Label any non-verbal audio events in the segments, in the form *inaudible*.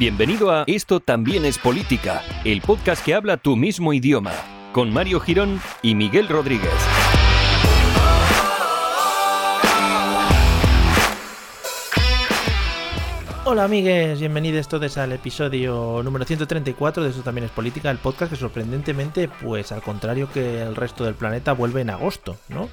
Bienvenido a Esto también es política, el podcast que habla tu mismo idioma, con Mario Girón y Miguel Rodríguez. Hola amigues, bienvenidos todos al episodio número 134 de Esto también es política, el podcast que sorprendentemente, pues al contrario que el resto del planeta, vuelve en agosto, ¿no?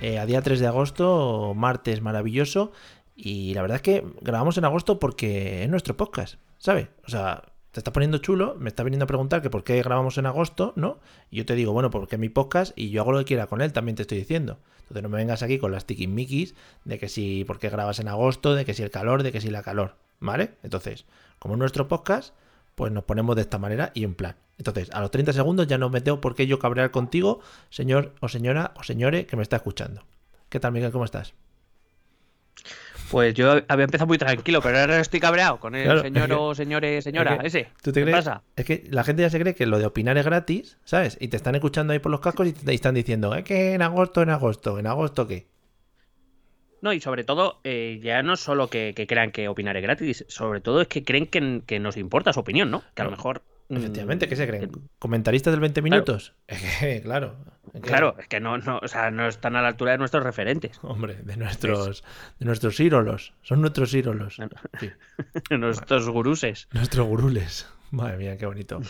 Eh, a día 3 de agosto, martes maravilloso, y la verdad es que grabamos en agosto porque es nuestro podcast, ¿sabes? O sea, te está poniendo chulo, me está viniendo a preguntar que por qué grabamos en agosto, ¿no? Y yo te digo, bueno, porque es mi podcast y yo hago lo que quiera con él, también te estoy diciendo. Entonces no me vengas aquí con las tiquismiquis de que si, por qué grabas en agosto, de que si el calor, de que si la calor. ¿Vale? Entonces, como en nuestro podcast, pues nos ponemos de esta manera y en plan. Entonces, a los 30 segundos ya no me tengo por qué yo cabrear contigo, señor o señora o señore que me está escuchando. ¿Qué tal, Miguel? ¿Cómo estás? Pues yo había empezado muy tranquilo, pero ahora estoy cabreado con el señor o señore, señora, ese. ¿tú te ¿Qué pasa? Es que la gente ya se cree que lo de opinar es gratis, ¿sabes? Y te están escuchando ahí por los cascos y te están diciendo, es que en agosto, en agosto, ¿en agosto qué? No, y sobre todo, eh, ya no solo que, crean que opinar es gratis, sobre todo es que creen que, nos importa su opinión, ¿no? Que a lo mejor. Mm, Efectivamente, ¿qué se creen? ¿Comentaristas del 20 minutos? *laughs* Claro. claro. Es que no, no, o sea, no están a la altura de nuestros referentes. *laughs* Hombre, de nuestros, de nuestros ídolos. Son nuestros ídolos. *laughs* nuestros guruses. Nuestros gurules. Madre mía, qué bonito.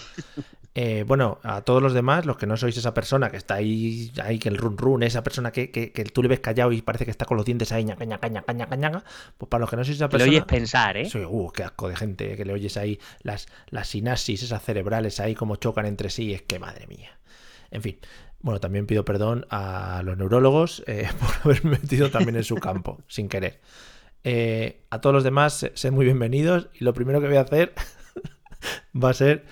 Eh, bueno, a todos los demás, los que no sois esa persona que está ahí, ahí que el run run, esa persona que, que, tú le ves callado y parece que está con los dientes ahí, caña, caña, caña, caña, pues para los que no sois esa persona. le oyes pensar, ¿eh? Soy, uh, qué asco de gente, que le oyes ahí las, las sinapsis, esas cerebrales ahí como chocan entre sí, es que madre mía. En fin, bueno, también pido perdón a los neurólogos eh, *laughs* por haberme metido también en su campo, *laughs* sin querer. Eh, a todos los demás, sed muy bienvenidos y lo primero que voy a hacer *laughs* va a ser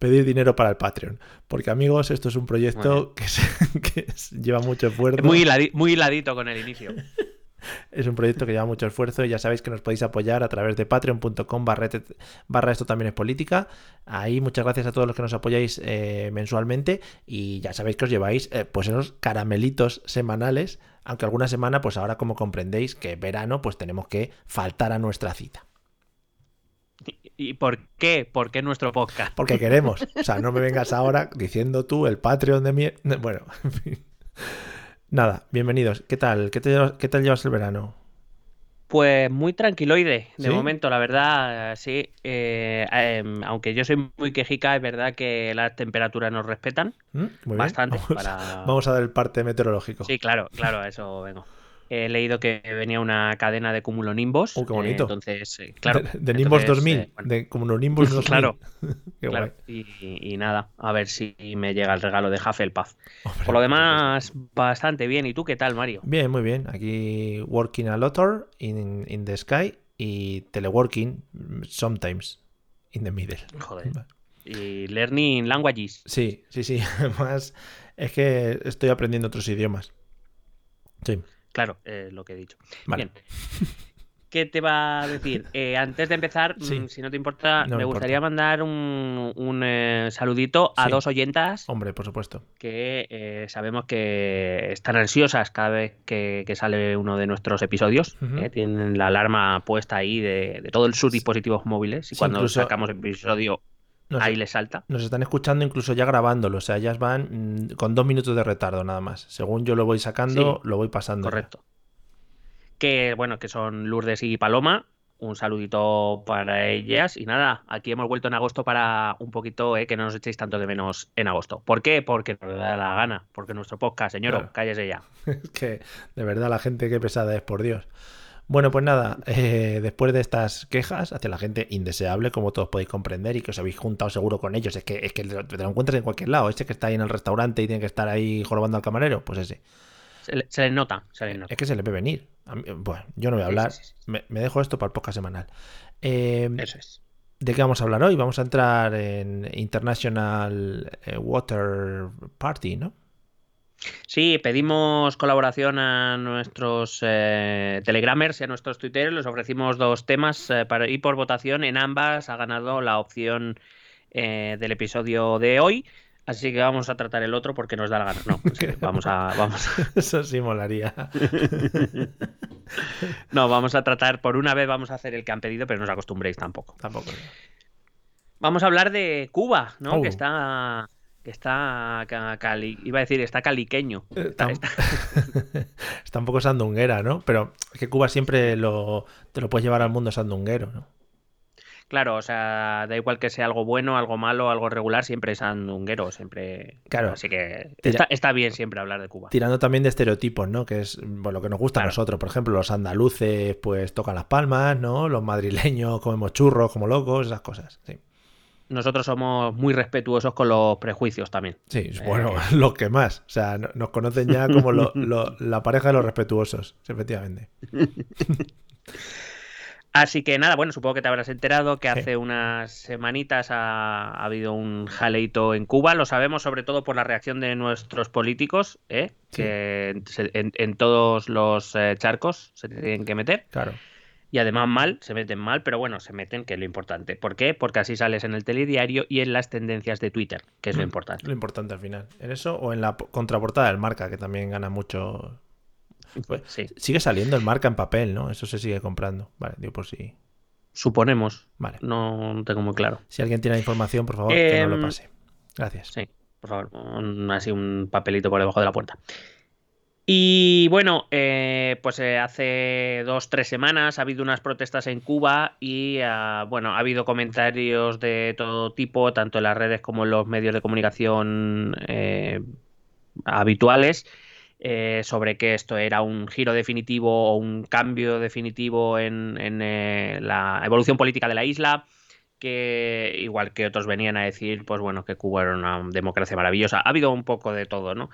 pedir dinero para el Patreon. Porque amigos, esto es un proyecto que, *laughs* lleva mucho esfuerzo. Muy, muy hiladito con el inicio. *laughs* es un proyecto que lleva mucho esfuerzo y ya sabéis que nos podéis apoyar a través de patreon.com barra esto también es política. Ahí muchas gracias a todos los que nos apoyáis eh, mensualmente y ya sabéis que os lleváis eh, pues esos caramelitos semanales, aunque alguna semana pues ahora como comprendéis que verano pues tenemos que faltar a nuestra cita. ¿Y por qué? ¿Por qué nuestro podcast? Porque queremos. O sea, no me vengas ahora diciendo tú el Patreon de mi... Bueno, *laughs* en fin. Nada, bienvenidos. ¿Qué tal? ¿Qué, qué tal llevas el verano? Pues muy tranquiloide, de momento, la verdad, sí. Eh, em, aunque yo soy muy quejica, es verdad que las temperaturas nos respetan ¿Mm? bastante. Vamos, a dar el parte meteorológico. Sí, claro, claro, a eso vengo he leído que venía una cadena de cumulonimbos. Oh, qué bonito. entonces, eh, claro. *laughs* De, Nimbos 2000, eh, de cumulonimbos *laughs* 2000. claro. *laughs* claro. Y, nada, a ver si me llega el regalo de Hufflepuff. Por lo demás, bastante bien. ¿Y tú qué tal, Mario? Bien, muy bien. Aquí working a lot in, in the sky y teleworking sometimes in the middle. Joder. Y learning languages. Sí, sí, sí. Además, es que estoy aprendiendo otros idiomas. Sí. Claro, eh, lo que he dicho. Bien. *laughs* ¿Qué te va a decir? Eh, antes de empezar, mm, si no te importa, me, gustaría mandar un, eh, saludito a dos oyentas. Hombre, por supuesto. Que sabemos que están ansiosas cada vez que, sale uno de nuestros episodios. tienen la alarma puesta ahí de, todos sus dispositivos móviles. Y cuando sacamos el episodio Ahí le salta. Nos están escuchando incluso ya grabándolo, o sea, ellas van mm, con dos minutos de retardo nada más. Según yo lo voy sacando, lo voy pasando. Correcto. Que bueno, que son Lourdes y Paloma. Un saludito para ellas. Y nada, aquí hemos vuelto en agosto para un poquito eh, que no nos echéis tanto de menos en agosto. ¿Por qué? Porque nos da la gana. Porque nuestro podcast, señor, cállese ya. *laughs* es que de verdad la gente que pesada es, por Dios. Bueno, pues nada, eh, después de estas quejas hacia la gente indeseable, como todos podéis comprender, y que os habéis juntado seguro con ellos, es que, es que te lo encuentras en cualquier lado, ese que está ahí en el restaurante y tiene que estar ahí jorobando al camarero, pues ese. Se le, se le nota, se le nota. Es que se le ve venir. Mí- bueno, yo no voy a hablar. sí, sí, sí. Me, me dejo esto para el podcast semanal. Eh, Eso es. ¿De qué vamos a hablar hoy? Vamos a entrar en International eh, Water Party, ¿no? Sí, pedimos colaboración a nuestros eh, telegramers y a nuestros twitteros. Les ofrecimos dos temas eh, para ir por votación. En ambas ha ganado la opción eh, del episodio de hoy. Así que vamos a tratar el otro porque nos da la gana. No, serio, *laughs* vamos a, vamos a- Eso sí molaría. *laughs* no, vamos a tratar, por una vez vamos a hacer el que han pedido, pero no os acostumbréis tampoco. Tampoco. Vamos a hablar de Cuba, ¿no? Oh. Que está. Está. ca- cali- iba a decir, está caliqueño. Está- Está, *laughs* *laughs* está- un poco sandunguera, ¿no? Pero es que Cuba siempre lo, te lo puedes llevar al mundo sandunguero, ¿no? Claro, o sea, da igual que sea algo bueno, algo malo, algo regular, siempre es andunguero, siempre. Claro. Así que está, está bien siempre hablar de Cuba. Tirando también de estereotipos, ¿no? Que es bueno, lo que nos gusta a nosotros. Por ejemplo, los andaluces pues tocan las palmas, ¿no? Los madrileños comemos churros como locos, esas cosas. Sí, Nosotros somos muy respetuosos con los prejuicios también. sí bueno, *laughs* los que más. O sea, no- nos conocen ya como lo- lo- la pareja de los respetuosos, efectivamente. *laughs* Así que nada, bueno, supongo que te habrás enterado que Sí. hace unas semanitas ha, ha habido un jaleito en Cuba. Lo sabemos sobre todo por la reacción de nuestros políticos, ¿eh? Sí. que en, en todos los eh, charcos se tienen que meter. Claro. Y además mal, se meten mal, pero bueno, se meten, que es lo importante. ¿Por qué? Porque así sales en el telediario y en las tendencias de Twitter, que es lo Mm, importante. Lo importante al final. En eso o en la contraportada del marca, que también gana mucho. Pues, Sí, Sigue saliendo el marca en papel, ¿no? Eso se sigue comprando. Vale, digo por si. suponemos. Vale. No, no tengo muy claro. Si alguien tiene la información, por favor, que nos lo Em, pase. Gracias. Sí, por favor, un- así un papelito por debajo de la puerta. Y bueno, eh, pues eh, hace dos, tres semanas ha habido unas protestas en Cuba y ah, bueno, ha habido comentarios de todo tipo, tanto en las redes como en los medios de comunicación eh, habituales, sobre que esto era un giro definitivo o un cambio definitivo en, en, la evolución política de la isla que igual que otros venían a decir, pues bueno, que Cuba era una democracia maravillosa. Ha habido un poco de todo, ¿no?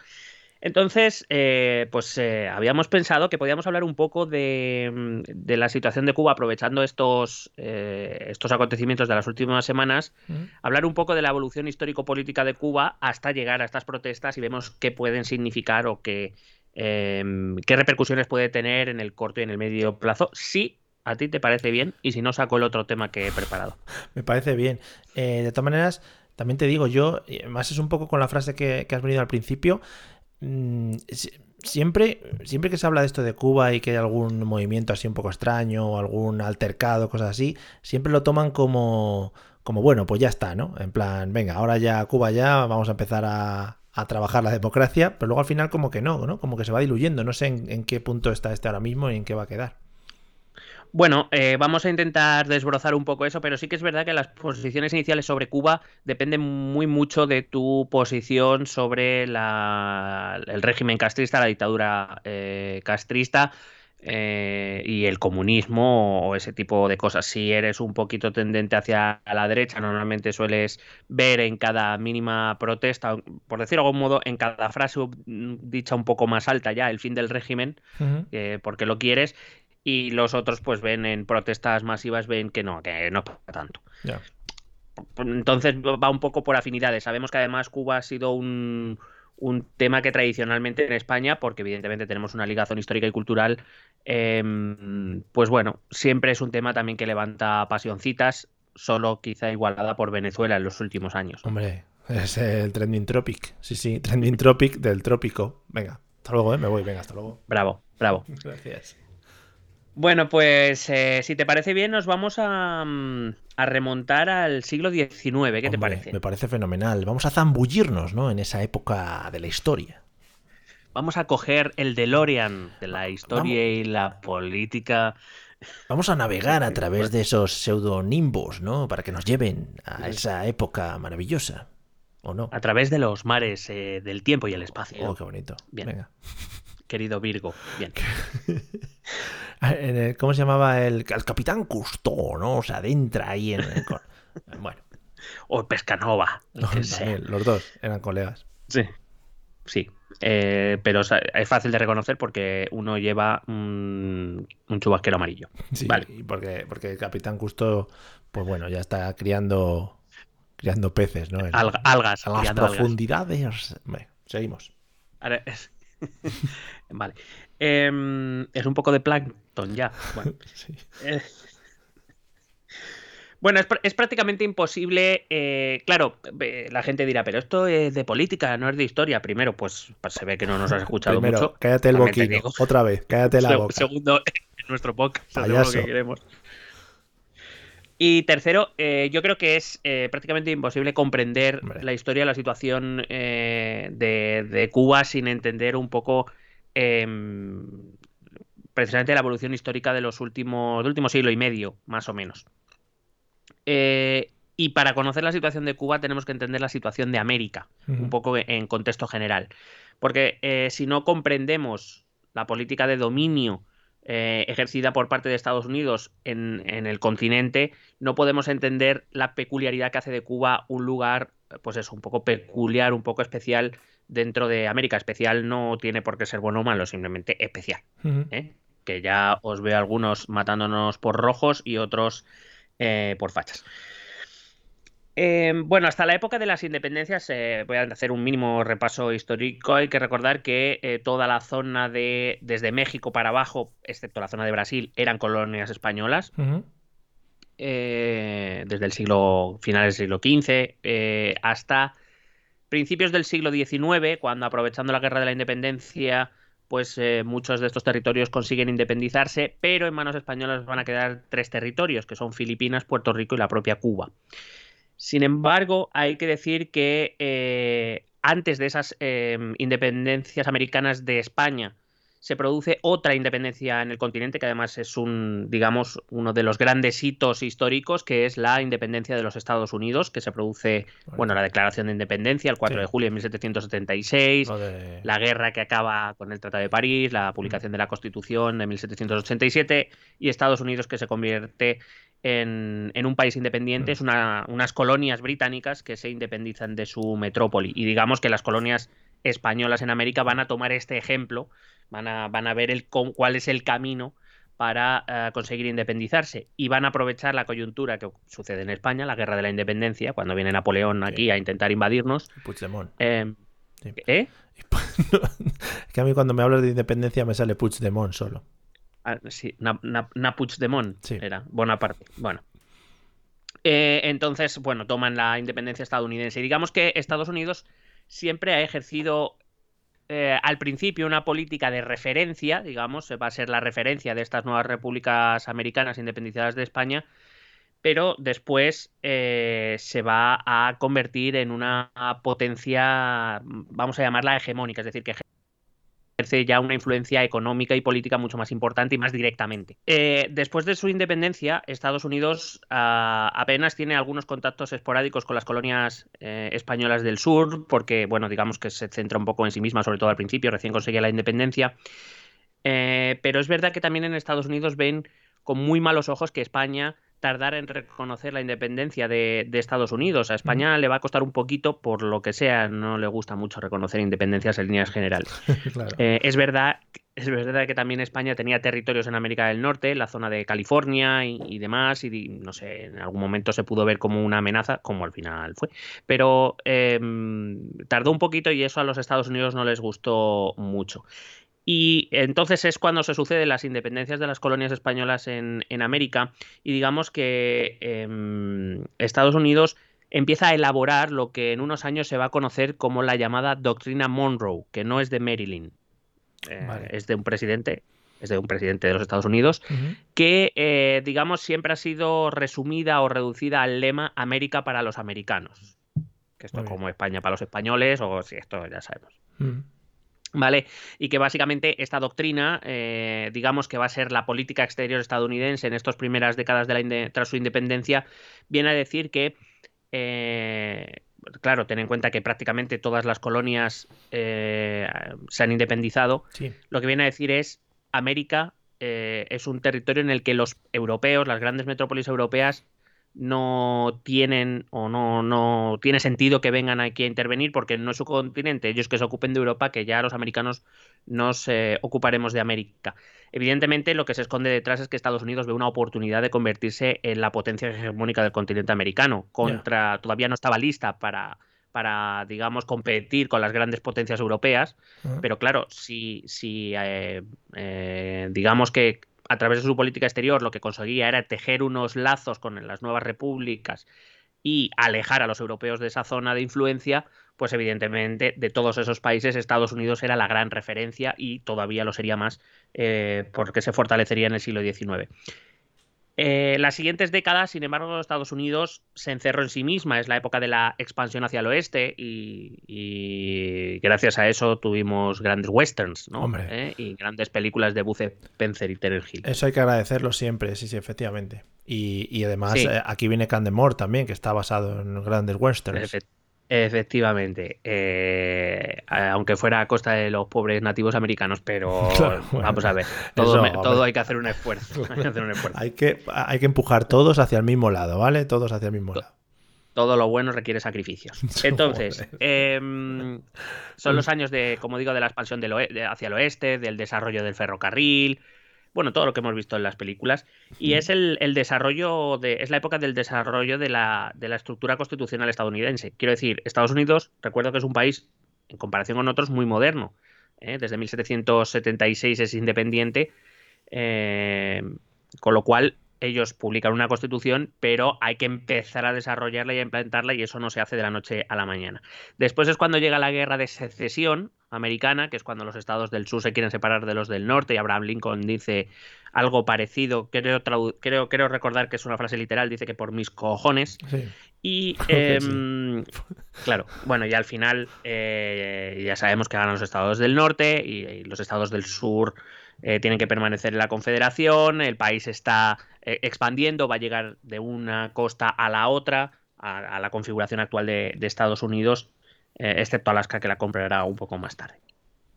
Entonces, eh, pues eh, habíamos pensado que podíamos hablar un poco de, mm, de la situación de Cuba aprovechando estos, eh, estos acontecimientos de las últimas semanas, hablar un poco de la evolución histórico-política de Cuba hasta llegar a estas protestas y vemos qué pueden significar o qué, em, qué repercusiones puede tener en el corto y en el medio plazo, si a ti te parece bien y si no saco el otro tema que he preparado. Me parece bien. Eh, de todas maneras, también te digo yo, además es un poco con la frase que, que has venido al principio. Mm, si- siempre, siempre que se habla de esto de Cuba y que hay algún movimiento así un poco extraño o algún altercado, cosas así, siempre lo toman como, como bueno, pues ya está, ¿no? En plan, venga, ahora ya Cuba ya, vamos a empezar a, a trabajar la democracia, pero luego al final como que no, ¿no? Como que se va diluyendo. No sé en, en qué punto está este ahora mismo y en qué va a quedar. Bueno, eh, vamos a intentar desbrozar un poco eso, pero sí que es verdad que las posiciones iniciales sobre Cuba dependen muy mucho de tu posición sobre la- el régimen castrista, la dictadura eh, castrista eh, y el comunismo o ese tipo de cosas. Si eres un poquito tendente hacia la derecha, normalmente sueles ver en cada mínima protesta, por decirlo de algún modo, en cada frase dicha un poco más alta ya, el fin del régimen, eh, porque lo quieres, y los otros pues ven en protestas masivas, ven que no, que no es para tanto. Entonces va un poco por afinidades. Sabemos que además Cuba ha sido un, un tema que tradicionalmente en España, porque evidentemente tenemos una ligazón histórica y cultural, em, pues bueno, siempre es un tema también que levanta pasioncitas, solo quizá igualada por Venezuela en los últimos años. Hombre, es el trending tropic. Sí, sí, trending tropic del trópico. Venga, hasta luego, ¿eh? Me voy, venga, hasta luego. Bravo, bravo. *laughs* Gracias. Bueno, pues eh, si te parece bien, nos vamos a, mm, a remontar al siglo XIX. ¿Qué te parece? Me parece fenomenal. Vamos a zambullirnos, ¿no? En esa época de la historia. Vamos a coger el DeLorean de la historia y la política. Vamos a navegar a través de esos pseudonimbos, ¿no? Para que nos lleven a esa época maravillosa. ¿O no? A través de los mares eh, del tiempo y el espacio. Oh, qué bonito. Bien. Venga. Querido Virgo. Bien. *laughs* En el- ¿Cómo se llamaba el, el capitán Cousteau, ¿no? Se adentra ahí en el *laughs* Bueno, O Pescanova. también, los dos eran colegas. Sí. Sí. Eh, pero es fácil de reconocer porque uno lleva un, chubasquero amarillo. *laughs* Sí, vale. y porque, porque el capitán Custo, pues bueno, ya está criando, criando peces, ¿no? algas. A las profundidades. seguimos. *laughs* vale. Em, es un poco de plancton ya. Bueno. *laughs* Eh, bueno, es, prácticamente imposible. Eh, claro, la gente dirá, pero esto es de política, no es de historia. Primero, pues, pues se ve que no nos has escuchado Primero, mucho. Cállate el boquillo. Otra vez, cállate la boca. Segundo, en nuestro podcast, lo que queremos. Y tercero, eh, yo creo que es eh, prácticamente imposible comprender la historia, la situación de, de, Cuba sin entender un poco em, precisamente la evolución histórica de los últimos, del último siglo y medio, más o menos. Eh, y para conocer la situación de Cuba tenemos que entender la situación de América, un poco en contexto general. Porque eh, si no comprendemos la política de dominio eh, ejercida por parte de Estados Unidos en, el continente, no podemos entender la peculiaridad que hace de Cuba un lugar, pues eso, un poco peculiar, un poco especial dentro de América. Especial no tiene por qué ser bueno o malo, simplemente especial. Que ya os veo algunos matándonos por rojos y otros eh, por fachas. Em, bueno, hasta la época de las independencias, eh, voy a hacer un mínimo repaso histórico. Hay que recordar que eh, toda la zona de desde México para abajo, excepto la zona de Brasil, eran colonias españolas. desde el siglo finales del siglo XV hasta principios del siglo XIX, cuando aprovechando la guerra de la independencia pues eh, muchos de estos territorios consiguen independizarse, pero en manos españolas van a quedar tres territorios, que son Filipinas, Puerto Rico y la propia Cuba. Sin embargo, hay que decir que eh, antes de esas eh, independencias americanas de España, se produce otra independencia en el continente, que además es un, digamos, uno de los grandes hitos históricos, que es la independencia de los Estados Unidos, que se produce, bueno, la declaración de independencia el 4 de julio de 1776, la guerra que acaba con el Tratado de París, la publicación de la Constitución de 1787, y Estados Unidos que se convierte en, un país independiente, es unas colonias británicas que se independizan de su metrópoli. Y digamos que las colonias españolas en América van a tomar este ejemplo Van a, van a ver el, cuál es el camino para eh, conseguir independizarse y van a aprovechar la coyuntura que sucede en España, la guerra de la independencia, cuando viene Napoleón aquí a intentar invadirnos. Puigdemont. Eh, ¿Eh? *laughs* que a mí cuando me hablas de independencia me sale Puigdemont solo. Ah, sí, na, Puigdemont era Bonaparte. Bueno. Eh, entonces, bueno, toman la independencia estadounidense. Y digamos que Estados Unidos siempre ha ejercido eh, al principio una política de referencia, digamos, va a ser la referencia de estas nuevas repúblicas americanas independizadas de España, pero después eh, se va a convertir en una potencia, vamos a llamarla hegemónica, es decir, que ejerce ya una influencia económica y política mucho más importante y más directamente. Eh, después de su independencia, Estados Unidos ah, apenas tiene algunos contactos esporádicos con las colonias eh, españolas del sur, porque, bueno, digamos que se centra un poco en sí misma, sobre todo al principio, recién conseguía la independencia. Eh, pero es verdad que también en Estados Unidos ven con muy malos ojos que España tardar en reconocer la independencia de, Estados Unidos. A España le va a costar un poquito, por lo que sea, no le gusta mucho reconocer independencias en líneas generales. *laughs* Eh, es verdad. Es verdad que también España tenía territorios en América del Norte, la zona de California y, demás, y no sé, en algún momento se pudo ver como una amenaza, como al final fue. Pero em, tardó un poquito y eso a los Estados Unidos no les gustó mucho. Y entonces es cuando se suceden las independencias de las colonias españolas en, América y digamos que em, Estados Unidos empieza a elaborar lo que en unos años se va a conocer como la llamada doctrina Monroe, que no es de Maryland, eh, es de un presidente, es de un presidente de los Estados Unidos, que eh, digamos siempre ha sido resumida o reducida al lema América para los americanos, que esto es como España para los españoles o si esto ya sabemos. ¿Vale? Y que básicamente esta doctrina, eh, digamos que va a ser la política exterior estadounidense en estas primeras décadas de la tras su independencia, viene a decir que, eh, claro, ten en cuenta que prácticamente todas las colonias eh, se han independizado, lo que viene a decir es América es un territorio en el que los europeos, las grandes metrópolis europeas, no tienen o no, no tiene sentido que vengan aquí a intervenir porque no es su continente, ellos que se ocupen de Europa, que ya los americanos nos ocuparemos de América. Evidentemente, lo que se esconde detrás es que Estados Unidos ve una oportunidad de convertirse en la potencia hegemónica del continente americano. Contra, todavía no estaba lista para, para, digamos, competir con las grandes potencias europeas. Pero claro, si, si eh, eh, digamos que a través de su política exterior lo que conseguía era tejer unos lazos con las nuevas repúblicas y alejar a los europeos de esa zona de influencia, pues evidentemente de todos esos países Estados Unidos era la gran referencia y todavía lo sería más eh, porque se fortalecería en el siglo XIX. Eh, las siguientes décadas, sin embargo, Estados Unidos se encerró en sí misma, es la época de la expansión hacia el oeste y, gracias a eso tuvimos grandes westerns ¿no? ¿Eh? y grandes películas de Buce Spencer y Terence Hill. Eso hay que agradecerlo siempre, sí, sí, efectivamente. Y, además aquí viene Candemore también, que está basado en grandes westerns. Efectivamente, eh, aunque fuera a costa de los pobres nativos americanos, pero *laughs* vamos a ver, todo, *laughs* hay que hacer un esfuerzo. Hay que, hay que, empujar todos hacia el mismo lado, ¿vale? Todos hacia el mismo lado. Todo lo bueno requiere sacrificios. *laughs* Entonces, em, son los años de, como digo, de la expansión del hacia el oeste, del desarrollo del ferrocarril, bueno, todo lo que hemos visto en las películas, y es el, desarrollo, de, es la época del desarrollo de la, de la estructura constitucional estadounidense. Quiero decir, Estados Unidos, recuerdo que es un país, en comparación con otros, muy moderno. ¿eh? Desde 1776 es independiente, eh, con lo cual ellos publican una constitución, pero hay que empezar a desarrollarla y a implementarla y eso no se hace de la noche a la mañana. Después es cuando llega la guerra de secesión americana, que es cuando los estados del sur se quieren separar de los del norte y Abraham Lincoln dice algo parecido, creo, creo, creo recordar que es una frase literal, dice que por mis cojones. Y *laughs* em, claro, bueno, y al final eh, ya sabemos que ganan los estados del norte y los estados del sur eh, tienen que permanecer en la Confederación, el país está eh, expandiendo, va a llegar de una costa a la otra, a, la configuración actual de, Estados Unidos, eh, excepto Alaska que la comprará un poco más tarde.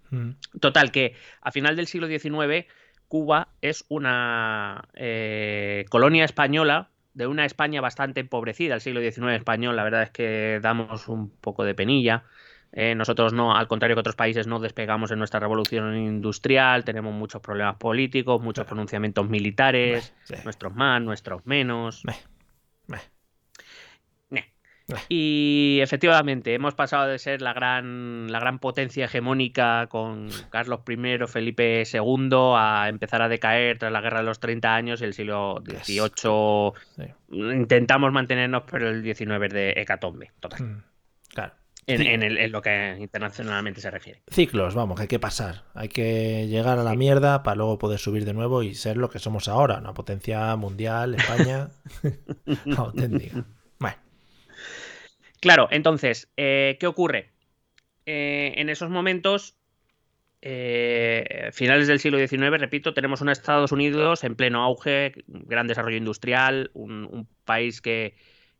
Mm. Total, que a final del siglo XIX Cuba es una colonia española de una España bastante empobrecida. El siglo XIX español, la verdad es que damos un poco de penilla. Eh, nosotros no, al contrario que otros países, no despegamos en nuestra revolución industrial, tenemos muchos problemas políticos, muchos pronunciamientos militares, nuestros más, nuestros menos. Y efectivamente, hemos pasado de ser la gran, la gran potencia hegemónica con Carlos I, Felipe II, a empezar a decaer tras la guerra de los 30 años y el siglo XVIII. Intentamos mantenernos, pero el XIX es de hecatombe, total. Mm, en, lo que internacionalmente se refiere. Ciclos, vamos, hay que pasar. Hay que llegar a la mierda para luego poder subir de nuevo y ser lo que somos ahora, una potencia mundial, España *laughs* *laughs* auténtica. Bueno. Claro, entonces, eh, ¿qué ocurre? Eh, en esos momentos, eh, finales del siglo XIX, repito, tenemos un Estados Unidos en pleno auge, gran desarrollo industrial, un país que,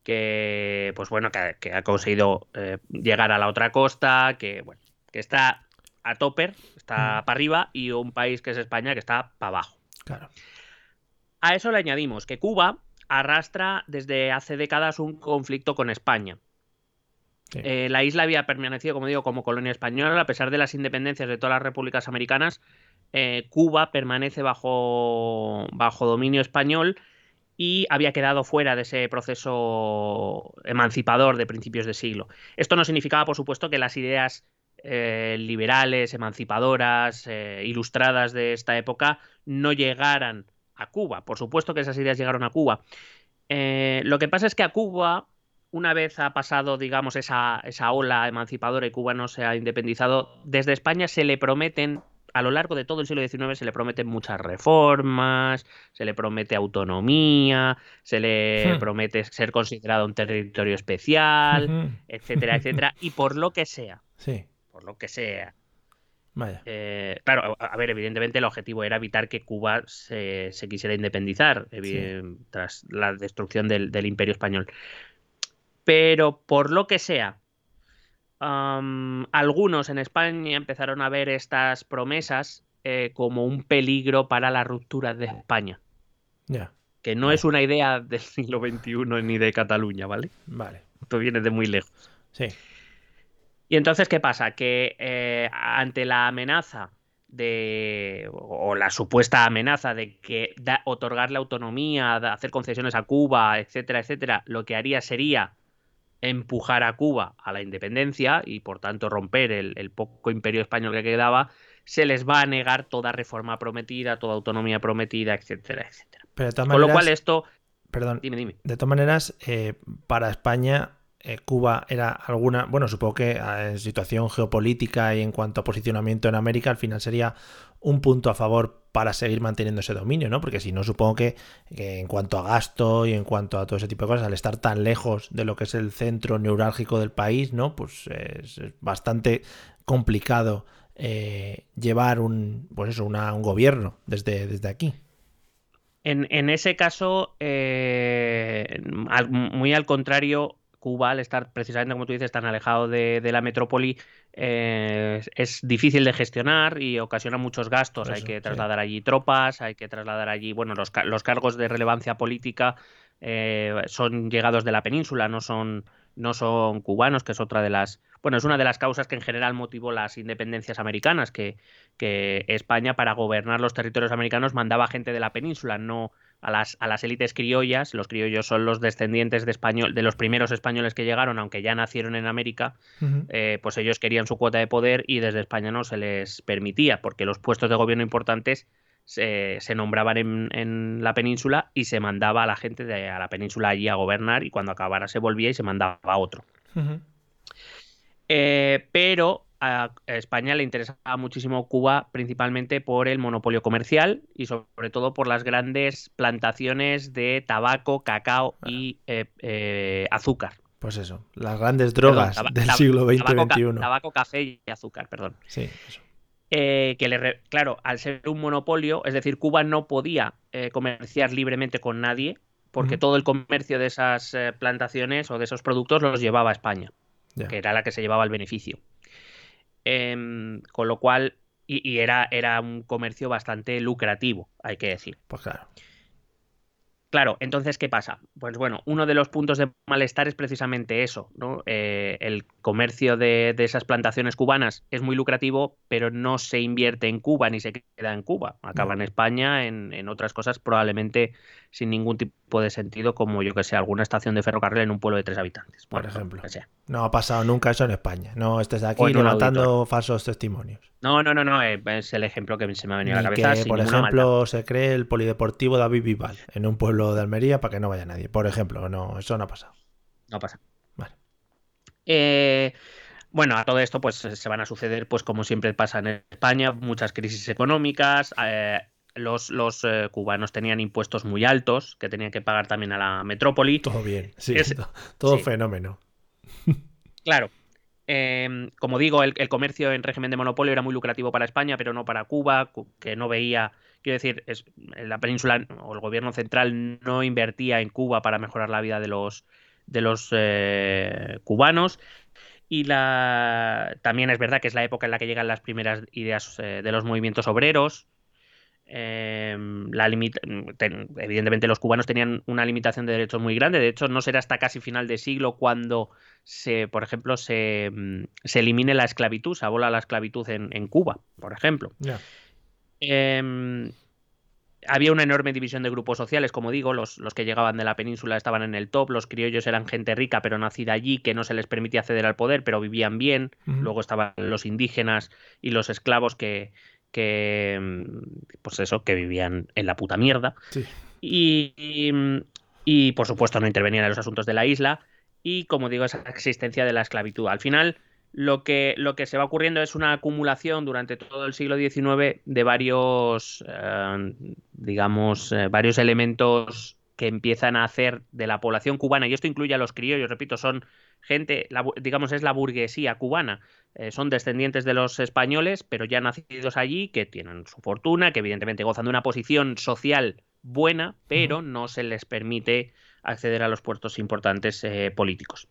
que pues bueno, que, ha conseguido eh, llegar a la otra costa, que bueno, que está a topper, está para arriba, y un país que es España que está para abajo. Claro. A eso le añadimos que Cuba arrastra desde hace décadas un conflicto con España. Eh, la isla había permanecido, como digo, como colonia española, a pesar de las independencias de todas las repúblicas americanas. Eh, Cuba permanece bajo, bajo dominio español y había quedado fuera de ese proceso emancipador de principios de siglo. Esto no significaba, por supuesto, que las ideas eh, liberales, emancipadoras, eh, ilustradas de esta época no llegaran a Cuba. Por supuesto que esas ideas llegaron a Cuba. Eh, lo que pasa es que a Cuba, una vez ha pasado, digamos, esa, esa ola emancipadora y Cuba no se ha independizado, desde España se le prometen a lo largo de todo el siglo XIX se le prometen muchas reformas, se le promete autonomía, se le hmm. promete ser considerado un territorio especial, etcétera, etcétera, *laughs* y por lo que sea, sí. por lo que sea. Vaya. Eh, claro, a ver, evidentemente el objetivo era evitar que Cuba se, quisiera independizar tras la destrucción del, del imperio español. Pero por lo que sea, algunos en España empezaron a ver estas promesas eh, como un peligro para la ruptura de España. que no es una idea del siglo XXI ni de Cataluña, ¿vale? Vale. Esto viene de muy lejos. Sí. Y entonces, ¿qué pasa? Que eh, ante la amenaza de, o la supuesta amenaza de que da, otorgarle autonomía, hacer concesiones a Cuba, etcétera, etcétera, lo que haría sería empujar a Cuba a la independencia y por tanto romper el, el poco imperio español que quedaba, se les va a negar toda reforma prometida, toda autonomía prometida, etcétera, etcétera. Pero de todas Con maneras, lo cual esto... perdón, Dime, dime. de todas maneras, eh, para España, eh, Cuba era alguna, bueno, supongo que eh, en situación geopolítica y en cuanto a posicionamiento en América, al final sería un punto a favor para seguir manteniendo ese dominio, ¿no? Porque si no, supongo que, en cuanto a gasto y en cuanto a todo ese tipo de cosas, al estar tan lejos de lo que es el centro neurálgico del país, ¿no? Pues es, bastante complicado eh, llevar un, pues eso, una- un gobierno desde, desde aquí. En, en ese caso, eh, muy al contrario, Cuba, al estar precisamente, como tú dices, tan alejado de, de la metrópoli, eh, es difícil de gestionar y ocasiona muchos gastos. Hay que sí. trasladar allí tropas, hay que trasladar allí, bueno, los, los cargos de relevancia política eh, son llegados de la península, no son, no son cubanos, que es otra de las, bueno, es una de las causas que en general motivó las independencias americanas, que, que España para gobernar los territorios americanos mandaba gente de la península, no a las, a las élites criollas. Los criollos son los descendientes de, español, de los primeros españoles que llegaron, aunque ya nacieron en América, eh, pues ellos querían su cuota de poder y desde España no se les permitía, porque los puestos de gobierno importantes se, se nombraban en, en la península y se mandaba a la gente de a la península allí a gobernar y cuando acabara se volvía y se mandaba a otro. Eh, pero a España le interesaba muchísimo Cuba principalmente por el monopolio comercial y sobre todo por las grandes plantaciones de tabaco, cacao y eh, eh, azúcar. Pues eso, las grandes drogas Perdón, del siglo XX tabaco, ca- XXI. Tabaco, café y azúcar, perdón. Sí, eso. Eh, que le claro, al ser un monopolio, es decir, Cuba no podía comerciar libremente con nadie porque todo el comercio de esas plantaciones o de esos productos los llevaba a España que era la que se llevaba el beneficio. Em, con lo cual, y, y era, era un comercio bastante lucrativo, hay que decir. Pues claro. Claro, entonces, ¿qué pasa? Pues bueno, uno de los puntos de malestar es precisamente eso, ¿no? Eh, el comercio de, de esas plantaciones cubanas es muy lucrativo, pero no se invierte en Cuba ni se queda en Cuba. Acaba en España, en, en otras cosas probablemente sin ningún tipo de sentido, como yo que sé, alguna estación de ferrocarril en un pueblo de tres habitantes. Por Bueno, ejemplo. sea. No ha pasado nunca eso en España. No estés aquí levantando falsos testimonios. No, no, no, no, eh, es el ejemplo que se me ha venido a la cabeza. que, por ejemplo, maldad. se cree el polideportivo David Bisbal en un pueblo de Almería para que no vaya nadie. Por ejemplo, no, eso no ha pasado. No pasa. Eh, bueno, a todo esto, pues se van a suceder, pues como siempre pasa en España, muchas crisis económicas. eh, los los eh, cubanos tenían impuestos muy altos que tenían que pagar también a la metrópoli. Todo bien, sí, Es- todo sí. fenómeno. Claro. eh, como digo, el, el comercio en régimen de monopolio era muy lucrativo para España, pero no para Cuba, cu- que no veía, quiero decir, es, la península o el gobierno central no invertía en Cuba para mejorar la vida de los, de los eh, cubanos. Y la, también es verdad que es la época en la que llegan las primeras ideas eh, de los movimientos obreros. Eh, la limita- ten- evidentemente los cubanos tenían una limitación de derechos muy grande. De hecho, no será hasta casi final de siglo cuando se, por ejemplo, se, mm, se elimine la esclavitud, se abola la esclavitud en, en Cuba, por ejemplo. Había una enorme división de grupos sociales, como digo, los, los que llegaban de la península estaban en el top, los criollos eran gente rica pero nacida allí, que no se les permitía acceder al poder, pero vivían bien, luego estaban los indígenas y los esclavos que, que mm, pues eso, que vivían en la puta mierda. Sí. Y, y, y, por supuesto no intervenían en los asuntos de la isla y como digo esa existencia de la esclavitud. Al final lo que, lo que se va ocurriendo es una acumulación durante todo el siglo XIX de varios, eh, digamos, eh, varios elementos que empiezan a hacer de la población cubana, y esto incluye a los criollos, repito, son gente, la digamos, es la burguesía cubana, eh, son descendientes de los españoles, pero ya nacidos allí, que tienen su fortuna, que evidentemente gozan de una posición social buena, pero no se les permite acceder a los puestos importantes políticos.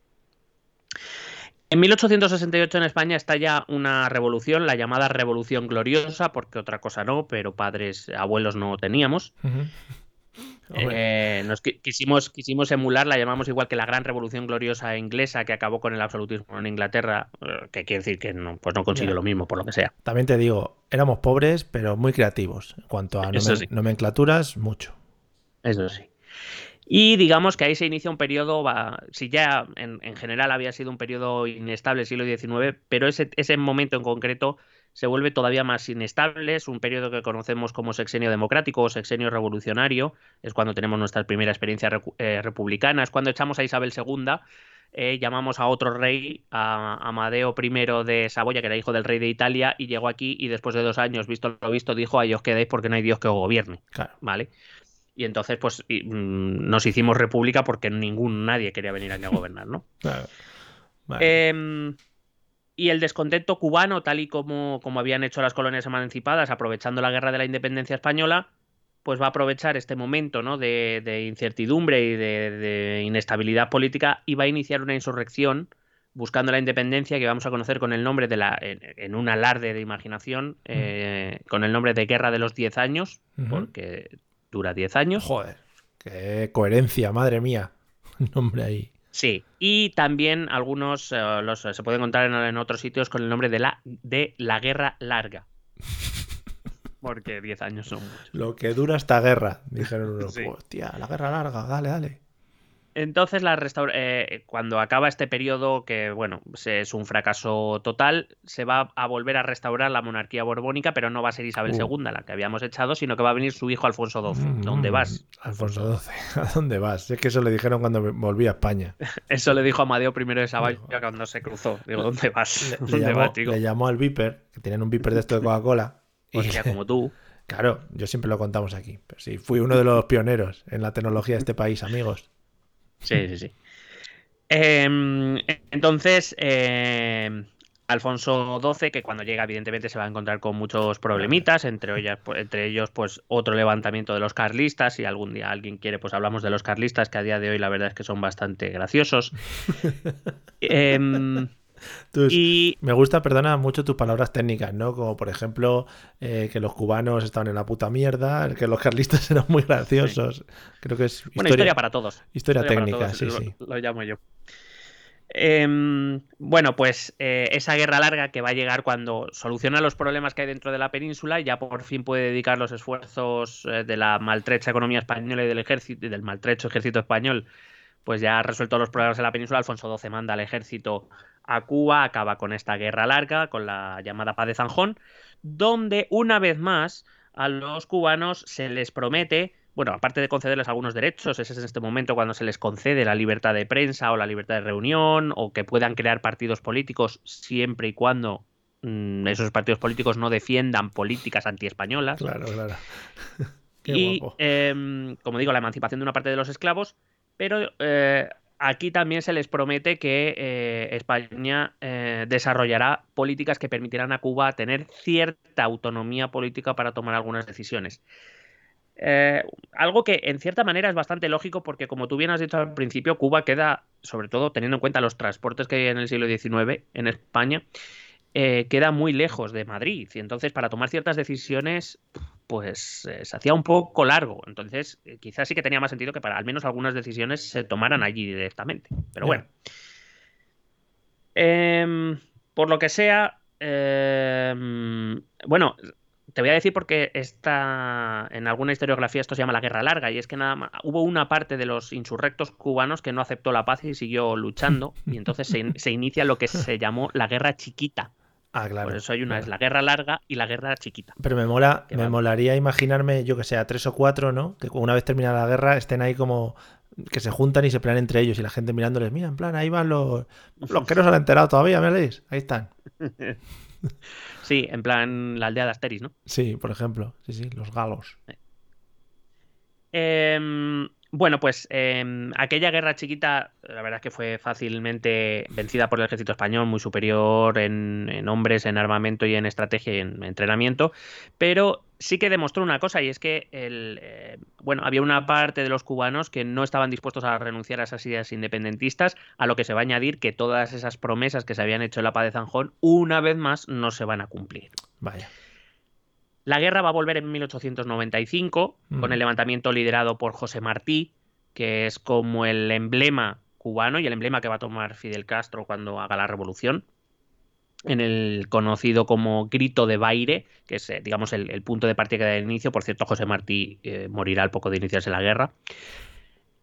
En 1868 en España estalla una revolución, la llamada Revolución Gloriosa, porque otra cosa no, pero padres, abuelos no teníamos. *laughs* Eh, nos quisimos, quisimos emular, la llamamos igual que la gran revolución gloriosa inglesa que acabó con el absolutismo en Inglaterra, eh, que quiere decir que no, pues no consigue lo mismo, por lo que sea. También te digo, éramos pobres, pero muy creativos. En cuanto a nomenclaturas, mucho. Eso sí. Y digamos que ahí se inicia un periodo, si ya en, general había sido un periodo inestable el siglo XIX, pero ese, ese momento en concreto se vuelve todavía más inestable, es un periodo que conocemos como sexenio democrático o sexenio revolucionario, es cuando tenemos nuestra primera experiencia eh, republicana, es cuando echamos a Isabel II, eh, llamamos a otro rey, a Amadeo I de Saboya, que era hijo del rey de Italia, y llegó aquí y después de dos años, visto lo visto, dijo, ahí os quedéis porque no hay Dios que os gobierne. ¿Vale? Y entonces pues mm, nos hicimos república porque ningún nadie quería venir aquí a gobernar, ¿no? *laughs* Em, y el descontento cubano, tal y como, como habían hecho las colonias emancipadas, aprovechando la guerra de la independencia española, pues va a aprovechar este momento ¿no? de, incertidumbre y de, inestabilidad política y va a iniciar una insurrección buscando la independencia que vamos a conocer con el nombre de la en, un alarde de imaginación eh, con el nombre de Guerra de los Diez Años porque dura 10 años. Joder, qué coherencia, madre mía. *laughs* Nombre ahí. Sí, y también algunos eh, los, se pueden contar en, otros sitios con el nombre de la, de la Guerra Larga. *laughs* Porque 10 años son. Lo que dura esta guerra, dijeron unos. Hostia, la guerra larga, dale, dale. Entonces, la eh, cuando acaba este periodo, que bueno, es un fracaso total, se va a volver a restaurar la monarquía borbónica, pero no va a ser Isabel II uh. la que habíamos echado, sino que va a venir su hijo Alfonso XII. Mm, ¿Dónde vas? Alfonso XII, *laughs* ¿a dónde vas? Es que eso le dijeron cuando volví a España. *laughs* eso le dijo Amadeo I de Saboya cuando se cruzó. *laughs* Digo, ¿dónde vas? Le, llamó, le llamó al Viper, que tenían un Viper de esto de Coca-Cola. Y ya como tú. Claro, yo siempre lo contamos aquí. Pero sí, fui uno de los pioneros en la tecnología de este país, amigos. Sí, sí, sí. Em, entonces, em, Alfonso XII, que cuando llega, evidentemente, se va a encontrar con muchos problemitas, entre, ellas, pues, entre ellos, pues, otro levantamiento de los carlistas. Si algún día alguien quiere, pues hablamos de los carlistas, que a día de hoy la verdad es que son bastante graciosos. *laughs* eh, y... Me gusta, perdona, mucho tus palabras técnicas, ¿no? Como por ejemplo eh, que los cubanos estaban en la puta mierda, que los carlistas *laughs* eran muy graciosos. Creo que es historia, historia para todos. Historia, técnica, sí, sí. Lo, llamo yo. Em, bueno, pues eh, esa guerra larga que va a llegar cuando soluciona los problemas que hay dentro de la península, ya por fin puede dedicar los esfuerzos eh, de la maltrecha economía española y del ejército y del maltrecho ejército español, pues ya ha resuelto los problemas de la península. Alfonso XII manda al ejército a Cuba, acaba con esta guerra larga, con la llamada paz de Zanjón, donde una vez más a los cubanos se les promete, bueno, aparte de concederles algunos derechos, ese es en este momento cuando se les concede la libertad de prensa o la libertad de reunión, o que puedan crear partidos políticos siempre y cuando mm, esos partidos políticos no defiendan políticas antiespañolas. Claro, claro. *laughs* y, em, como digo, la emancipación de una parte de los esclavos, pero eh, aquí también se les promete que eh, España eh, desarrollará políticas que permitirán a Cuba tener cierta autonomía política para tomar algunas decisiones. Eh, algo que en cierta manera es bastante lógico porque, como tú bien has dicho al principio, Cuba queda, sobre todo teniendo en cuenta los transportes que hay en el siglo XIX en España, queda muy lejos de Madrid. Y entonces, para tomar ciertas decisiones, pues eh, se hacía un poco largo. Entonces, eh, quizás sí que tenía más sentido que para al menos algunas decisiones se tomaran allí directamente. Pero bueno. Em, por lo que sea, em, bueno, te voy a decir porque está en alguna historiografía esto se llama la guerra larga y es que nada más, hubo una parte de los insurrectos cubanos que no aceptó la paz y siguió luchando y entonces se inicia lo que se llamó la guerra chiquita Ah, claro. Por eso hay una, es la guerra larga y la guerra chiquita. Pero me mola, me molaría imaginarme, yo que sé, a tres o cuatro, ¿no? Que una vez terminada la guerra estén ahí como que se juntan y se pelean entre ellos y la gente mirándoles, mira, en plan, ahí van los, los que no se han enterado todavía, ¿me leéis? Ahí están. *laughs* sí, en plan la aldea de Asteris, ¿no? Sí, por ejemplo, sí, sí, los galos. Eh, bueno, pues em, aquella guerra chiquita, la verdad es que fue fácilmente vencida por el ejército español, muy superior en, hombres, en armamento y en estrategia y en entrenamiento, pero sí que demostró una cosa y es que el, eh, bueno, había una parte de los cubanos que no estaban dispuestos a renunciar a esas ideas independentistas, a lo que se va a añadir que todas esas promesas que se habían hecho en la paz de Zanjón, una vez más, no se van a cumplir. Vaya. La guerra va a volver en 1895 con el levantamiento liderado por José Martí, que es como el emblema cubano y el emblema que va a tomar Fidel Castro cuando haga la revolución en el conocido como grito de Baire, que es, eh, digamos, el, punto de partida del inicio. Por cierto, José Martí eh, morirá al poco de iniciarse la guerra.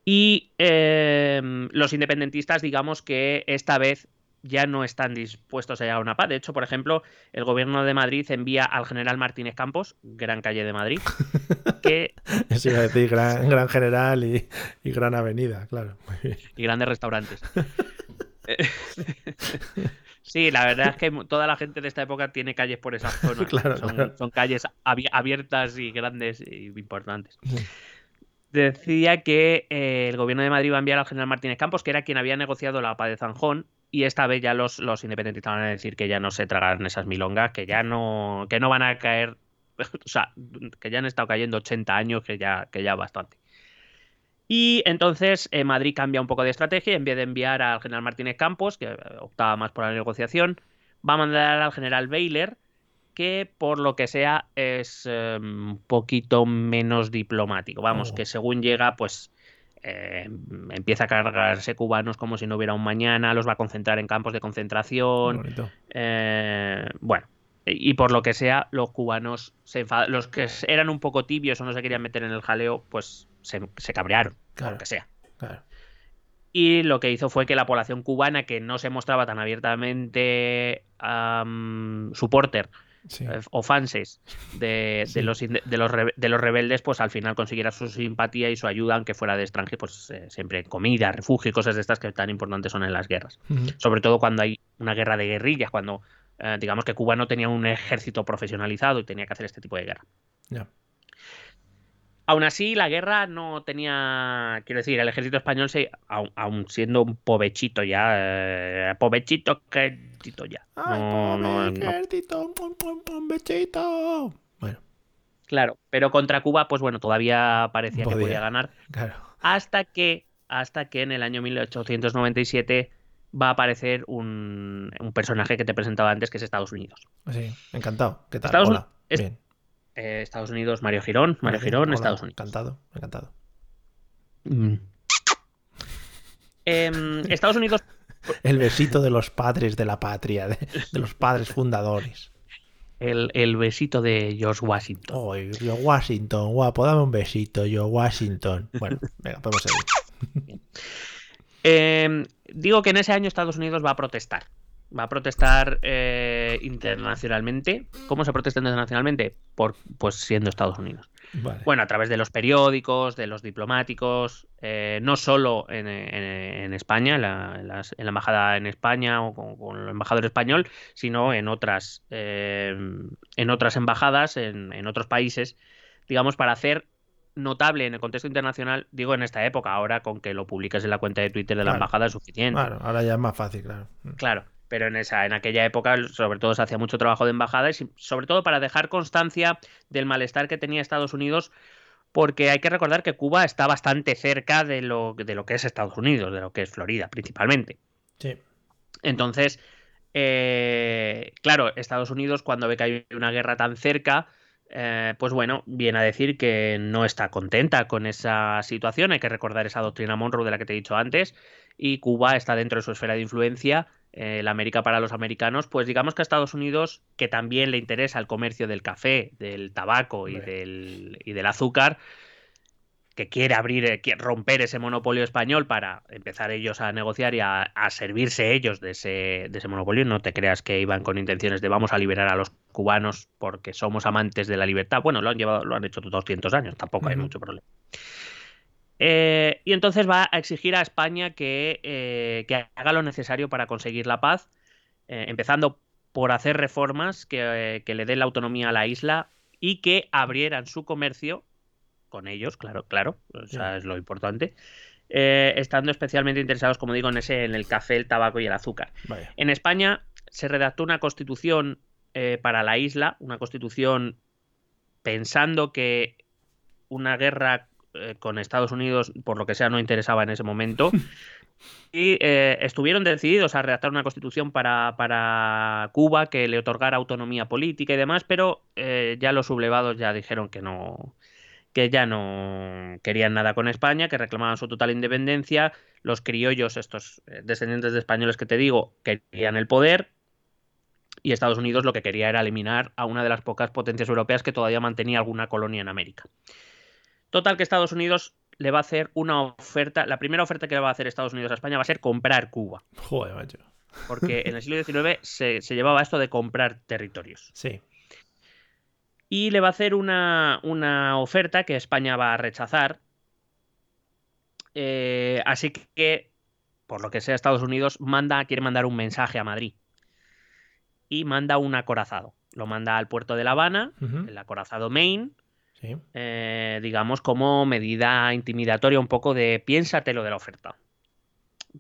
Y em, los independentistas, digamos que esta vez ya no están dispuestos a llegar a una paz. De hecho, por ejemplo, el gobierno de Madrid envía al general Martínez Campos, gran calle de Madrid, *laughs* que... Eso iba a decir, gran, general y, y, gran avenida, claro. Y grandes restaurantes. *laughs* Sí, la verdad es que toda la gente de esta época tiene calles por esa zona. *laughs* son, calles abiertas y grandes y importantes. Decía que eh, el gobierno de Madrid va a enviar al general Martínez Campos, que era quien había negociado la paz de Zanjón, y esta vez ya los, los independentistas van a decir que ya no se tragarán esas milongas, que ya no, que no van a caer, *laughs* o sea, que ya han estado cayendo 80 años, que ya, que ya bastante. Y entonces eh, Madrid cambia un poco de estrategia en vez de enviar al general Martínez Campos, que optaba más por la negociación, va a mandar al general Baylor, que por lo que sea es em, un poquito menos diplomático. Vamos, oh. que según llega, pues eh, empieza a cargarse cubanos como si no hubiera un mañana, los va a concentrar en campos de concentración. bueno, y por lo que sea, los cubanos se. Los que eran un poco tibios o no se querían meter en el jaleo, pues se, cabrearon, claro, lo que sea. Y lo que hizo fue que la población cubana, que no se mostraba tan abiertamente supporter eh, o fanses de, los, de, los, de, los, rebeldes, pues al final consiguiera su simpatía y su ayuda, aunque fuera de extranjero, pues eh, siempre comida, refugio y cosas de estas que tan importantes son en las guerras. Sobre todo cuando hay una guerra de guerrillas, cuando eh, digamos que Cuba no tenía un ejército profesionalizado y tenía que hacer este tipo de guerra. Aún así, la guerra no tenía. Quiero decir, el ejército español, se, aún, siendo un povechito ya. Eh, povechito, ejército ya. Ay, no, ejército, povechito. Bueno. Claro, pero contra Cuba, pues bueno, todavía parecía que podía ganar. Claro. Hasta que, hasta que en el año 1897 va a aparecer un, un personaje que te presentaba antes, que es Estados Unidos. Sí, encantado. ¿Qué tal? Hola. Bien. Eh, Estados Unidos, Mario Girón. Mario Girón, Estados Unidos. Encantado, encantado. Mm. Em, Estados Unidos. *laughs* El besito de los padres de la patria, de, los padres fundadores. El, besito de George Washington. Oh, George Washington, guapo, dame un besito, George Washington. Bueno, venga, podemos seguir. Em, digo que en ese año Estados Unidos va a protestar va a protestar eh, internacionalmente. ¿Cómo se protesta internacionalmente? Por, pues siendo Estados Unidos. Bueno, a través de los periódicos, de los diplomáticos, eh, no solo en, España, en la, embajada en España o con, el embajador español, sino en otras, eh, en otras embajadas, en, otros países, digamos, para hacer notable en el contexto internacional, digo en esta época, ahora con que lo publiques en la cuenta de Twitter de la embajada es suficiente. Claro, ahora ya es más fácil, claro. Claro pero en esa en aquella época sobre todo se hacía mucho trabajo de embajada y sobre todo para dejar constancia del malestar que tenía Estados Unidos porque hay que recordar que Cuba está bastante cerca de lo, de lo que es Estados Unidos, de lo que es Florida principalmente. Sí. Entonces, eh, claro, Estados Unidos cuando ve que hay una guerra tan cerca, eh, pues bueno, viene a decir que no está contenta con esa situación. Hay que recordar esa doctrina Monroe de la que te he dicho antes. Y Cuba está dentro de su esfera de influencia eh, la América para los americanos, pues digamos que a Estados Unidos, que también le interesa el comercio del café, del tabaco y, del, y del, azúcar, que quiere abrir, eh, quiere romper ese monopolio español para empezar ellos a negociar y a, servirse ellos de ese, de ese, monopolio. No te creas que iban con intenciones de vamos a liberar a los cubanos porque somos amantes de la libertad. Bueno, lo han llevado, lo han hecho 200 años, tampoco hay mucho problema. Eh, y entonces va a exigir a España que, eh, haga lo necesario para conseguir la paz, eh, empezando por hacer reformas que, le den la autonomía a la isla y que abrieran su comercio con ellos, claro, claro, o es lo importante, estando especialmente interesados, como digo, en ese, en el café, el tabaco y el azúcar. En España se redactó una constitución para la isla, una constitución pensando que una guerra eh, con Estados Unidos, por lo que sea, no interesaba en ese momento. *laughs* y eh, estuvieron decididos a redactar una constitución para, para, Cuba que le otorgara autonomía política y demás, pero eh, ya los sublevados ya dijeron que no que ya no querían nada con España, que reclamaban su total independencia. Los criollos, estos descendientes de españoles que te digo, querían el poder. Y Estados Unidos lo que quería era eliminar a una de las pocas potencias europeas que todavía mantenía alguna colonia en América. Total que Estados Unidos le va a hacer una oferta, la primera oferta que le va a hacer Estados Unidos a España va a ser comprar Cuba. Joder, macho. Porque en el siglo XIX se, llevaba esto de comprar territorios. Sí. Y le va a hacer una, oferta que España va a rechazar. Eh, así que, por lo que sea, Estados Unidos manda, quiere mandar un mensaje a Madrid. Y manda un acorazado. Lo manda al puerto de La Habana, el acorazado Maine, eh, digamos, como medida intimidatoria un poco de piénsatelo de la oferta.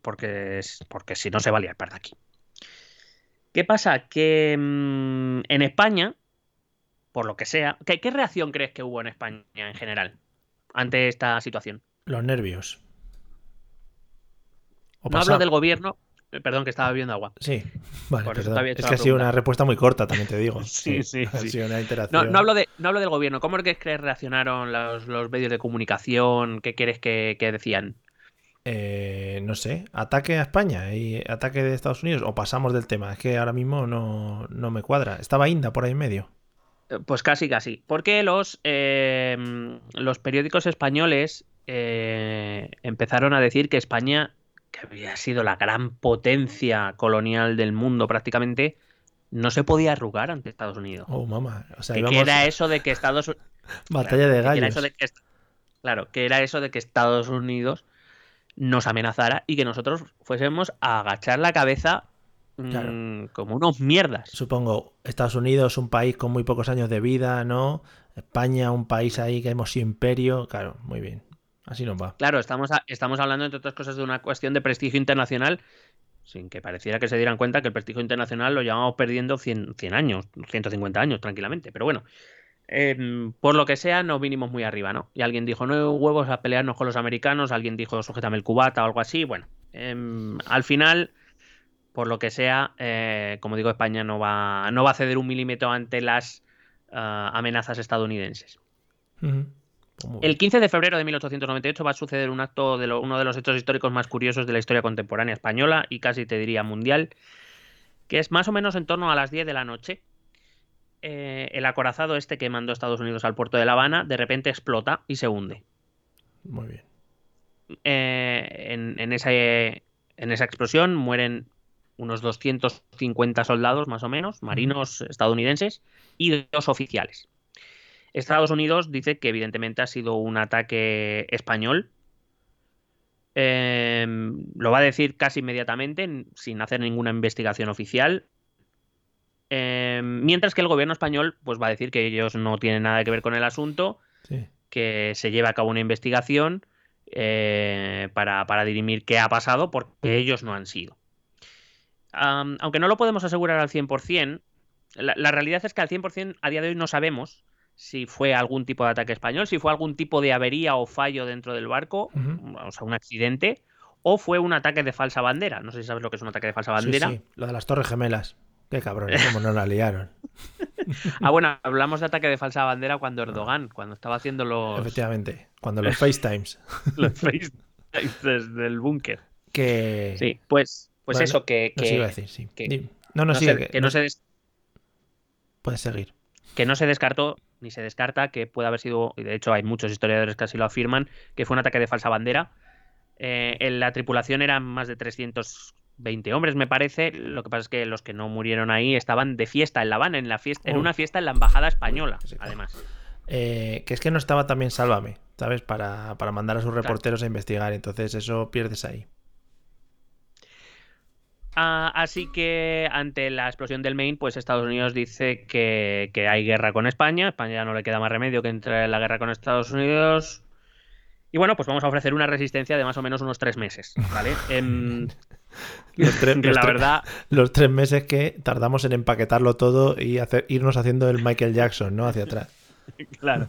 Porque, porque si no se va a liar para aquí. ¿Qué pasa? Que mm, en España, por lo que sea, ¿qué, reacción crees que hubo en España en general ante esta situación? Los nervios. no hablo del gobierno, perdón, que estaba bebiendo agua. Sí, vale, Es que ha sido una respuesta muy corta, también te digo. *laughs* sí, sí. *laughs* Ha sido una interacción. No, hablo de, no hablo del gobierno. ¿Cómo crees que reaccionaron los, medios de comunicación? ¿Qué quieres que, decían? Eh, no sé, ataque a España y ataque de Estados Unidos o pasamos del tema. Es que ahora mismo no, me cuadra. Estaba Inda por ahí en medio. Eh, pues casi, casi. Porque los, los periódicos españoles empezaron a decir que España que había sido la gran potencia colonial del mundo prácticamente, no se podía arrugar ante Estados Unidos. Oh, mamá. O sea, que, era eso de que Estados Unidos... *laughs* Batalla de gallos. Claro, que era eso de que Estados Unidos nos amenazara y que nosotros fuésemos a agachar la cabeza mm, como unos mierdas. Supongo, Estados Unidos, un país con muy pocos años de vida, ¿no? España, un país ahí que hemos sido imperio. Claro, muy bien. Así nos va. Claro, estamos, estamos hablando, entre otras cosas, de una cuestión de prestigio internacional, sin que pareciera que se dieran cuenta que el prestigio internacional lo llevamos perdiendo 100, 100 años, 150 años, tranquilamente. Pero bueno, em, por lo que sea, nos vinimos muy arriba, ¿no? Y alguien dijo, no huevos a pelearnos con los americanos, alguien dijo, sujétame el cubata o algo así. Bueno, em, al final, por lo que sea, eh, como digo, España no va, no va a ceder un milímetro ante las ah, amenazas estadounidenses. El 15 de febrero de 1898 va a suceder un acto de uno de los hechos históricos más curiosos de la historia contemporánea española y casi te diría mundial, que es más o menos en torno a las 10 de la noche. Eh, el acorazado este que mandó Estados Unidos al puerto de La Habana de repente explota y se hunde. Muy bien. Eh, en, esa, en esa explosión mueren unos 250 soldados más o menos, marinos estadounidenses, y dos oficiales. Estados Unidos dice que evidentemente ha sido un ataque español. Em, lo va a decir casi inmediatamente, sin hacer ninguna investigación oficial. Em, mientras que el gobierno español pues, va a decir que ellos no tienen nada que ver con el asunto, que se lleva a cabo una investigación eh, para, dirimir qué ha pasado, porque ellos no han sido. aunque no lo podemos asegurar al 100%, la, la realidad es que al 100% a día de hoy no sabemos si fue algún tipo de ataque español, si fue algún tipo de avería o fallo dentro del barco, o sea, un accidente, o fue un ataque de falsa bandera. No sé si sabes lo que es un ataque de falsa bandera. Sí, lo de las Torres Gemelas. Qué cabrones, cómo no la liaron. *laughs* ah, bueno, hablamos de ataque de falsa bandera cuando Erdogan, cuando estaba haciendo los. Efectivamente, cuando los FaceTimes. *laughs* los FaceTimes desde el búnker. Que. Sí, pues, pues eso que. que iba a decir, sí. no, no, sigue. que, no, se. Puedes seguir. Que no se descartó ni se descarta que pueda haber sido, y de hecho hay muchos historiadores que así lo afirman, que fue un ataque de falsa bandera. Eh, en la tripulación eran más de 320 hombres, me parece. Lo que pasa es que los que no murieron ahí estaban de fiesta en La Habana, en, la fiesta, en una fiesta en la embajada española, además. Eh, que es que no estaba también Sálvame, ¿sabes? Para, mandar a sus reporteros a investigar, entonces eso pierdes ahí. Ah, así que ante la explosión del Maine, pues Estados Unidos dice que, hay guerra con España. España ya no le queda más remedio que entrar en la guerra con Estados Unidos. Y bueno, pues vamos a ofrecer una resistencia de más o menos unos tres meses, ¿vale? Em, *laughs* los tres, la verdad... los tres meses que tardamos en empaquetarlo todo y hacer, irnos haciendo el Michael Jackson, ¿no? Hacia atrás. *laughs* claro.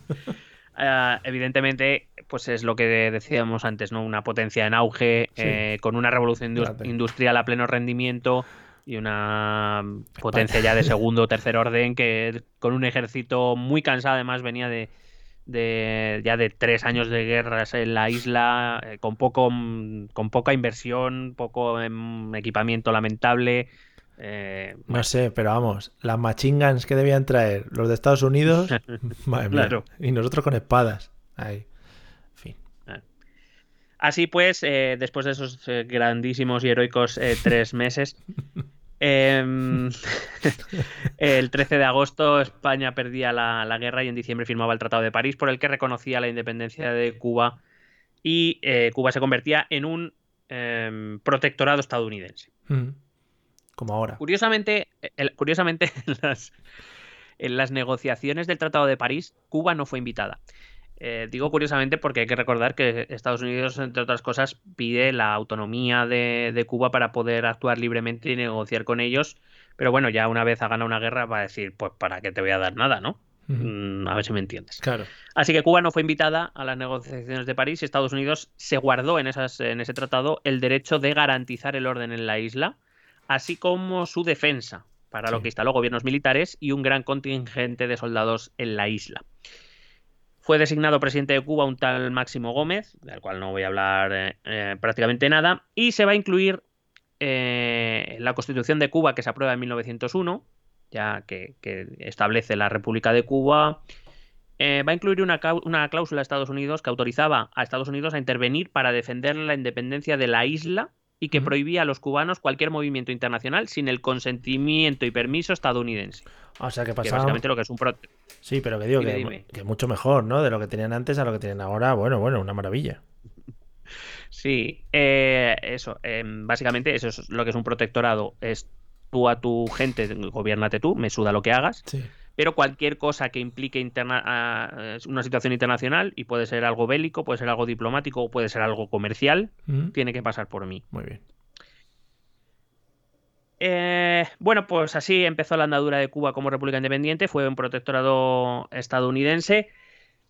Eh, evidentemente, pues es lo que decíamos antes, ¿no? Una potencia en auge, eh, con una revolución industrial a pleno rendimiento y una potencia ya de segundo o *laughs* tercer orden que con un ejército muy cansado además venía de, ya de tres años de guerras en la isla eh, con poco con poca inversión poco em, equipamiento lamentable eh, no sé, pero vamos, las machingans que debían traer los de Estados Unidos, *laughs* y nosotros con espadas. Ahí. fin. Ah. Así pues, eh, después de esos eh, grandísimos y heroicos tres *laughs* meses, em, *laughs* el 13 de agosto España perdía la, guerra y en diciembre firmaba el Tratado de París por el que reconocía la independencia de Cuba y Cuba se convertía en un em, protectorado estadounidense. Mm como ahora. Curiosamente, curiosamente *laughs* en, las, negociaciones del Tratado de París, Cuba no fue invitada. Eh, digo curiosamente porque hay que recordar que Estados Unidos, entre otras cosas, pide la autonomía de, Cuba para poder actuar libremente y negociar con ellos. Pero bueno, ya una vez ha ganado una guerra va a decir, pues para qué te voy a dar nada, ¿no? Mm, a ver si me entiendes. Claro. Así que Cuba no fue invitada a las negociaciones de París y Estados Unidos se guardó en, esas, en ese tratado el derecho de garantizar el orden en la isla así como su defensa, para lo que instaló gobiernos militares y un gran contingente de soldados en la isla. Fue designado presidente de Cuba un tal Máximo Gómez, del cual no voy a hablar eh, eh, prácticamente nada, y se va a incluir eh, la Constitución de Cuba que se aprueba en 1901, ya que, establece la República de Cuba, va a incluir una, una, cláusula de Estados Unidos que autorizaba a Estados Unidos a intervenir para defender la independencia de la isla y que prohibía a los cubanos cualquier movimiento internacional sin el consentimiento y permiso estadounidense. O sea, que pasaba... básicamente lo que es un... Sí, pero que digo que, que, mucho mejor, ¿no? De lo que tenían antes a lo que tienen ahora, bueno, bueno, una maravilla. Sí, eh, eso, em, básicamente eso es lo que es un protectorado, es tú a tu gente, gobiernate tú, me suda lo que hagas. Sí pero cualquier cosa que implique interna una situación internacional, y puede ser algo bélico, puede ser algo diplomático o puede ser algo comercial, tiene que pasar por mí. Muy bien. Eh, bueno, pues así empezó la andadura de Cuba como república independiente, fue un protectorado estadounidense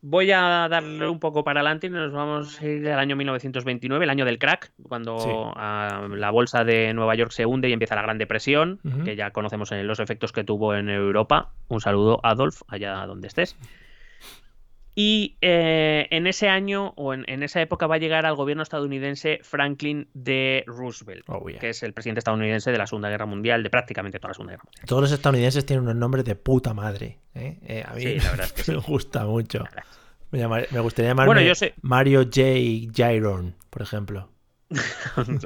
Voy a darle un poco para adelante y nos vamos a ir al año 1929, el año del crack, cuando la bolsa de Nueva York se hunde y empieza la Gran Depresión, que ya conocemos los efectos que tuvo en Europa. Un saludo, Adolf, allá donde estés. Y eh, en ese año o en, esa época va a llegar al gobierno estadounidense Franklin D. Roosevelt, oh, que es el presidente estadounidense de la Segunda Guerra Mundial, de prácticamente toda la Segunda Guerra Mundial. Todos los estadounidenses tienen unos nombres de puta madre. ¿eh? Eh, a mí la verdad es que *laughs* me gusta mucho. Me, gustaría llamarme Mario J. Gyron, por ejemplo. *laughs*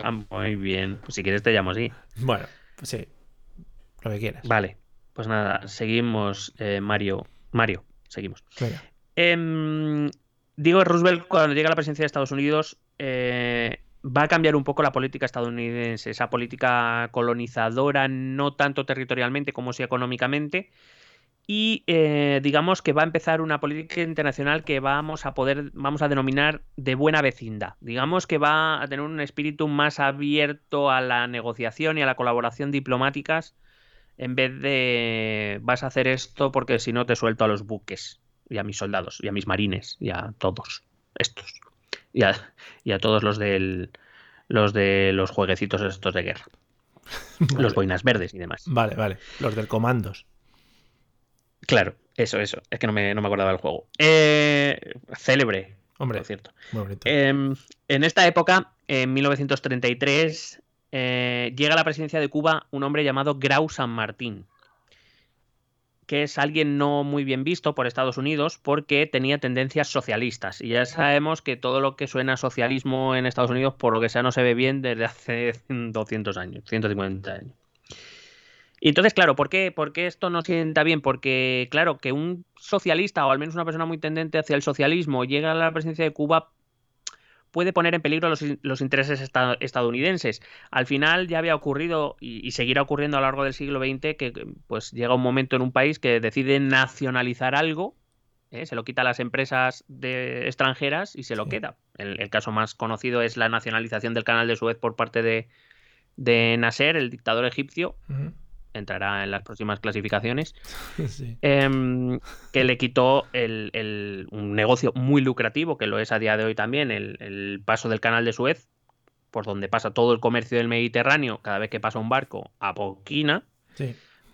Ah, muy bien. Pues si quieres te llamo así. Bueno, pues sí. Lo que quieras. Vale. Pues nada, seguimos, Mario. Mario, seguimos. Em, digo, Roosevelt cuando llega a la presidencia de Estados Unidos eh, va a cambiar un poco la política estadounidense, esa política colonizadora, no tanto territorialmente como sí económicamente. Y eh, digamos que va a empezar una política internacional que vamos a poder, vamos a denominar de buena vecindad. Digamos que va a tener un espíritu más abierto a la negociación y a la colaboración diplomáticas en vez de vas a hacer esto porque si no te suelto a los buques y a mis soldados, y a mis marines, y a todos estos. Y a, y a todos los del los de los jueguecitos estos de guerra. *laughs* Los boinas verdes y demás. Vale, vale. Los del comandos. Claro, eso, eso. Es que no me, no me acordaba del juego. Eh, célebre. Hombre, cierto. Muy bonito. Em, en esta época, en 1933, eh, llega a la presidencia de Cuba un hombre llamado Grau San Martín que es alguien no muy bien visto por Estados Unidos porque tenía tendencias socialistas. Y ya sabemos que todo lo que suena a socialismo en Estados Unidos, por lo que sea, no se ve bien desde hace *laughs* 200 años, 150 años. Y entonces, claro, ¿por qué, ¿por qué esto no sienta bien? Porque, claro, que un socialista o al menos una persona muy tendente hacia el socialismo llega a la presidencia de Cuba puede poner en peligro los, intereses estadounidenses. Al final ya había ocurrido y, seguirá ocurriendo a lo largo del siglo XX que pues llega un momento en un país que decide nacionalizar algo, ¿eh? se lo quita a las empresas de, extranjeras y se lo queda. El, caso más conocido es la nacionalización del canal de Suez por parte de, de Nasser, el dictador egipcio. Entrará en las próximas clasificaciones, *laughs* em, que le quitó un negocio muy lucrativo, que lo es a día de hoy también, el, paso del canal de Suez, por donde pasa todo el comercio del Mediterráneo cada vez que pasa un barco a Poquina.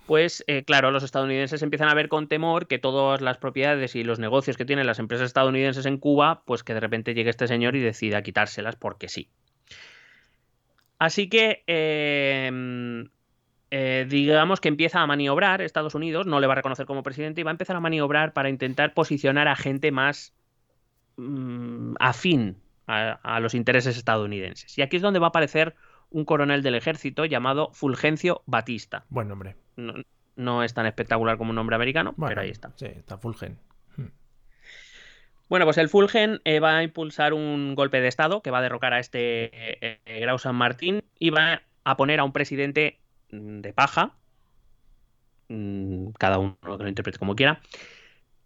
Pues eh, claro, los estadounidenses empiezan a ver con temor que todas las propiedades y los negocios que tienen las empresas estadounidenses en Cuba, pues que de repente llegue este señor y decida quitárselas porque sí. Así que em, eh, digamos que empieza a maniobrar Estados Unidos, no le va a reconocer como presidente y va a empezar a maniobrar para intentar posicionar a gente más mm, afín a, los intereses estadounidenses. Y aquí es donde va a aparecer un coronel del ejército llamado Fulgencio Batista. Buen nombre. No, es tan espectacular como un nombre americano, pero ahí está. Sí, está Fulgen. Hmm. Bueno, pues el Fulgen eh, va a impulsar un golpe de Estado que va a derrocar a este eh, Grau San Martín y va a poner a un presidente de paja, mm, cada uno que lo interprete como quiera,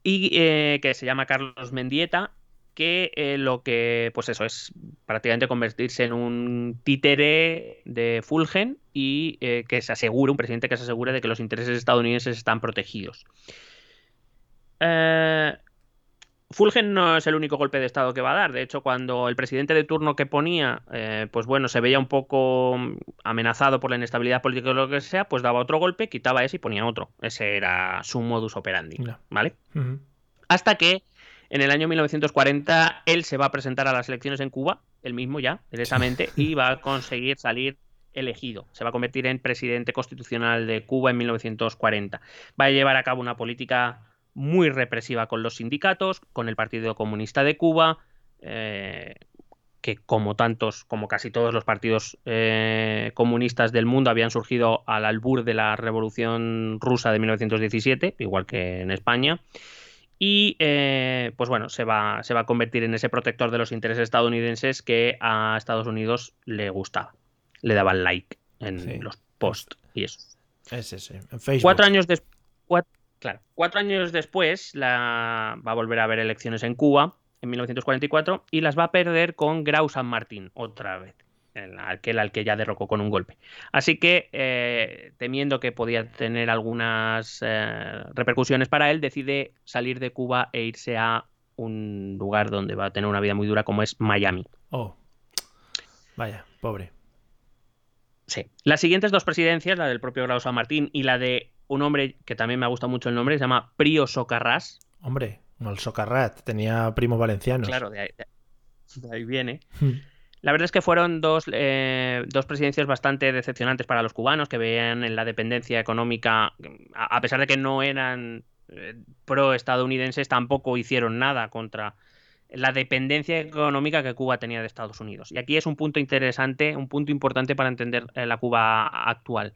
y eh, que se llama Carlos Mendieta, que eh, lo que, pues eso, es prácticamente convertirse en un títere de Fulgen y eh, que se asegure, un presidente que se asegure de que los intereses estadounidenses están protegidos. Fulgen no es el único golpe de Estado que va a dar. De hecho, cuando el presidente de turno que ponía, eh, pues bueno, se veía un poco amenazado por la inestabilidad política o lo que sea, pues daba otro golpe, quitaba ese y ponía otro. Ese era su modus operandi. ¿Vale? Hasta que en el año 1940 él se va a presentar a las elecciones en Cuba, él mismo ya, directamente, *laughs* y va a conseguir salir elegido. Se va a convertir en presidente constitucional de Cuba en 1940. Va a llevar a cabo una política muy represiva con los sindicatos, con el Partido Comunista de Cuba, eh, que como tantos, como casi todos los partidos eh, comunistas del mundo habían surgido al albur de la Revolución Rusa de 1917, igual que en España. Y eh, pues bueno, se va, se va a convertir en ese protector de los intereses estadounidenses que a Estados Unidos le gustaba. Le daban like en los posts y eso. Es ese, en Facebook. Cuatro años después Claro, cuatro años después la... va a volver a haber elecciones en Cuba, en 1944, y las va a perder con Grau San Martín, otra vez, aquel al que ya derrocó con un golpe. Así que, eh, temiendo que podía tener algunas eh, repercusiones para él, decide salir de Cuba e irse a un lugar donde va a tener una vida muy dura como es Miami. Oh, vaya, pobre. Sí. Las siguientes dos presidencias, la del propio Grau San Martín y la de un hombre que también me ha gustado mucho el nombre, se llama Prio Socarrás. Hombre, el Socarrat, tenía primos valencianos. Claro, de ahí, viene. Hmm. La verdad es que fueron dos, eh, dos, presidencias bastante decepcionantes para los cubanos, que veían en la dependencia económica, a, pesar de que no eran eh, pro-estadounidenses, tampoco hicieron nada contra la dependencia económica que Cuba tenía de Estados Unidos. Y aquí es un punto interesante, un punto importante para entender eh, la Cuba actual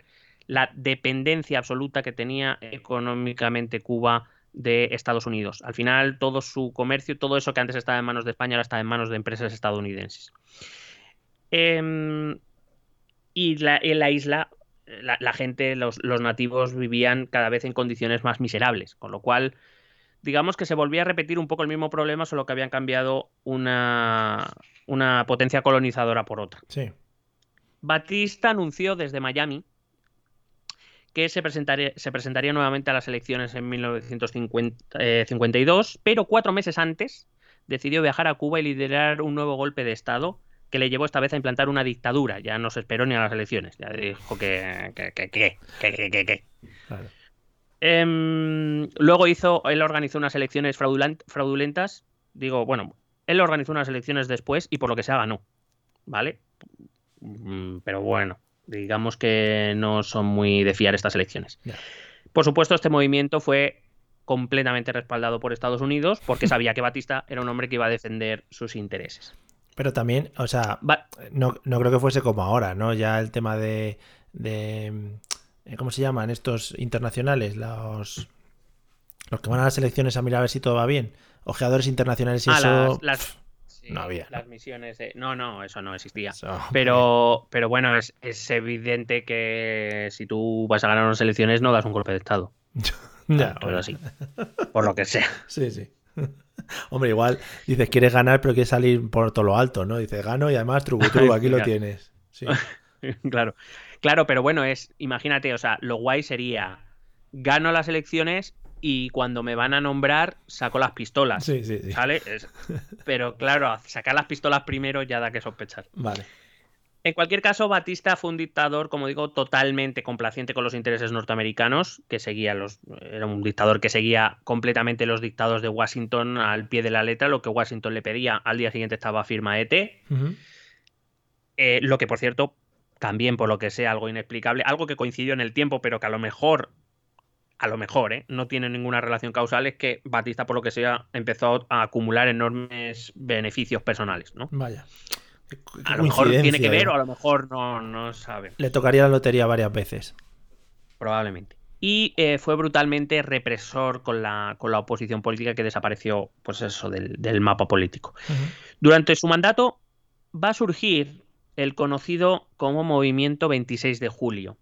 la dependencia absoluta que tenía económicamente Cuba de Estados Unidos. Al final, todo su comercio, todo eso que antes estaba en manos de España, ahora está en manos de empresas estadounidenses. Em, y en la isla, la, gente, los, nativos vivían cada vez en condiciones más miserables, con lo cual, digamos que se volvía a repetir un poco el mismo problema, solo que habían cambiado una, una potencia colonizadora por otra. Sí. Batista anunció desde Miami que se presentaría, se presentaría nuevamente a las elecciones en 1952, pero cuatro meses antes decidió viajar a Cuba y liderar un nuevo golpe de Estado que le llevó esta vez a implantar una dictadura. Ya no se esperó ni a las elecciones. Ya dijo que... que, que, que, que em, luego hizo, él organizó unas elecciones fraudulentas. Digo, bueno, él organizó unas elecciones después y por lo que sea ganó. ¿Vale? Mm, pero bueno, digamos que no son muy de fiar estas elecciones. Por supuesto, este movimiento fue completamente respaldado por Estados Unidos porque *laughs* sabía que Batista era un hombre que iba a defender sus intereses. Pero también, o sea, no, creo que fuese como ahora, ¿no? Ya el tema de, de eh, ¿cómo se llaman estos internacionales? Los, los que van a las elecciones a mirar a ver si todo va bien. Ojeadores internacionales y ah, eso no había. Las misiones No, no, eso no existía. pero, pero bueno, es, evidente que si tú vas a ganar unas elecciones no das un golpe de Estado. *laughs* ya, pero sí. Por lo que sea. *laughs* Sí, sí. *laughs* Hombre, igual dices, quieres ganar, pero quieres salir por todo lo alto, ¿no? Dices, gano y además truco, truco, aquí lo tienes. claro. Claro, pero bueno, es, imagínate, o sea, lo guay sería, gano las elecciones y cuando me van a nombrar saco las pistolas. Sí, sí, sí. ¿Sale? Es- *laughs* pero claro, sacar las pistolas primero ya da que sospechar. Vale. En cualquier caso, Batista fue un dictador, como digo, totalmente complaciente con los intereses norteamericanos, que seguía los. Era un dictador que seguía completamente los dictados de Washington al pie de la letra, lo que Washington le pedía. Al día siguiente estaba firma ET. Ujú. Eh, lo que, por cierto, también por lo que sea algo inexplicable, algo que coincidió en el tiempo, pero que a lo mejor, a lo mejor, ¿eh? no tiene ninguna relación causal, es que Batista, por lo que sea, empezó a acumular enormes beneficios personales, ¿no? Vaya. A lo mejor tiene que ver ¿eh? o a lo mejor no, no sabe, Le tocaría la lotería varias veces. probablemente. Y eh, fue brutalmente represor con la, con la oposición política que desapareció, pues eso, del, del mapa político. Durante su mandato va a surgir el conocido como Movimiento 26 de Julio,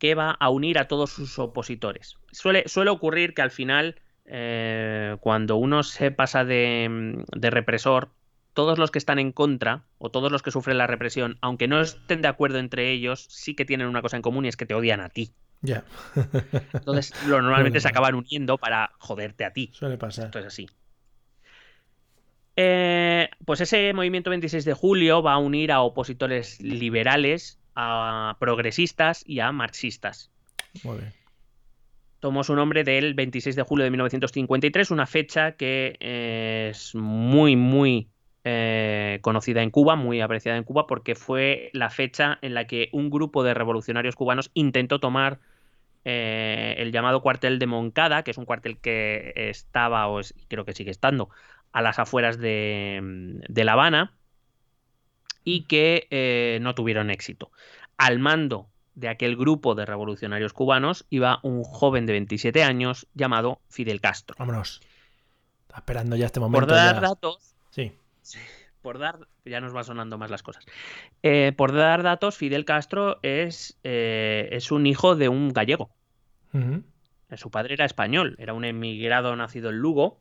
que va a unir a todos sus opositores. Suele, suele ocurrir que al final, eh, cuando uno se pasa de, de represor, todos los que están en contra o todos los que sufren la represión, aunque no estén de acuerdo entre ellos, sí que tienen una cosa en común y es que te odian a ti. Ya. Entonces, *laughs* lo normalmente se acaban uniendo para joderte a ti. Suele pasar. Esto es así. Eh, pues ese movimiento 26 de julio va a unir a opositores liberales, a progresistas y a marxistas. Muy bien. Tomó su nombre del 26 de julio de 1953, una fecha que eh, es muy, muy eh, conocida en Cuba, muy apreciada en Cuba, porque fue la fecha en la que un grupo de revolucionarios cubanos intentó tomar eh, el llamado cuartel de Moncada, que es un cuartel que estaba, o es- creo que sigue estando, a las afueras de, de La Habana y que eh, no tuvieron éxito. Al mando de aquel grupo de revolucionarios cubanos iba un joven de 27 años llamado Fidel Castro. Vámonos. Está esperando ya este momento. Por dar ya. datos, Sí. *laughs* por dar, ya nos va sonando más las cosas. Eh, por dar datos, Fidel Castro es, eh, es un hijo de un gallego. Su padre era español, era un emigrado nacido en Lugo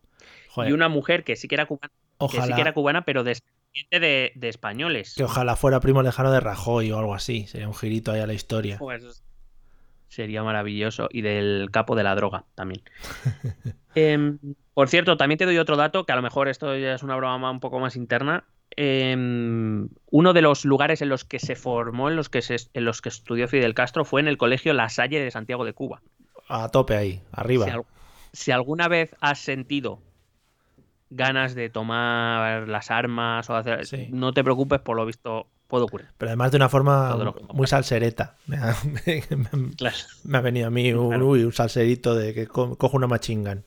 Joder, y una mujer que sí que era cubana, que sí que era cubana pero descendiente de, de españoles. que ojalá fuera primo lejano de Rajoy o algo así. Sería un girito ahí a la historia. Pues sería maravilloso. Y del capo de la droga también. *laughs* Em, por cierto, también te doy otro dato, que a lo mejor esto ya es una broma un poco más interna. Em, uno de los lugares en los que se formó, en los que, se, en los que estudió Fidel Castro, fue en el Colegio La Salle de Santiago de Cuba. A tope ahí, arriba. Si alguna vez has sentido ganas de tomar las armas o hacer... Sí. No te preocupes, por lo visto puede ocurrir. Pero además de una forma muy salsereta. Me ha, *laughs* me- Claro. me ha venido a mí un, Claro. uy, un salserito de que co- cojo una machingan.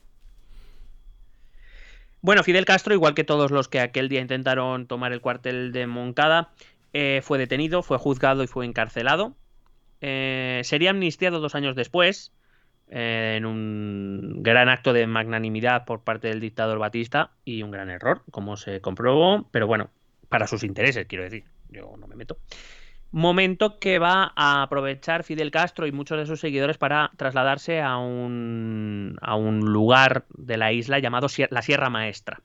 Bueno, Fidel Castro, igual que todos los que aquel día intentaron tomar el cuartel de Moncada, eh, fue detenido, fue juzgado y fue encarcelado. Eh, sería amnistiado dos años después, eh, en un gran acto de magnanimidad por parte del dictador Batista y un gran error, como se comprobó, pero bueno, para sus intereses, quiero decir, yo no me meto. Momento que va a aprovechar Fidel Castro y muchos de sus seguidores para trasladarse a un, a un lugar de la isla llamado la Sierra Maestra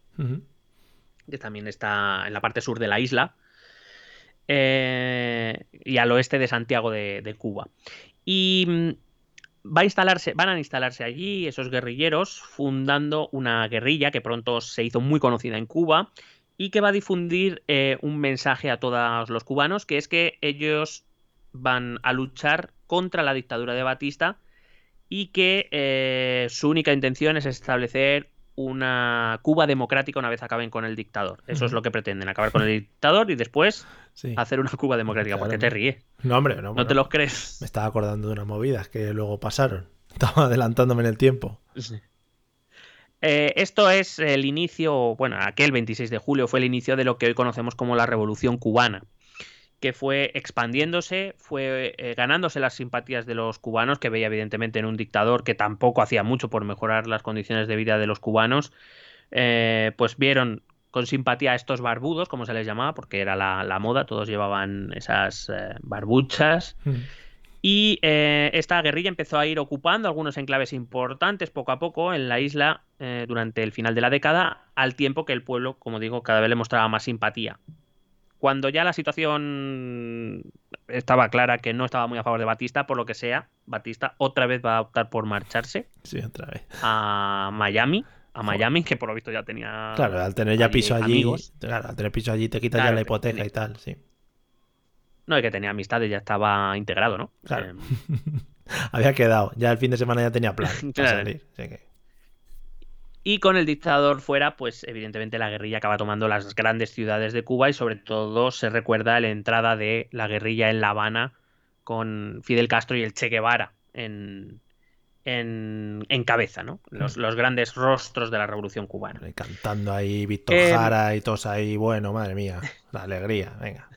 que también está en la parte sur de la isla, eh, y al oeste de Santiago de, de Cuba. Y mm, va a instalarse, van a instalarse allí esos guerrilleros, fundando una guerrilla que pronto se hizo muy conocida en Cuba y que va a difundir eh, un mensaje a todos los cubanos, que es que ellos van a luchar contra la dictadura de Batista y que eh, su única intención es establecer una Cuba democrática una vez acaben con el dictador. Eso es lo que pretenden, acabar con el dictador y después Sí. hacer una Cuba democrática. ¿Por qué te Claro. ríes? No, hombre, no. ¿No bueno, te lo crees? Me estaba acordando de unas movidas que luego pasaron. *laughs* Estaba adelantándome en el tiempo. Eh, esto es el inicio, bueno, aquel 26 de julio fue el inicio de lo que hoy conocemos como la Revolución Cubana, que fue expandiéndose, fue eh, ganándose las simpatías de los cubanos, que veía evidentemente en un dictador que tampoco hacía mucho por mejorar las condiciones de vida de los cubanos, eh, pues vieron con simpatía a estos barbudos, como se les llamaba, porque era la, la moda, todos llevaban esas eh, barbuchas, Mm. y esta guerrilla empezó a ir ocupando algunos enclaves importantes poco a poco en la isla durante el final de la década, al tiempo que el pueblo, como digo, cada vez le mostraba más simpatía. Cuando ya la situación estaba clara que no estaba muy a favor de Batista, por lo que sea, Batista otra vez va a optar por marcharse Sí, otra vez. a Miami. A Miami, que por lo visto ya tenía. Claro, al tener ya piso allí, amigos. claro, al tener piso allí te quitas ya la hipoteca tenía- y tal, sí. No, y que tenía amistades, ya estaba integrado, ¿no? Claro. Eh, *laughs* Había quedado, ya el fin de semana ya tenía plan *laughs* Claro. salir. así que- Y con el dictador fuera, pues evidentemente la guerrilla acaba tomando las grandes ciudades de Cuba y sobre todo se recuerda la entrada de la guerrilla en La Habana con Fidel Castro y el Che Guevara en, en, en cabeza, ¿no? Los, los grandes rostros de la revolución cubana. y cantando ahí Víctor Eh, Jara y todos ahí, bueno, madre mía, la alegría, venga.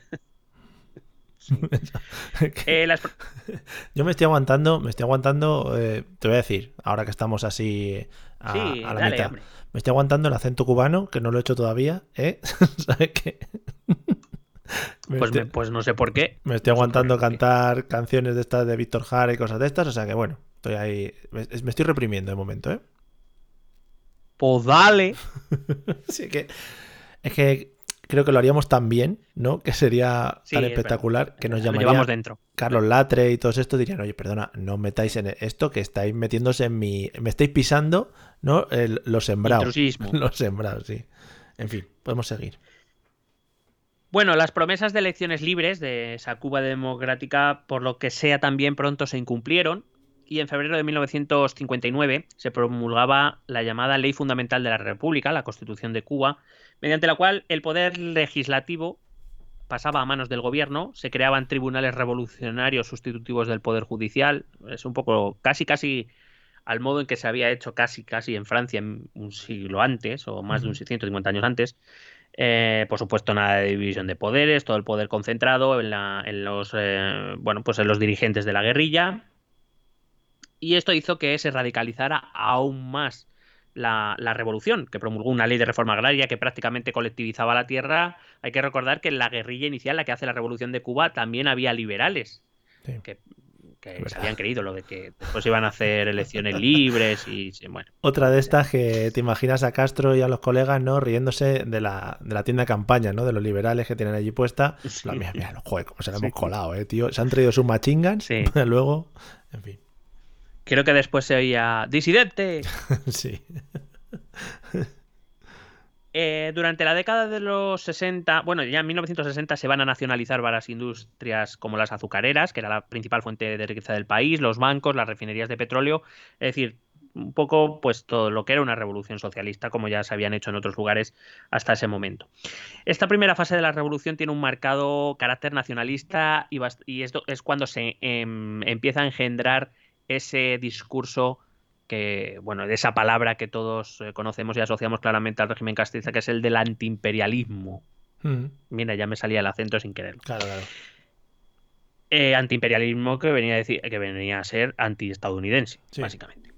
*laughs* Eh, las- Yo me estoy aguantando, me estoy aguantando, eh, te voy a decir, ahora que estamos así a, Sí, a la dale, mitad, hombre. me estoy aguantando el acento cubano, que no lo he hecho todavía, ¿eh? *laughs* ¿Sabes qué? me, Pues, estoy, me- pues no sé por qué. me estoy no sé aguantando cantar canciones de estas de Víctor Jara y cosas de estas, o sea que bueno, estoy ahí, me, me estoy reprimiendo de momento, ¿eh? Pues dale. *laughs* Sí, que es que creo que lo haríamos tan bien, ¿no? Que sería Sí, tan es espectacular que nos llamaría llevamos dentro. Carlos Latre y todos estos dirían, oye, perdona, no metáis en esto que estáis metiéndose en mi... Me estáis pisando, ¿no? El- los sembrados. Intrusismo. *laughs* Los sembrados, sí. En fin, podemos seguir. Bueno, las promesas de elecciones libres de esa Cuba democrática, por lo que sea también pronto se incumplieron, y en febrero de 1959 se promulgaba la llamada Ley Fundamental de la República, la Constitución de Cuba, mediante la cual el poder legislativo pasaba a manos del gobierno, se creaban tribunales revolucionarios sustitutivos del poder judicial, es un poco casi casi al modo en que se había hecho casi casi en Francia un siglo antes o más de un 150 años antes. Eh, por supuesto, nada de división de poderes, todo el poder concentrado en, la- en los eh, bueno, pues en los dirigentes de la guerrilla. Y esto hizo que se radicalizara aún más la, la revolución, que promulgó una ley de reforma agraria que prácticamente colectivizaba la tierra. Hay que recordar que en la guerrilla inicial, la que hace la revolución de Cuba, también había liberales Sí. que, se habían creído lo de que después iban a hacer elecciones libres y bueno. Otra de estas que te imaginas a Castro y a los colegas, ¿no? Riéndose de la, de la tienda de campaña, ¿no? De los liberales que tienen allí puesta. *laughs* Sí. La, mira, mira, joder, cómo se la Sí. hemos colado, ¿eh, tío? Se han traído sus machingans Sí. *laughs* luego... En fin, Creo que después se oía ¡Disidente! *laughs* sí. *laughs* Eh, durante la década de los 60, bueno, ya en 1960 se van a nacionalizar varias industrias como las azucareras, que era la principal fuente de riqueza del país, los bancos, las refinerías de petróleo, es decir, un poco pues todo lo que era una revolución socialista, como ya se habían hecho en otros lugares hasta ese momento. Esta primera fase de la revolución tiene un marcado carácter nacionalista y, esto es cuando se em, empieza a engendrar ese discurso que, bueno, de esa palabra que todos eh, conocemos y asociamos claramente al régimen castrista, que es el del antiimperialismo. Mm, Mira, ya me salía el acento sin querer. claro, claro. Eh, antiimperialismo que venía a decir, que venía a ser antiestadounidense, Sí. básicamente.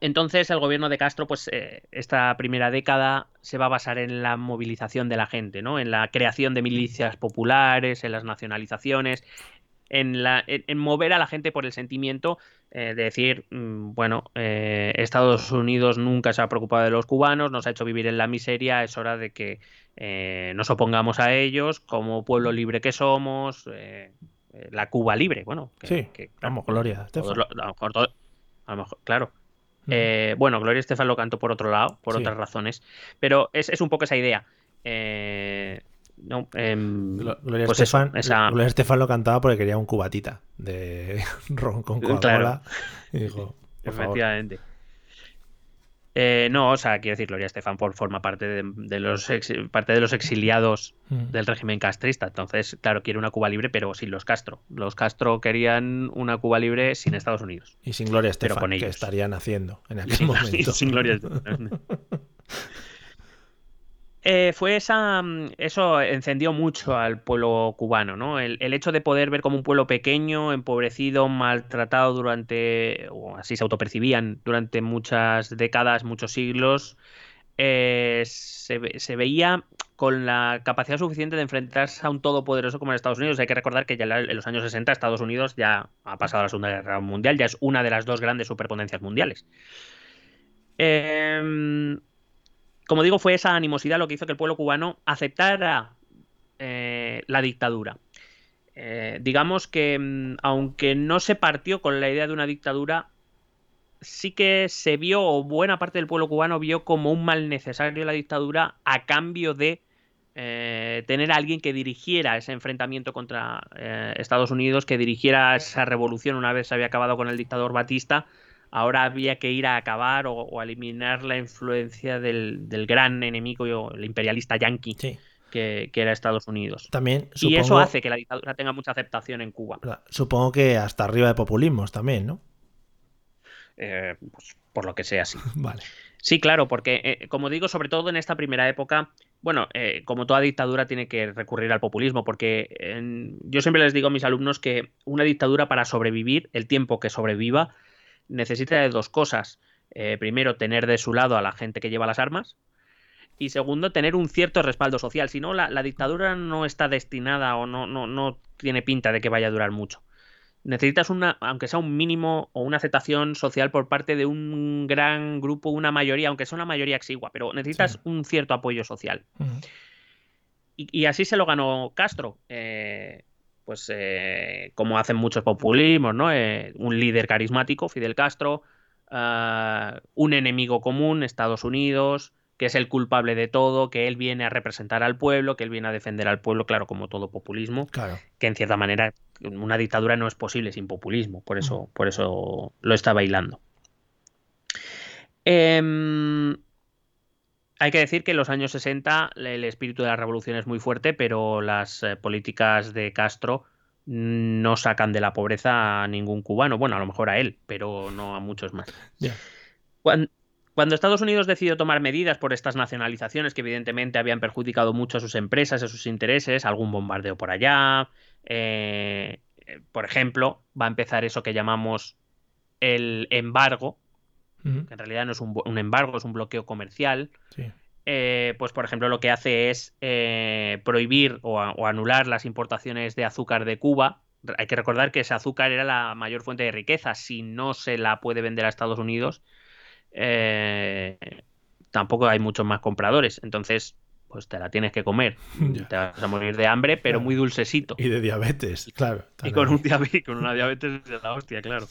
Entonces, el gobierno de Castro, pues eh, esta primera década se va a basar en la movilización de la gente, ¿no? En la creación de milicias populares, en las nacionalizaciones, en, la, en, en mover a la gente por el sentimiento eh, de decir, mm, bueno, eh, Estados Unidos nunca se ha preocupado de los cubanos, nos ha hecho vivir en la miseria, es hora de que eh, nos opongamos a ellos como pueblo libre que somos, eh, la Cuba libre, bueno. Que, Sí, que, vamos, Gloria todos Estefan. lo- a lo mejor todo- a lo mejor, claro. Eh, bueno, Gloria Estefan lo cantó por otro lado, por Sí. otras razones, pero es, es un poco esa idea. Eh, no, em, Glo- Gloria, pues eso, Estefan, esa- Gloria Estefan lo cantaba porque quería un cubatita de *laughs* ron con *laughs* Coca-Cola. Claro. Y dijo, por favor. Efectivamente. Eh, no, o sea, quiero decir, Gloria Estefan forma parte de, de los ex- parte de los exiliados Mm. del régimen castrista. Entonces, claro, quiere una Cuba libre, pero sin los Castro. Los Castro querían una Cuba libre sin Estados Unidos. Y sin Gloria Pero Estefan, con que estarían haciendo en Y *laughs* aquel sin, momento. sin Gloria Estefan. Eh, fue esa. mm, Eso encendió mucho al pueblo cubano, ¿no? El, hecho de poder ver como un pueblo pequeño, empobrecido, maltratado durante. o así se autopercibían durante muchas décadas, muchos siglos. eh, se, se veía con la capacidad suficiente de enfrentarse a un todopoderoso como en Estados Unidos. Hay que recordar que ya en los años 60 Estados Unidos ya ha pasado la Segunda Guerra Mundial, ya es una de las dos grandes superpotencias mundiales. Em, como digo, fue esa animosidad lo que hizo que el pueblo cubano aceptara la dictadura. digamos que mm, aunque no se partió con la idea de una dictadura, sí que se vio, o buena parte del pueblo cubano vio como un mal necesario la dictadura a cambio de eh, tener a alguien que dirigiera ese enfrentamiento contra eh, Estados Unidos, que dirigiera esa revolución una vez se había acabado con el dictador Batista. Ahora había que ir a acabar o, eliminar la influencia del, gran enemigo, el imperialista yanqui. Que, era Estados Unidos. También, y eso hace que la dictadura tenga mucha aceptación en Cuba. Supongo que hasta arriba de populismos también, ¿no? Eh, pues, por lo que sea, sí. *laughs* Vale. Sí, claro, porque, eh, como digo, sobre todo en esta primera época, bueno, eh, como toda dictadura tiene que recurrir al populismo, porque yo siempre les digo a mis alumnos que una dictadura para sobrevivir, el tiempo que sobreviva, necesita de dos cosas. primero, tener de su lado a la gente que lleva las armas, y segundo, tener un cierto respaldo social. Si no, la, la, dictadura no está destinada o no, no, no tiene pinta de que vaya a durar mucho necesitas una, aunque sea un mínimo o una aceptación social por parte de un gran grupo, una mayoría, aunque sea una mayoría exigua, pero necesitas un cierto apoyo social. y, así se lo ganó Castro. Eh, pues eh, como hacen muchos populismos, ¿no? Eh, un líder carismático, Fidel Castro, ah, un enemigo común, Estados Unidos, que es el culpable de todo, que él viene a representar al pueblo, que él viene a defender al pueblo, claro, como todo populismo, claro. que en cierta manera una dictadura no es posible sin populismo, por eso, por eso lo está bailando. Em, hay que decir que en los años 60 el espíritu de la revolución es muy fuerte, pero las eh, políticas de Castro no sacan de la pobreza a ningún cubano. Bueno, a lo mejor a él, pero no a muchos más. Cuando, cuando Estados Unidos decidió tomar medidas por estas nacionalizaciones que evidentemente habían perjudicado mucho a sus empresas, a sus intereses, algún bombardeo por allá, eh, por ejemplo, va a empezar eso que llamamos el embargo, que en realidad no es un, embargo, es un bloqueo comercial. Eh, pues por ejemplo lo que hace es eh, prohibir o, o, anular las importaciones de azúcar de Cuba. Hay que recordar que ese azúcar era la mayor fuente de riqueza. Si no se la puede vender a Estados Unidos, eh, tampoco hay muchos más compradores. Entonces, pues te la tienes que comer. *laughs* Te vas a morir de hambre, pero muy dulcesito. Y de diabetes, claro. Y con, un con una diabetes de la hostia, claro.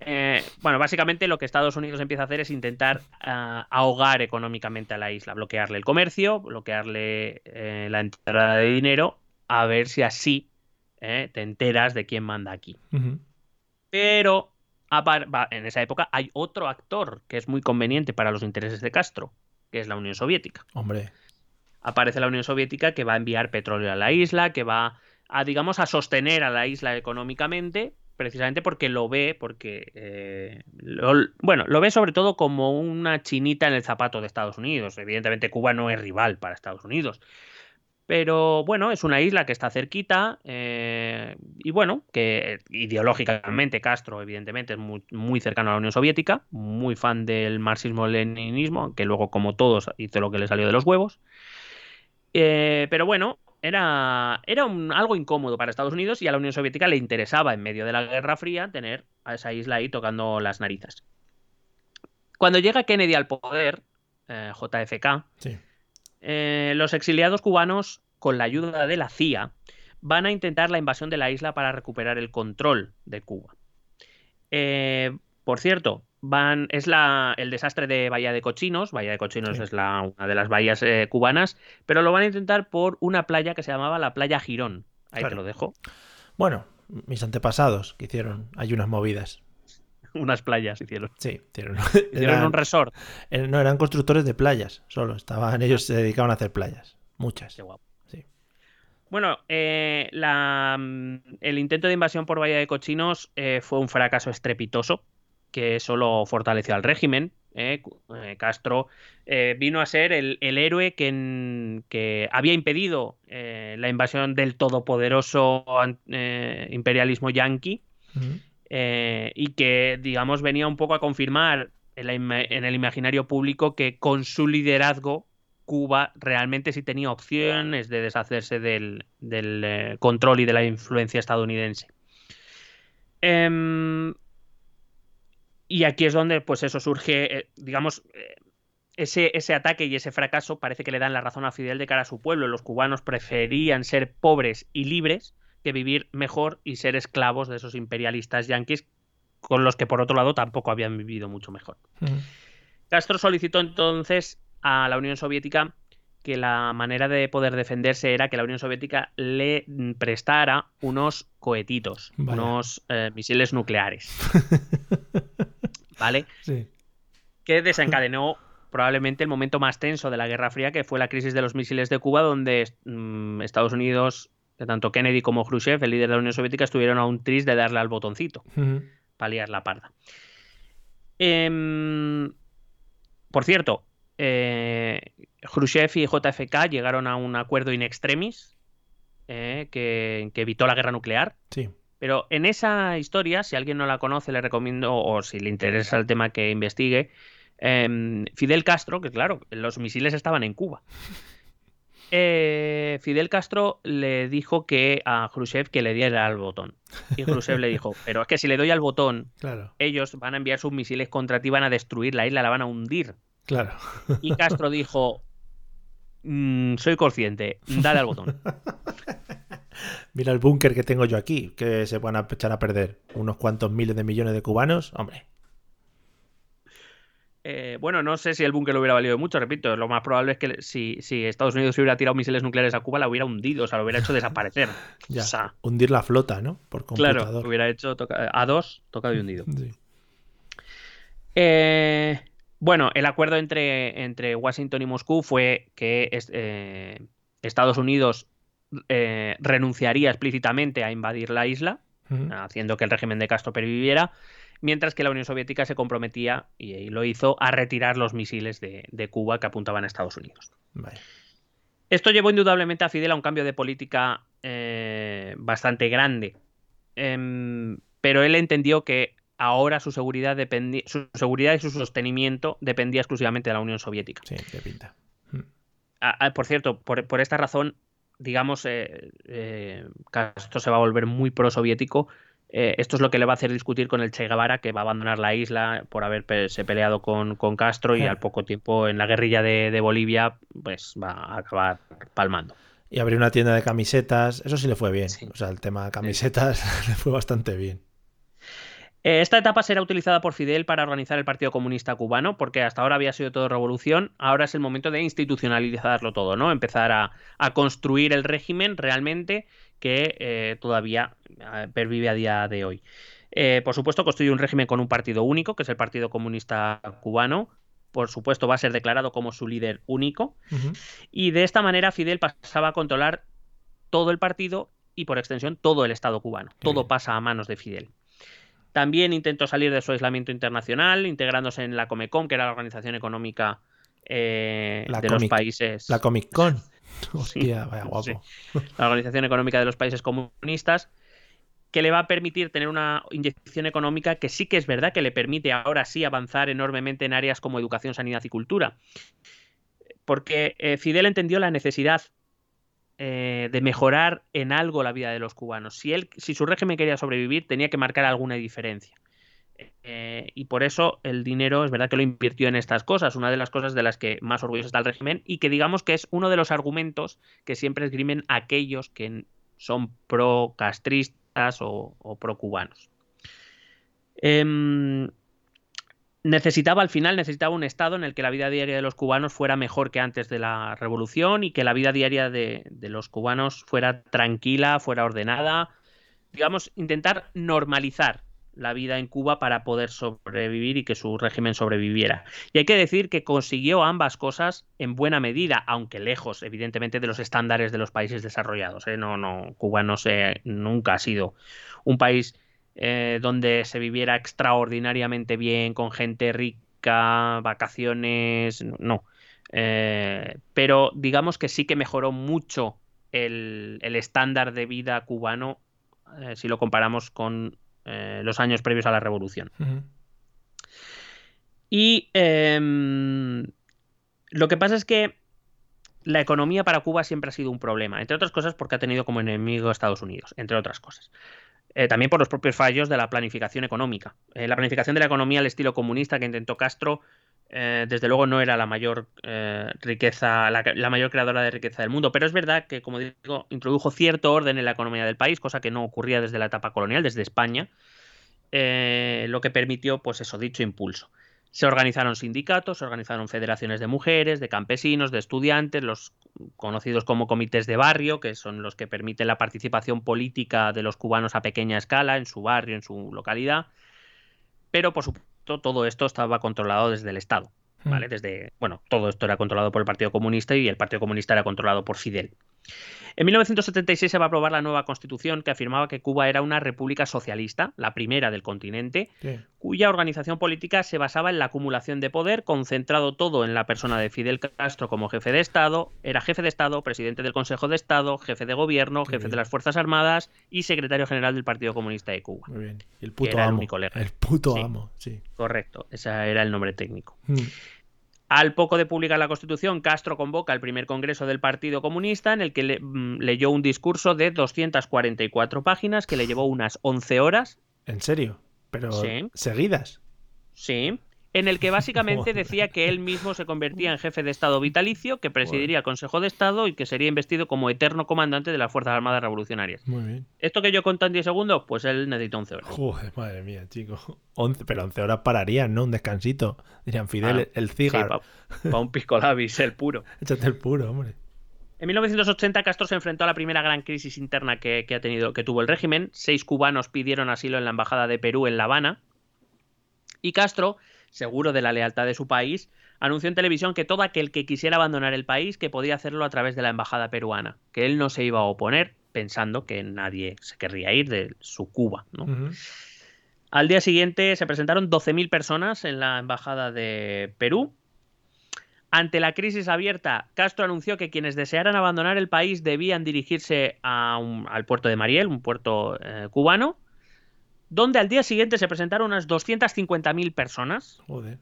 Eh, bueno, básicamente lo que Estados Unidos empieza a hacer es intentar ah, ahogar económicamente a la isla, bloquearle el comercio, bloquearle eh, la entrada de dinero, a ver si así te enteras de quién manda aquí. Pero en esa época hay otro actor que es muy conveniente para los intereses de Castro, que es la Unión Soviética. Hombre. Aparece la Unión Soviética que va a enviar petróleo a la isla, que va a, digamos, a sostener a la isla económicamente, precisamente porque lo ve, porque, eh, bueno, lo ve sobre todo como una chinita en el zapato de Estados Unidos. Evidentemente Cuba no es rival para Estados Unidos, pero bueno, es una isla que está cerquita eh, y bueno, que ideológicamente Castro evidentemente es muy, cercano a la Unión Soviética, muy fan del marxismo-leninismo, que luego como todos hizo lo que le salió de los huevos. Eh, pero bueno, era, era algo incómodo para Estados Unidos y a la Unión Soviética le interesaba en medio de la Guerra Fría tener a esa isla ahí tocando las narices. Cuando llega Kennedy al poder, eh, JFK, sí eh, los exiliados cubanos, con la ayuda de la CIA, van a intentar la invasión de la isla para recuperar el control de Cuba. Eh, por cierto, van, es la, el desastre de Bahía de Cochinos. Bahía de Cochinos es la, una de las bahías eh, cubanas, pero lo van a intentar por una playa que se llamaba la playa Girón. Ahí te lo dejo. Bueno, mis antepasados que hicieron, hay unas movidas. *laughs* unas playas hicieron. Sí, hicieron, *laughs* hicieron un resort. No, eran constructores de playas, solo. Estaban, ellos se dedicaban a hacer playas. Muchas. Qué guapo. Sí. Bueno, eh, la, mm, el intento de invasión por Bahía de Cochinos eh, fue un fracaso estrepitoso que solo fortaleció al régimen. Eh, Castro vino a ser el, héroe que, que, había impedido la invasión del todopoderoso imperialismo yanqui. Eh, y que, digamos, venía un poco a confirmar en, el imaginario público que con su liderazgo Cuba realmente sí tenía opciones de deshacerse del, eh, control y de la influencia estadounidense. Em, y aquí es donde, pues eso surge, eh, digamos, ese, ese ataque y ese fracaso parece que le dan la razón a Fidel de cara a su pueblo. Los cubanos preferían ser pobres y libres que vivir mejor y ser esclavos de esos imperialistas yanquis con los que por otro lado tampoco habían vivido mucho mejor. Castro solicitó entonces a la Unión Soviética que la manera de poder defenderse era que la Unión Soviética le prestara unos cohetitos, unos eh, misiles nucleares. *laughs* ¿Vale? Sí. Que desencadenó probablemente el momento más tenso de la Guerra Fría, que fue la crisis de los misiles de Cuba, donde mm, Estados Unidos, tanto Kennedy como Khrushchev, el líder de la Unión Soviética, estuvieron a un tris de darle al botoncito, para liar la parda. Em, por cierto, eh, Khrushchev y JFK llegaron a un acuerdo in extremis eh, que, evitó la guerra nuclear. Sí. Pero en esa historia, si alguien no la conoce, le recomiendo, o si le interesa el tema que investigue, em, Fidel Castro, que claro, los misiles estaban en Cuba. *laughs* Eh, Fidel Castro le dijo que a Khrushchev que le diera al botón. Y Khrushchev le dijo, *laughs* pero es que si le doy al botón, ellos van a enviar sus misiles contra ti, van a destruir la isla, la van a hundir. Claro. Y Castro dijo, mm, soy consciente, dale al botón. *laughs* Mira el búnker que tengo yo aquí, que se van a echar a perder unos cuantos miles de millones de cubanos, hombre. Eh, bueno, no sé si el búnker lo hubiera valido mucho, repito, lo más probable es que si, Estados Unidos hubiera tirado misiles nucleares a Cuba, la hubiera hundido, o sea, lo hubiera hecho desaparecer. *laughs* ya, hundir la flota, ¿no? Por computador. Claro, hubiera hecho a dos, tocado y hundido. Sí. Eh, bueno, el acuerdo entre, entre Washington y Moscú fue que eh, Estados Unidos eh, renunciaría explícitamente a invadir la isla, haciendo que el régimen de Castro perviviera, mientras que la Unión Soviética se comprometía, y, lo hizo, a retirar los misiles de, Cuba que apuntaban a Estados Unidos. Esto llevó indudablemente a Fidel a un cambio de política eh, bastante grande, em, pero él entendió que ahora su seguridad, dependía, su seguridad y su sostenimiento dependía exclusivamente de la Unión Soviética. Sí, qué pinta. Hmm. Ah, ah, por cierto, por, esta razón, digamos, eh, eh, Castro se va a volver muy pro-soviético. Eh, esto es lo que le va a hacer discutir con el Che Guevara, que va a abandonar la isla por haberse peleado con, Castro y al poco tiempo en la guerrilla de, Bolivia, pues va a acabar palmando. Y abrió una tienda de camisetas, eso sí le fue bien. O sea, el tema de camisetas *laughs* le fue bastante bien. Eh, esta etapa será utilizada por Fidel para organizar el Partido Comunista Cubano, porque hasta ahora había sido todo revolución, ahora es el momento de institucionalizarlo todo, ¿no? Empezar a, construir el régimen realmente que eh, todavía eh, pervive a día de hoy. por supuesto, construye un régimen con un partido único, que es el Partido Comunista Cubano. Por supuesto, va a ser declarado como su líder único. Y de esta manera, Fidel pasaba a controlar todo el partido y, por extensión, todo el Estado cubano. Todo pasa a manos de Fidel. También intentó salir de su aislamiento internacional, integrándose en la Comecon, que era la organización económica eh, de los países. La Comic Con. *laughs* Hostia, vaya guapo. La Organización Económica de los Países Comunistas, que le va a permitir tener una inyección económica que sí que es verdad que le permite ahora sí avanzar enormemente en áreas como educación, sanidad y cultura. Porque eh, Fidel entendió la necesidad eh, de mejorar en algo la vida de los cubanos. Si, él, si su régimen quería sobrevivir, tenía que marcar alguna diferencia. Eh, y por eso el dinero es verdad que lo invirtió en estas cosas, una de las cosas de las que más orgulloso está el régimen y que digamos que es uno de los argumentos que siempre esgrimen aquellos que son pro-castristas o, pro-cubanos. Em, necesitaba al final, necesitaba un estado en el que la vida diaria de los cubanos fuera mejor que antes de la revolución y que la vida diaria de, los cubanos fuera tranquila, fuera ordenada. Digamos, intentar normalizar la vida en Cuba para poder sobrevivir y que su régimen sobreviviera. Y hay que decir que consiguió ambas cosas en buena medida, aunque lejos, evidentemente, de los estándares de los países desarrollados. ¿eh? No, no, Cuba no se, nunca ha sido un país eh, donde se viviera extraordinariamente bien, con gente rica, vacaciones, no. Eh, pero digamos que sí que mejoró mucho el, estándar de vida cubano si lo comparamos con los años previos a la revolución. Y em, lo que pasa es que la economía para Cuba siempre ha sido un problema, entre otras cosas porque ha tenido como enemigo a Estados Unidos, entre otras cosas. Eh, también por los propios fallos de la planificación económica. Eh, la planificación de la economía al estilo comunista que intentó Castro eh, desde luego no era la mayor eh, riqueza, la, mayor creadora de riqueza del mundo, pero es verdad que, como digo, introdujo cierto orden en la economía del país, cosa que no ocurría desde la etapa colonial, desde España, eh, lo que permitió, pues eso, dicho impulso. Se organizaron sindicatos, se organizaron federaciones de mujeres, de campesinos, de estudiantes, los conocidos como comités de barrio, que son los que permiten la participación política de los cubanos a pequeña escala, en su barrio, en su localidad. Pero, por supuesto, todo esto estaba controlado desde el Estado. ¿vale? Hmm. Desde, bueno, todo esto era controlado por el Partido Comunista y el Partido Comunista era controlado por Fidel. En 1976 se va a aprobar la nueva constitución que afirmaba que Cuba era una república socialista, la primera del continente, cuya organización política se basaba en la acumulación de poder, concentrado todo en la persona de Fidel Castro como jefe de Estado, era jefe de Estado, presidente del Consejo de Estado, jefe de gobierno, jefe de las Fuerzas Armadas y secretario general del Partido Comunista de Cuba. Muy bien. el puto amo. El, puto amo, sí. Correcto, ese era el nombre técnico. Mm. Al poco de publicar la Constitución, Castro convoca el primer Congreso del Partido Comunista en el que mm, leyó un discurso de 244 páginas que le llevó unas 11 horas. ¿En serio? ¿Pero seguidas? Sí en el que básicamente *laughs* decía que él mismo se convertía en jefe de Estado vitalicio, que presidiría el Consejo de Estado y que sería investido como eterno comandante de las Fuerzas Armadas Revolucionarias. Muy bien. ¿Esto que yo conté en 10 segundos? Pues él necesita 11 horas. Joder, madre mía, chico. 11, pero 11 horas pararían, ¿no? Un descansito. Dirían Fidel, ah, el cigarro. Para *laughs* un pisco labis, el puro. Échate el puro, hombre. En 1980 Castro se enfrentó a la primera gran crisis interna que, que, ha tenido, que tuvo el régimen. Seis cubanos pidieron asilo en la embajada de Perú en La Habana. Y Castro seguro de la lealtad de su país, anunció en televisión que todo aquel que quisiera abandonar el país que podía hacerlo a través de la embajada peruana, que él no se iba a oponer pensando que nadie se querría ir de su Cuba. Al día siguiente se presentaron 12.000 personas en la embajada de Perú. Ante la crisis abierta, Castro anunció que quienes desearan abandonar el país debían dirigirse al puerto de Mariel, un puerto eh, cubano, donde al día siguiente se presentaron unas 250.000 personas. Joder.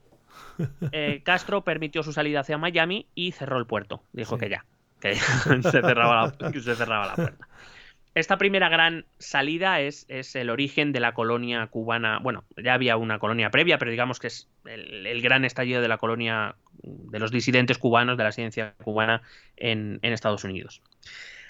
Eh, *laughs* Castro permitió su salida hacia Miami y cerró el puerto. Dijo que ya, *laughs* que se, cerraba la, puerta. Esta primera gran salida es, es, el origen de la colonia cubana. Bueno, ya había una colonia previa, pero digamos que es el, gran estallido de la colonia de los disidentes cubanos, de la ciencia cubana en, en Estados Unidos.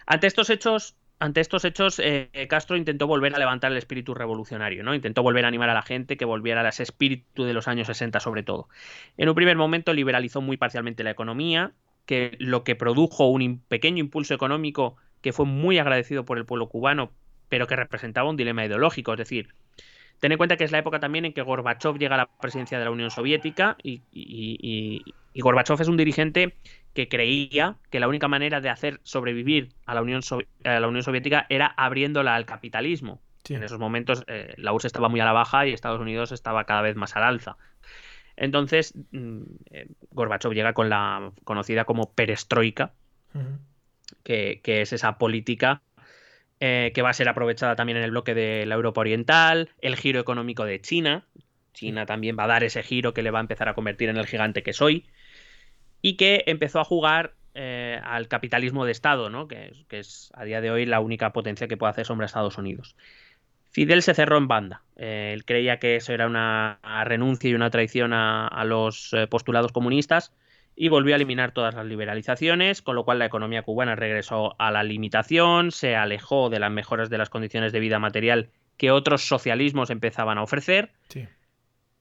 Ante estos hechos, ante estos hechos, eh, Castro intentó volver a levantar el espíritu revolucionario, ¿no? Intentó volver a animar a la gente que volviera a ese espíritu de los años 60 sobre todo. En un primer momento liberalizó muy parcialmente la economía, que lo que produjo un pequeño impulso económico que fue muy agradecido por el pueblo cubano, pero que representaba un dilema ideológico, es decir, Ten en cuenta que es la época también en que Gorbachev llega a la presidencia de la Unión Soviética y, y, Gorbachev es un dirigente que creía que la única manera de hacer sobrevivir a la Unión, a la Unión Soviética era abriéndola al capitalismo. En esos momentos eh, la URSS estaba muy a la baja y Estados Unidos estaba cada vez más al alza. Entonces, mm, eh, Gorbachev llega con la conocida como perestroika, que, que, es esa política eh, que va a ser aprovechada también en el bloque de la Europa Oriental, el giro económico de China. China también va a dar ese giro que le va a empezar a convertir en el gigante que soy. Y que empezó a jugar eh, al capitalismo de Estado, ¿no? que, es a día de hoy la única potencia que puede hacer sombra a Estados Unidos. Fidel se cerró en banda. Eh, él creía que eso era una renuncia y una traición a los postulados comunistas y volvió a eliminar todas las liberalizaciones, con lo cual la economía cubana regresó a la limitación, se alejó de las mejoras de las condiciones de vida material que otros socialismos empezaban a ofrecer.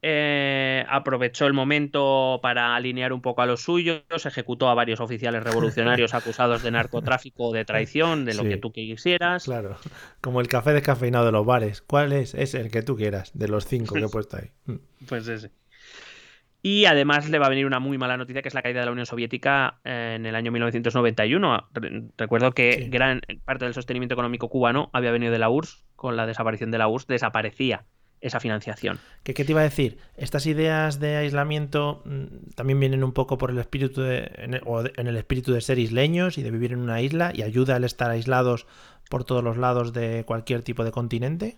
Eh, aprovechó el momento para alinear un poco a los suyos, ejecutó a varios oficiales revolucionarios *laughs* acusados de narcotráfico o de traición, de lo que tú quisieras. Claro, como el café descafeinado de los bares. ¿Cuál es? Es el que tú quieras, de los cinco que he *laughs* puesto ahí. Pues ese. Y además le va a venir una muy mala noticia, que es la caída de la Unión Soviética eh, en el año 1991. Recuerdo que gran parte del sostenimiento económico cubano había venido de la URSS. Con la desaparición de la URSS desaparecía esa financiación. ¿Qué, te iba a decir? Estas ideas de aislamiento mm, también vienen un poco por el espíritu de, en el espíritu de ser isleños y de vivir en una isla y ayuda al estar aislados por todos los lados de cualquier tipo de continente.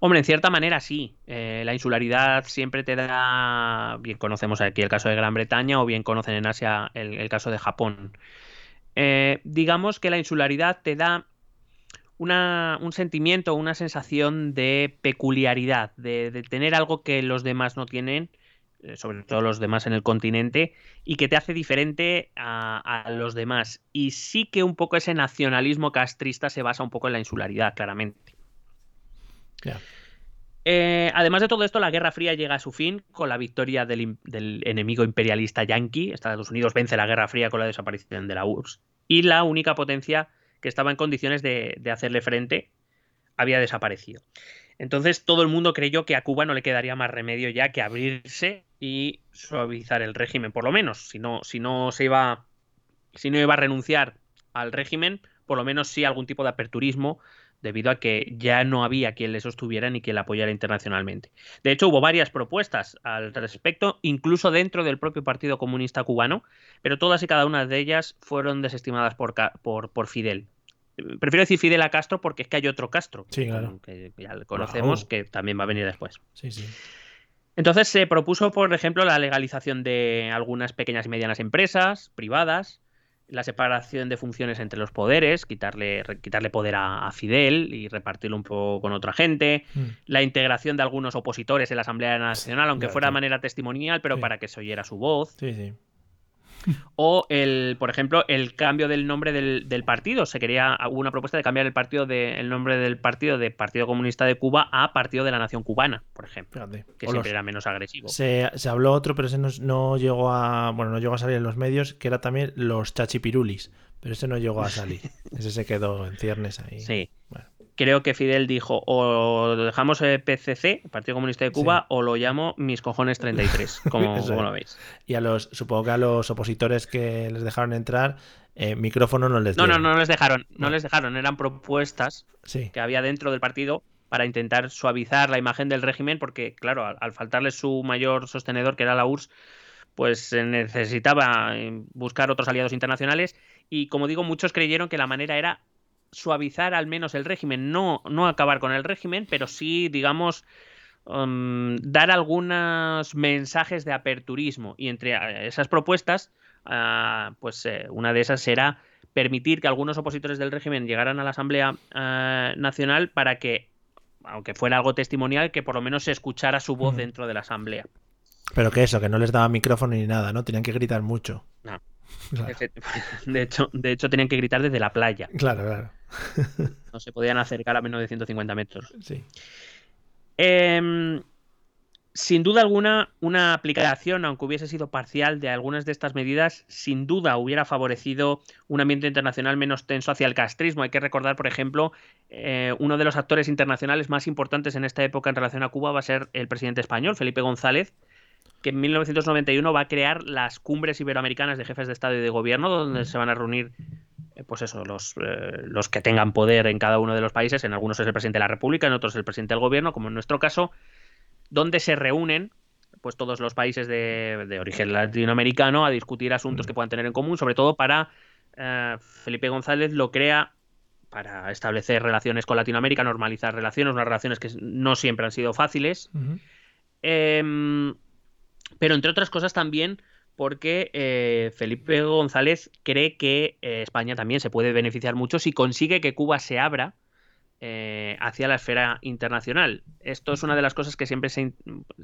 Hombre, en cierta manera sí. Eh, la insularidad siempre te da. Bien conocemos aquí el caso de Gran Bretaña o bien conocen en Asia el, caso de Japón. Eh, digamos que la insularidad te da una, un sentimiento, una sensación de peculiaridad, de, tener algo que los demás no tienen, eh, sobre todo los demás en el continente, y que te hace diferente a, los demás. Y sí que un poco ese nacionalismo castrista se basa un poco en la insularidad, claramente. Eh, además de todo esto, la Guerra Fría llega a su fin con la victoria del, enemigo imperialista yanqui. Estados Unidos vence la Guerra Fría con la desaparición de la URSS. Y la única potencia que estaba en condiciones de hacerle frente había desaparecido. Entonces todo el mundo creyó que a Cuba no le quedaría más remedio ya que abrirse y suavizar el régimen, por lo menos. Si no, si no se iba, si no iba a renunciar al régimen, por lo menos sí algún tipo de aperturismo, debido a que ya no había quien le sostuviera ni quien le apoyara internacionalmente. De hecho, hubo varias propuestas al respecto, incluso dentro del propio Partido Comunista Cubano, pero todas y cada una de ellas fueron desestimadas por, por, por Fidel prefiero decir Fidel a Castro porque es que hay otro Castro. Sí, claro. Que ya conocemos, que también va a venir después. Sí, sí. Entonces se propuso, por ejemplo, la legalización de algunas pequeñas y medianas empresas privadas, la separación de funciones entre los poderes, quitarle, quitarle poder a, Fidel y repartirlo un poco con otra gente, mm. la integración de algunos opositores en la Asamblea Nacional, aunque fuera de manera testimonial, pero para que se oyera su voz. Sí, sí. O el, por ejemplo, el cambio del nombre del, partido. Se quería, hubo una propuesta de cambiar el partido de, el nombre del partido de Partido Comunista de Cuba a Partido de la Nación Cubana, por ejemplo. Que siempre era menos agresivo. Se, habló otro, pero ese no, llegó a. Bueno, no llegó a salir en los medios, que era también los chachipirulis. Pero ese no llegó a salir. *laughs* ese se quedó en ciernes ahí. Sí. Bueno creo que Fidel dijo o dejamos el PCC, Partido Comunista de Cuba, o lo llamo mis cojones 33, *laughs* como, lo veis. Y a los, supongo que a los opositores que les dejaron entrar, eh, micrófono no les dieron. No, no, no les dejaron, no, les dejaron, eran propuestas que había dentro del partido para intentar suavizar la imagen del régimen, porque claro, al, faltarle su mayor sostenedor, que era la URSS, pues se necesitaba eh, buscar otros aliados internacionales y como digo, muchos creyeron que la manera era suavizar al menos el régimen, no, no acabar con el régimen, pero sí, digamos, um, dar algunos mensajes de aperturismo. Y entre eh, esas propuestas, ah, pues eh, una de esas será permitir que algunos opositores del régimen llegaran a la Asamblea ah, Nacional para que, aunque fuera algo testimonial, que por lo menos se escuchara su voz dentro de la Asamblea. Pero que eso, que no les daba micrófono ni nada, ¿no? Tenían que gritar mucho. No. De, hecho, de hecho, tenían que gritar desde la playa. Claro, claro. *laughs* No se podían acercar a menos de 150 metros. Sí. Em, sin duda alguna, una aplicación, aunque hubiese sido parcial de algunas de estas medidas, sin duda hubiera favorecido un ambiente internacional menos tenso hacia el castrismo. Hay que recordar, por ejemplo, eh, uno de los actores internacionales más importantes en esta época en relación a Cuba va a ser el presidente español, Felipe González, que en 1991 va a crear las cumbres iberoamericanas de jefes de Estado y de Gobierno, donde se van a reunir eh, pues eso, los, eh, los que tengan poder en cada uno de los países, en algunos es el presidente de la República, en otros el presidente del gobierno, como en nuestro caso, donde se reúnen pues todos los países de, origen latinoamericano a discutir asuntos que puedan tener en común, sobre todo para eh, Felipe González lo crea para establecer relaciones con Latinoamérica, normalizar relaciones, unas relaciones que no siempre han sido fáciles. Em, pero entre otras cosas también porque eh, Felipe González cree que eh, España también se puede beneficiar mucho si consigue que Cuba se abra eh, hacia la esfera internacional. Esto es una de las cosas que siempre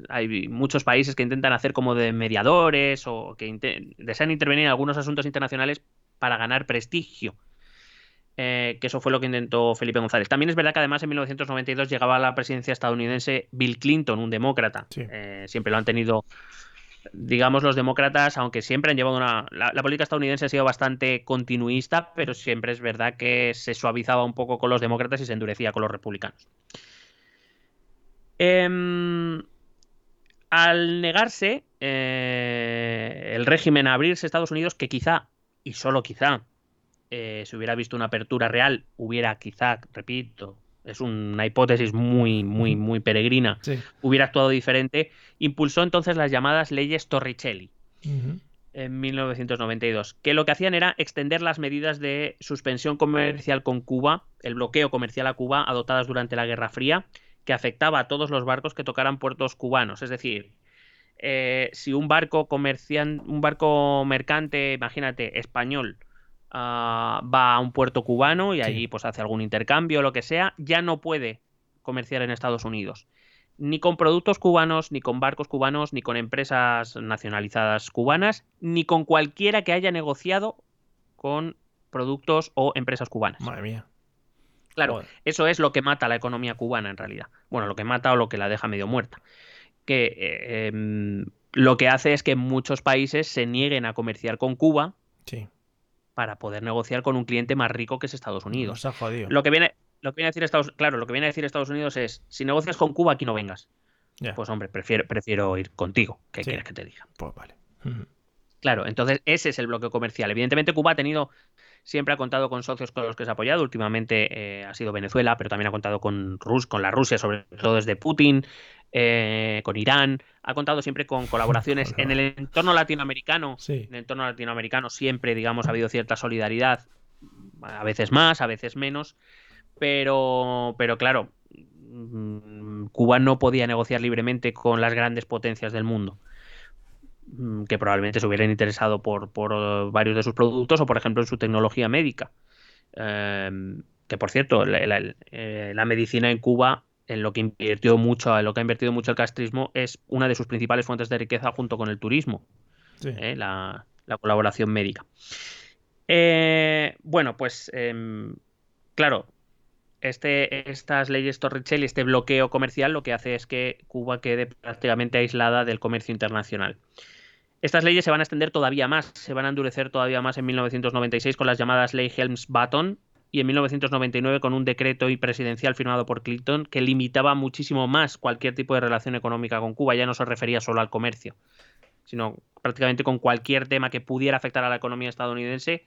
hay muchos países que intentan hacer como de mediadores o que desean intervenir en algunos asuntos internacionales para ganar prestigio. Que eso fue lo que intentó Felipe González. También es verdad que además en 1992 llegaba a la presidencia estadounidense Bill Clinton, un demócrata. siempre lo han tenido digamos, los demócratas, aunque siempre han llevado una... La, política estadounidense ha sido bastante continuista, pero siempre es verdad que se suavizaba un poco con los demócratas y se endurecía con los republicanos. Em, al negarse eh, el régimen a abrirse a Estados Unidos, que quizá, y solo quizá, eh, se hubiera visto una apertura real, hubiera quizá, repito, es una hipótesis muy, muy, muy peregrina, hubiera actuado diferente, impulsó entonces las llamadas leyes Torricelli. En 1992, que lo que hacían era extender las medidas de suspensión comercial con Cuba, el bloqueo comercial a Cuba adoptadas durante la Guerra Fría, que afectaba a todos los barcos que tocaran puertos cubanos. Es decir, eh, si un barco comerciante, un barco mercante, imagínate, español, Ah, va a un puerto cubano y allí pues hace algún intercambio o lo que sea, ya no puede comerciar en Estados Unidos. ni con productos cubanos, ni con barcos cubanos, ni con empresas nacionalizadas cubanas, ni con cualquiera que haya negociado con productos o empresas cubanas. Madre mía. Claro, eso es lo que mata a la economía cubana en realidad. Bueno, lo que mata o lo que la deja medio muerta. Que eh, em, lo que hace es que muchos países se nieguen a comerciar con Cuba sí. Para poder negociar con un cliente más rico que es Estados Unidos. Nos ha jodido. Lo que viene, lo que viene a decir Estados, claro, lo que viene a decir Estados Unidos es, si negocias con Cuba, aquí no vengas. Pues hombre, prefiero, prefiero ir contigo. ¿Qué Sí. quieres que te diga? Pues vale. Claro, entonces ese es el bloqueo comercial. Evidentemente Cuba ha tenido, siempre ha contado con socios con los que se ha apoyado. Últimamente eh, ha sido Venezuela, pero también ha contado con, Rus con la Rusia, sobre todo desde Putin, eh, con Irán. Ha contado siempre con colaboraciones *laughs* en el entorno latinoamericano. Sí. En el entorno latinoamericano siempre, digamos, ha habido cierta solidaridad, a veces más, a veces menos. Pero, pero claro, mm, Cuba no podía negociar libremente con las grandes potencias del mundo que probablemente se hubieran interesado por, por eh, varios de sus productos o, por ejemplo, en su tecnología médica. Eh, que, por cierto, la, la- eh, la medicina en Cuba, en lo que invirtió mucho, en lo que ha invertido mucho el castrismo, es una de sus principales fuentes de riqueza junto con el turismo Sí. eh, la, la colaboración médica. Bueno, pues em, claro, este, estas leyes Torricelli, este bloqueo comercial, lo que hace es que Cuba quede prácticamente aislada del comercio internacional. Estas leyes se van a extender todavía más, se van a endurecer todavía más en 1996 con las llamadas ley Helms-Burton y en 1999 con un decreto y presidencial firmado por Clinton que limitaba muchísimo más cualquier tipo de relación económica con Cuba, ya no se refería solo al comercio, sino prácticamente con cualquier tema que pudiera afectar a la economía estadounidense,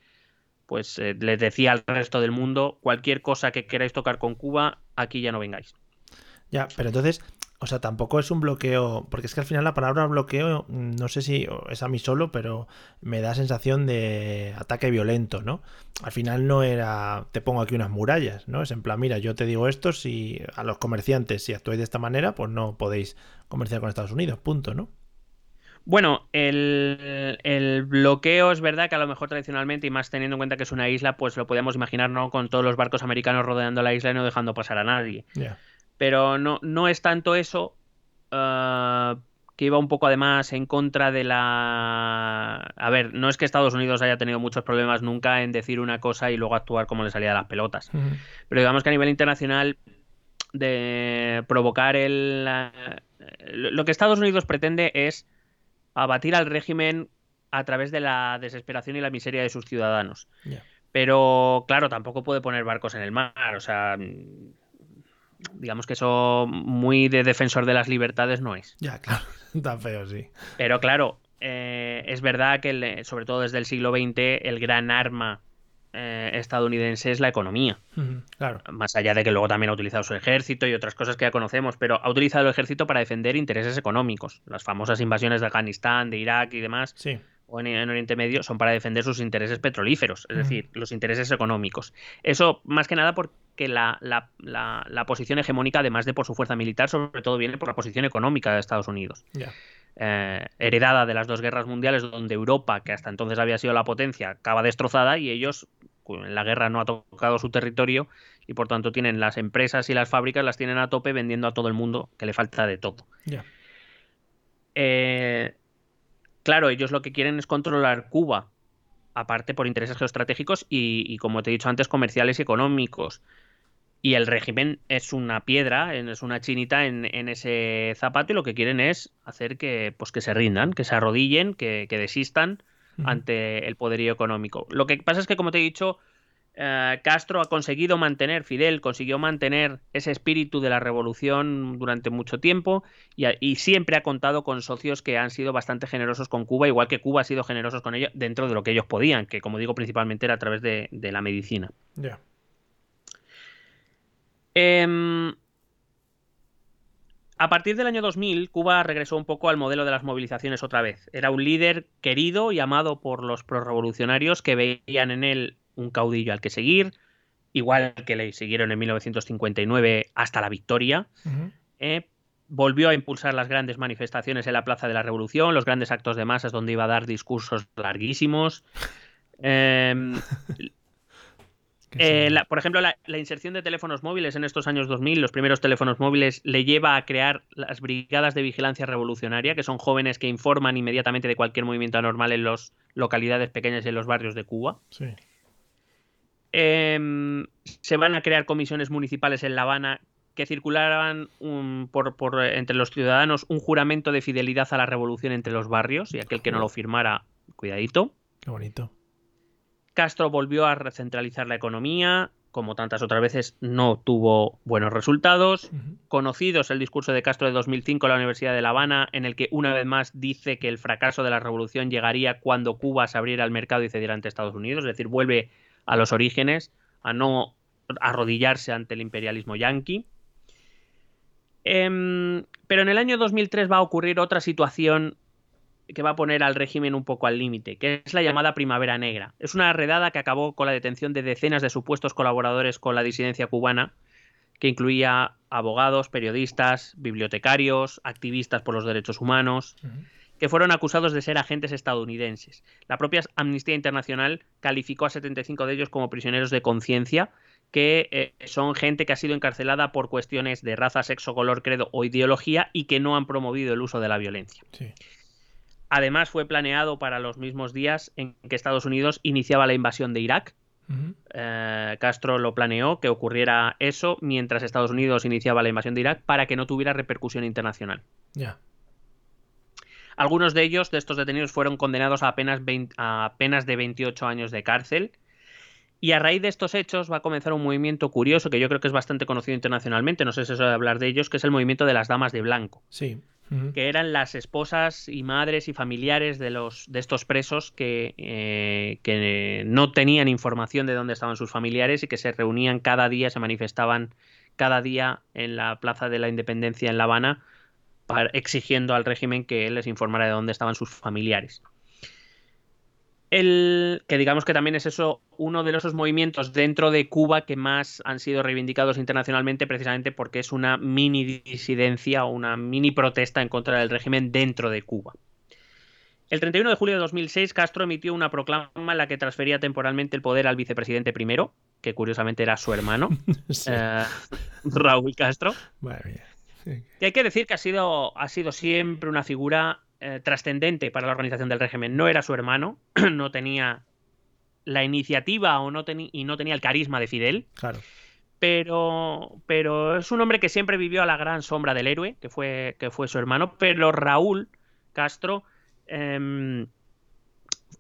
pues eh, les decía al resto del mundo, cualquier cosa que queráis tocar con Cuba, aquí ya no vengáis. Ya, pero entonces, o sea, tampoco es un bloqueo, porque es que al final la palabra bloqueo, mm, no sé si es a mí solo, pero me da sensación de ataque violento, ¿no? Al final no era, te pongo aquí unas murallas, ¿no? Es en plan, mira, yo te digo esto, si a los comerciantes, si actuáis de esta manera, pues no podéis comerciar con Estados Unidos, punto, ¿no? Bueno, el, el bloqueo es verdad que a lo mejor tradicionalmente, y más teniendo en cuenta que es una isla, pues lo podíamos imaginar, ¿no? Con todos los barcos americanos rodeando la isla y no dejando pasar a nadie. Pero no, no es tanto eso, ah, que iba un poco además en contra de la... A ver, no es que Estados Unidos haya tenido muchos problemas nunca en decir una cosa y luego actuar como le salía de las pelotas. Pero digamos que a nivel internacional de provocar el... Lo que Estados Unidos pretende es abatir al régimen a través de la desesperación y la miseria de sus ciudadanos. Pero claro, tampoco puede poner barcos en el mar. O sea, digamos que eso muy de defensor de las libertades no es. Ya, claro, *laughs* tan feo, sí. Pero claro, eh, es verdad que el- sobre todo desde el siglo XX el gran arma eh, estadounidense es la economía. Claro. Más allá de que luego también ha utilizado su ejército y otras cosas que ya conocemos, pero ha utilizado el ejército para defender intereses económicos. Las famosas invasiones de Afganistán, de Irak y demás, Sí. o en, en Oriente Medio, son para defender sus intereses petrolíferos, es decir, los intereses económicos. Eso más que nada porque la, la- la- la posición hegemónica, además de por su fuerza militar, sobre todo viene por la posición económica de Estados Unidos. Eh, heredada de las dos guerras mundiales, donde Europa, que hasta entonces había sido la potencia, acaba destrozada y ellos, en la guerra no ha tocado su territorio y por tanto tienen las empresas y las fábricas, las tienen a tope vendiendo a todo el mundo, que le falta de todo. Eh, claro, ellos lo que quieren es controlar Cuba, aparte por intereses geoestratégicos y, y, como te he dicho antes, comerciales y económicos. Y el régimen es una piedra, es una chinita en, en ese zapato y lo que quieren es hacer que, pues, que se rindan, que se arrodillen, que, que desistan ante el poderío económico. Lo que pasa es que, como te he dicho, eh, Castro ha conseguido mantener, Fidel consiguió mantener ese espíritu de la revolución durante mucho tiempo y, siempre ha contado con socios que han sido bastante generosos con Cuba, igual que Cuba ha sido generosos con ellos dentro de lo que ellos podían, que como digo principalmente era a través de, de la medicina. Ya. Em, a partir del año 2000, Cuba regresó un poco al modelo de las movilizaciones otra vez. Era un líder querido y amado por los prorrevolucionarios que veían en él un caudillo al que seguir, igual que le siguieron en 1959 hasta la victoria. Eh, volvió a impulsar las grandes manifestaciones en la Plaza de la Revolución, los grandes actos de masas donde iba a dar discursos larguísimos. Em, *laughs* Eh, por ejemplo, la, inserción de teléfonos móviles en estos años 2000, los primeros teléfonos móviles, le lleva a crear las brigadas de vigilancia revolucionaria, que son jóvenes que informan inmediatamente de cualquier movimiento anormal en las localidades pequeñas y en los barrios de Cuba. Em, se van a crear comisiones municipales en La Habana que circularan por, entre los ciudadanos un juramento de fidelidad a la revolución entre los barrios y aquel que no lo firmara, cuidadito. Qué bonito. Castro volvió a recentralizar la economía, como tantas otras veces no tuvo buenos resultados. Conocidos el discurso de Castro de 2005 en la Universidad de La Habana, en el que una vez más dice que el fracaso de la revolución llegaría cuando Cuba se abriera al mercado y cediera ante Estados Unidos, es decir, vuelve a los orígenes, a no arrodillarse ante el imperialismo yanqui. Em, pero en el año 2003 va a ocurrir otra situación que va a poner al régimen un poco al límite, que es la llamada Primavera Negra. Es una redada que acabó con la detención de decenas de supuestos colaboradores con la disidencia cubana, que incluía abogados, periodistas, bibliotecarios, activistas por los derechos humanos, que fueron acusados de ser agentes estadounidenses. La propia Amnistía Internacional calificó a 75 de ellos como prisioneros de conciencia, que eh, son gente que ha sido encarcelada por cuestiones de raza, sexo, color, credo o ideología y que no han promovido el uso de la violencia. Sí. Además, fue planeado para los mismos días en que Estados Unidos iniciaba la invasión de Irak. Eh, Castro lo planeó que ocurriera eso mientras Estados Unidos iniciaba la invasión de Irak para que no tuviera repercusión internacional. Ya. Algunos de ellos, de estos detenidos, fueron condenados a apenas, a de 28 años de cárcel. Y a raíz de estos hechos va a comenzar un movimiento curioso que yo creo que es bastante conocido internacionalmente, no sé si se suele hablar de ellos, que es el movimiento de las damas de blanco. Sí que eran las esposas y madres y familiares de, los, de estos presos que, eh, que no tenían información de dónde estaban sus familiares y que se reunían cada día, se manifestaban cada día en la Plaza de la Independencia en La Habana exigiendo al régimen que les informara de dónde estaban sus familiares. El, que digamos que también es eso uno de esos movimientos dentro de Cuba que más han sido reivindicados internacionalmente precisamente porque es una mini disidencia o una mini protesta en contra del régimen dentro de Cuba. El 31 de julio de 2006 Castro emitió una proclama en la que transfería temporalmente el poder al vicepresidente primero, que curiosamente era su hermano, *laughs* eh, Raúl Castro. Y hay que decir que ha sido, ha sido siempre una figura eh, trascendente para la organización del régimen. No era su hermano, *clears throat* no tenía la iniciativa o no y no tenía el carisma de Fidel. Claro. Pero, pero es un hombre que siempre vivió a la gran sombra del héroe, que fue, que fue su hermano. Pero Raúl Castro em,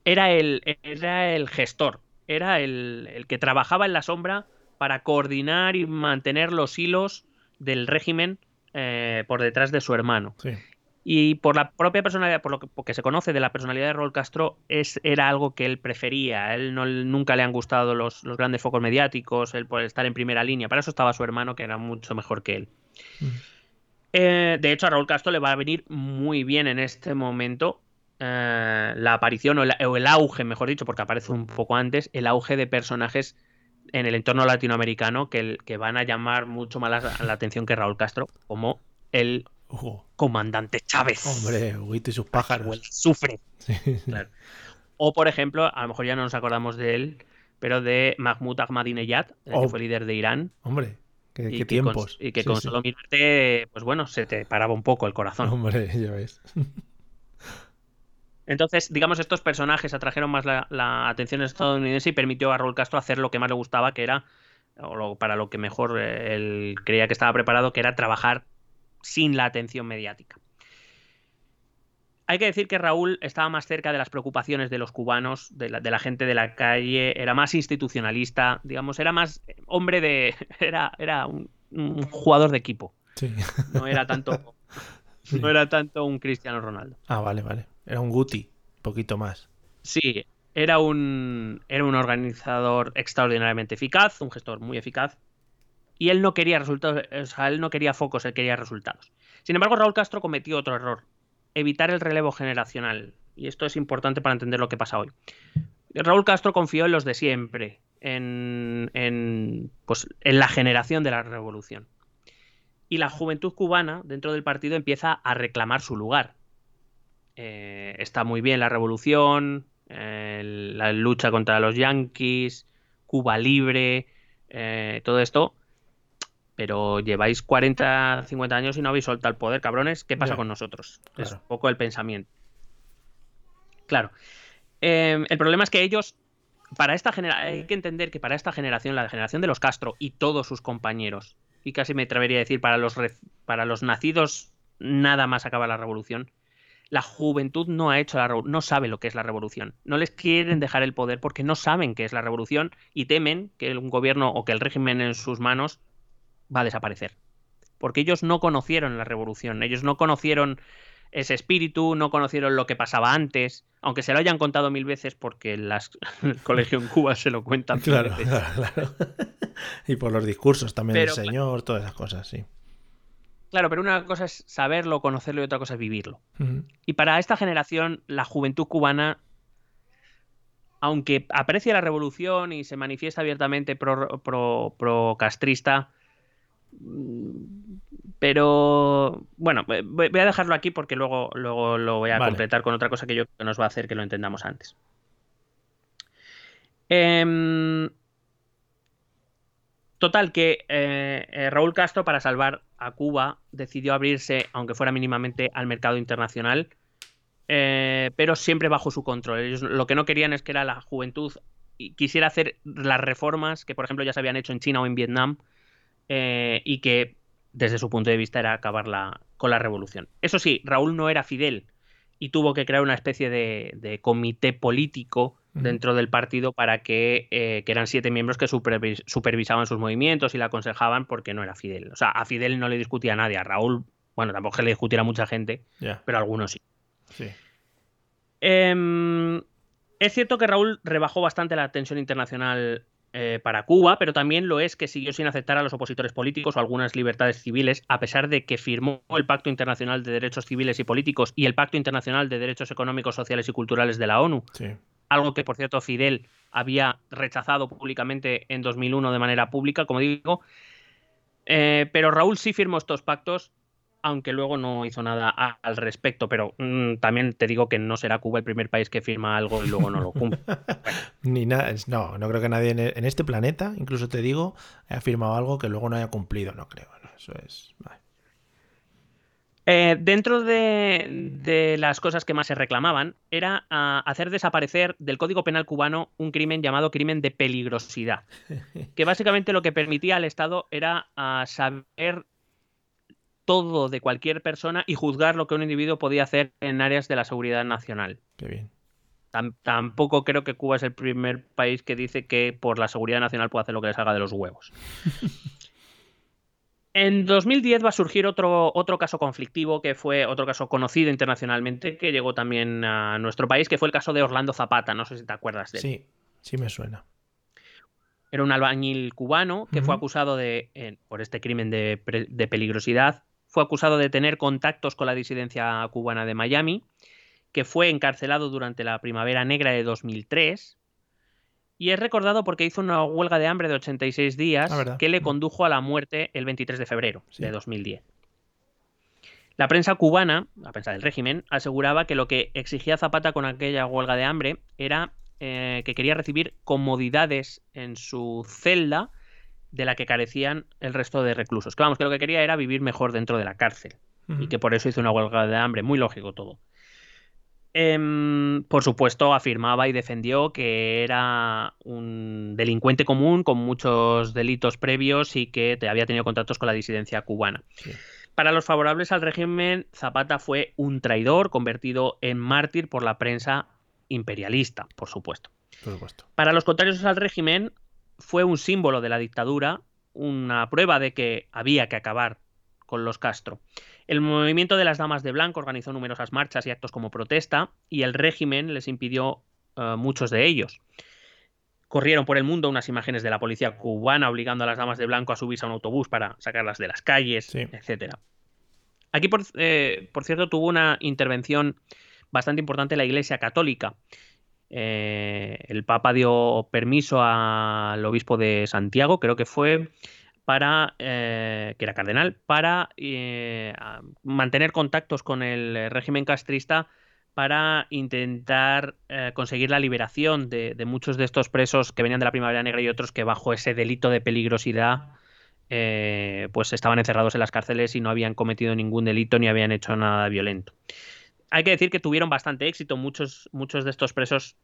era, el, era el gestor, era el, que trabajaba en la sombra para coordinar y mantener los hilos del régimen eh, por detrás de su hermano. Sí. Y por la propia personalidad, por lo que, se conoce de la personalidad de Raúl Castro, es, era algo que él prefería. A él no, nunca le han gustado los, grandes focos mediáticos, el por estar en primera línea. Para eso estaba su hermano, que era mucho mejor que él. Mm. Eh, de hecho, a Raúl Castro le va a venir muy bien en este momento eh, la aparición o el, auge, mejor dicho, porque aparece un poco antes, el auge de personajes en el entorno latinoamericano que, que van a llamar mucho más la, la atención que Raúl Castro, como el Comandante Chávez. Hombre, Huguito y sus pájaros. Sufre. O, por ejemplo, a lo mejor ya no nos acordamos de él, pero de Mahmoud Ahmadinejad, que oh. fue líder de Irán. Hombre, qué, tiempos. y que con solo mirarte, pues bueno, se te paraba un poco el corazón. Hombre, ya ves. *laughs* Entonces, digamos, estos personajes atrajeron más la, atención estadounidense y permitió a Raúl Castro hacer lo que más le gustaba, que era, o para lo que mejor eh, él creía que estaba preparado, que era trabajar sin la atención mediática. Hay que decir que Raúl estaba más cerca de las preocupaciones de los cubanos, de la, gente de la calle, era más institucionalista, digamos, era más hombre de. *laughs* Era, era un, jugador de equipo. No era tanto. *laughs* No era tanto un Cristiano Ronaldo. Ah, vale, vale. Era un Guti, poquito más. Sí, era un, era un organizador extraordinariamente eficaz, un gestor muy eficaz, y él no quería resultados, o sea, él no quería focos, él quería resultados. Sin embargo, Raúl Castro cometió otro error, evitar el relevo generacional. Y esto es importante para entender lo que pasa hoy. Raúl Castro confió en los de siempre, en, en, pues, en la generación de la revolución. Y la juventud cubana dentro del partido empieza a reclamar su lugar. Eh, está muy bien la revolución, la lucha contra los yanquis, Cuba libre, eh, todo esto, pero lleváis 40, 50 años y no habéis soltado el poder, cabrones, ¿qué pasa con nosotros? Es un poco el pensamiento. Claro. Em, el problema es que ellos, para esta generación, hay que entender que para esta generación, la generación de los Castro y todos sus compañeros, y casi me atrevería a decir para los, para los nacidos nada más acaba la revolución, la juventud no ha hecho la no sabe lo que es la revolución. No les quieren dejar el poder porque no saben qué es la revolución y temen que un gobierno o que el régimen en sus manos va a desaparecer. Porque ellos no conocieron la revolución, ellos no conocieron ese espíritu, no conocieron lo que pasaba antes, aunque se lo hayan contado mil veces porque las, *laughs* el colegio en Cuba se lo cuentan. Claro, claro, *laughs* y por los discursos también del Señor, todas esas cosas, sí. Claro, pero una cosa es saberlo, conocerlo y otra cosa es vivirlo. Y para esta generación, la juventud cubana, aunque aprecia la revolución y se manifiesta abiertamente pro, castrista, mm, pero bueno, voy a dejarlo aquí porque luego, luego lo voy a completar con otra cosa que yo que nos va a hacer que lo entendamos antes. Eh, Total, que eh, eh, Raúl Castro, para salvar a Cuba, decidió abrirse, aunque fuera mínimamente, al mercado internacional, eh, pero siempre bajo su control. Ellos lo que no querían es que era la juventud y quisiera hacer las reformas que, por ejemplo, ya se habían hecho en China o en Vietnam y que, desde su punto de vista, era acabar con la revolución. Eso sí, Raúl no era Fidel y tuvo que crear una especie de comité político dentro del partido para que, eh, que eran siete miembros que supervisaban sus movimientos y le aconsejaban porque no era Fidel. O sea, a Fidel no le discutía a nadie, a Raúl, bueno, tampoco que le discutiera mucha gente, pero algunos sí. sí. Em, es cierto que Raúl rebajó bastante la tensión internacional eh, para Cuba, pero también lo es que siguió sin aceptar a los opositores políticos o algunas libertades civiles, a pesar de que firmó el Pacto Internacional de Derechos Civiles y Políticos y el Pacto Internacional de Derechos Económicos, Sociales y Culturales de la ONU. Sí algo que por cierto Fidel había rechazado públicamente en 2001 de manera pública, como digo. Eh, pero Raúl sí firmó estos pactos, aunque luego no hizo nada al respecto. Pero mm, también te digo que no será Cuba el primer país que firma algo y luego no lo cumple. *laughs* Ni nada, no, no creo que nadie en este planeta, incluso te digo, haya firmado algo que luego no haya cumplido, no creo. Eso es. Eh, dentro de, las cosas que más se reclamaban era ah, hacer desaparecer del Código Penal cubano un crimen llamado crimen de peligrosidad, que básicamente lo que permitía al Estado era ah, saber todo de cualquier persona y juzgar lo que un individuo podía hacer en áreas de la seguridad nacional. Qué bien. tampoco creo que Cuba es el primer país que dice que por la seguridad nacional puede hacer lo que le salga de los huevos. *laughs* En 2010 va a surgir otro, otro caso conflictivo que fue otro caso conocido internacionalmente que llegó también a nuestro país, que fue el caso de Orlando Zapata. No sé si te acuerdas de él. Sí, sí me suena. Era un albañil cubano que fue acusado de, por este crimen de, de peligrosidad, fue acusado de tener contactos con la disidencia cubana de Miami, que fue encarcelado durante la Primavera Negra de 2003 y es recordado porque hizo una huelga de hambre de 86 días ah, que le condujo a la muerte el 23 de febrero de 2010. La prensa cubana, la prensa del régimen, aseguraba que lo que exigía Zapata con aquella huelga de hambre era eh, que quería recibir comodidades en su celda de la que carecían el resto de reclusos. Que vamos, que lo que quería era vivir mejor dentro de la cárcel. Y que por eso hizo una huelga de hambre. Muy lógico todo. Em, por supuesto, afirmaba y defendió que era un delincuente común con muchos delitos previos y que había tenido contactos con la disidencia cubana. Para los favorables al régimen, Zapata fue un traidor convertido en mártir por la prensa imperialista, por supuesto. Por supuesto. Para los contrarios al régimen, fue un símbolo de la dictadura, una prueba de que había que acabar con los Castro. El movimiento de las Damas de Blanco organizó numerosas marchas y actos como protesta y el régimen les impidió eh, muchos de ellos. Corrieron por el mundo unas imágenes de la policía cubana obligando a las Damas de Blanco a subirse a un autobús para sacarlas de las calles, etc. Aquí, eh, por, cierto, tuvo una intervención bastante importante la Iglesia Católica. Eh, el Papa dio permiso al obispo de Santiago, creo que fue, para, eh, que era cardenal, para eh, mantener contactos con el régimen castrista para intentar eh, conseguir la liberación de, muchos de estos presos que venían de la Primavera Negra y otros que bajo ese delito de peligrosidad eh, pues estaban encerrados en las cárceles y no habían cometido ningún delito ni habían hecho nada violento. Hay que decir que tuvieron bastante éxito, muchos, muchos de estos presos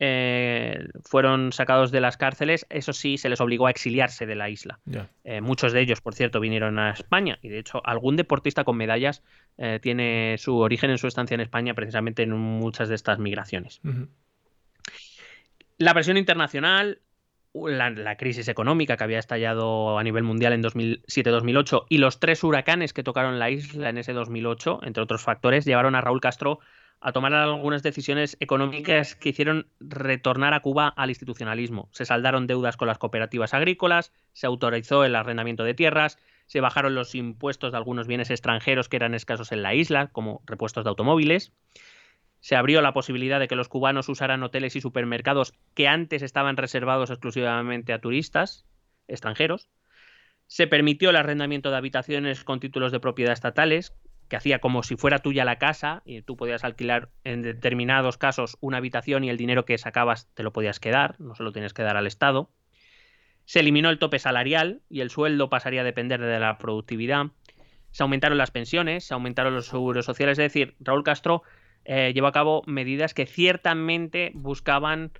eh, fueron sacados de las cárceles, eso sí, se les obligó a exiliarse de la isla. Eh, muchos de ellos, por cierto, vinieron a España. Y de hecho algún deportista con medallas eh, tiene su origen en su estancia en España precisamente en muchas de estas migraciones. La presión internacional, la, crisis económica que había estallado a nivel mundial en 2007-2008 y los tres huracanes que tocaron la isla en ese 2008, entre otros factores, llevaron a Raúl Castro a tomar algunas decisiones económicas que hicieron retornar a Cuba al institucionalismo. Se saldaron deudas con las cooperativas agrícolas, se autorizó el arrendamiento de tierras, se bajaron los impuestos de algunos bienes extranjeros que eran escasos en la isla, como repuestos de automóviles. Se abrió la posibilidad de que los cubanos usaran hoteles y supermercados que antes estaban reservados exclusivamente a turistas extranjeros. Se permitió el arrendamiento de habitaciones con títulos de propiedad estatales, que hacía como si fuera tuya la casa y tú podías alquilar en determinados casos una habitación y el dinero que sacabas te lo podías quedar, no se lo tienes que dar al Estado. Se eliminó el tope salarial y el sueldo pasaría a depender de la productividad. Se aumentaron las pensiones, se aumentaron los seguros sociales, es decir, Raúl Castro eh, llevó a cabo medidas que ciertamente buscaban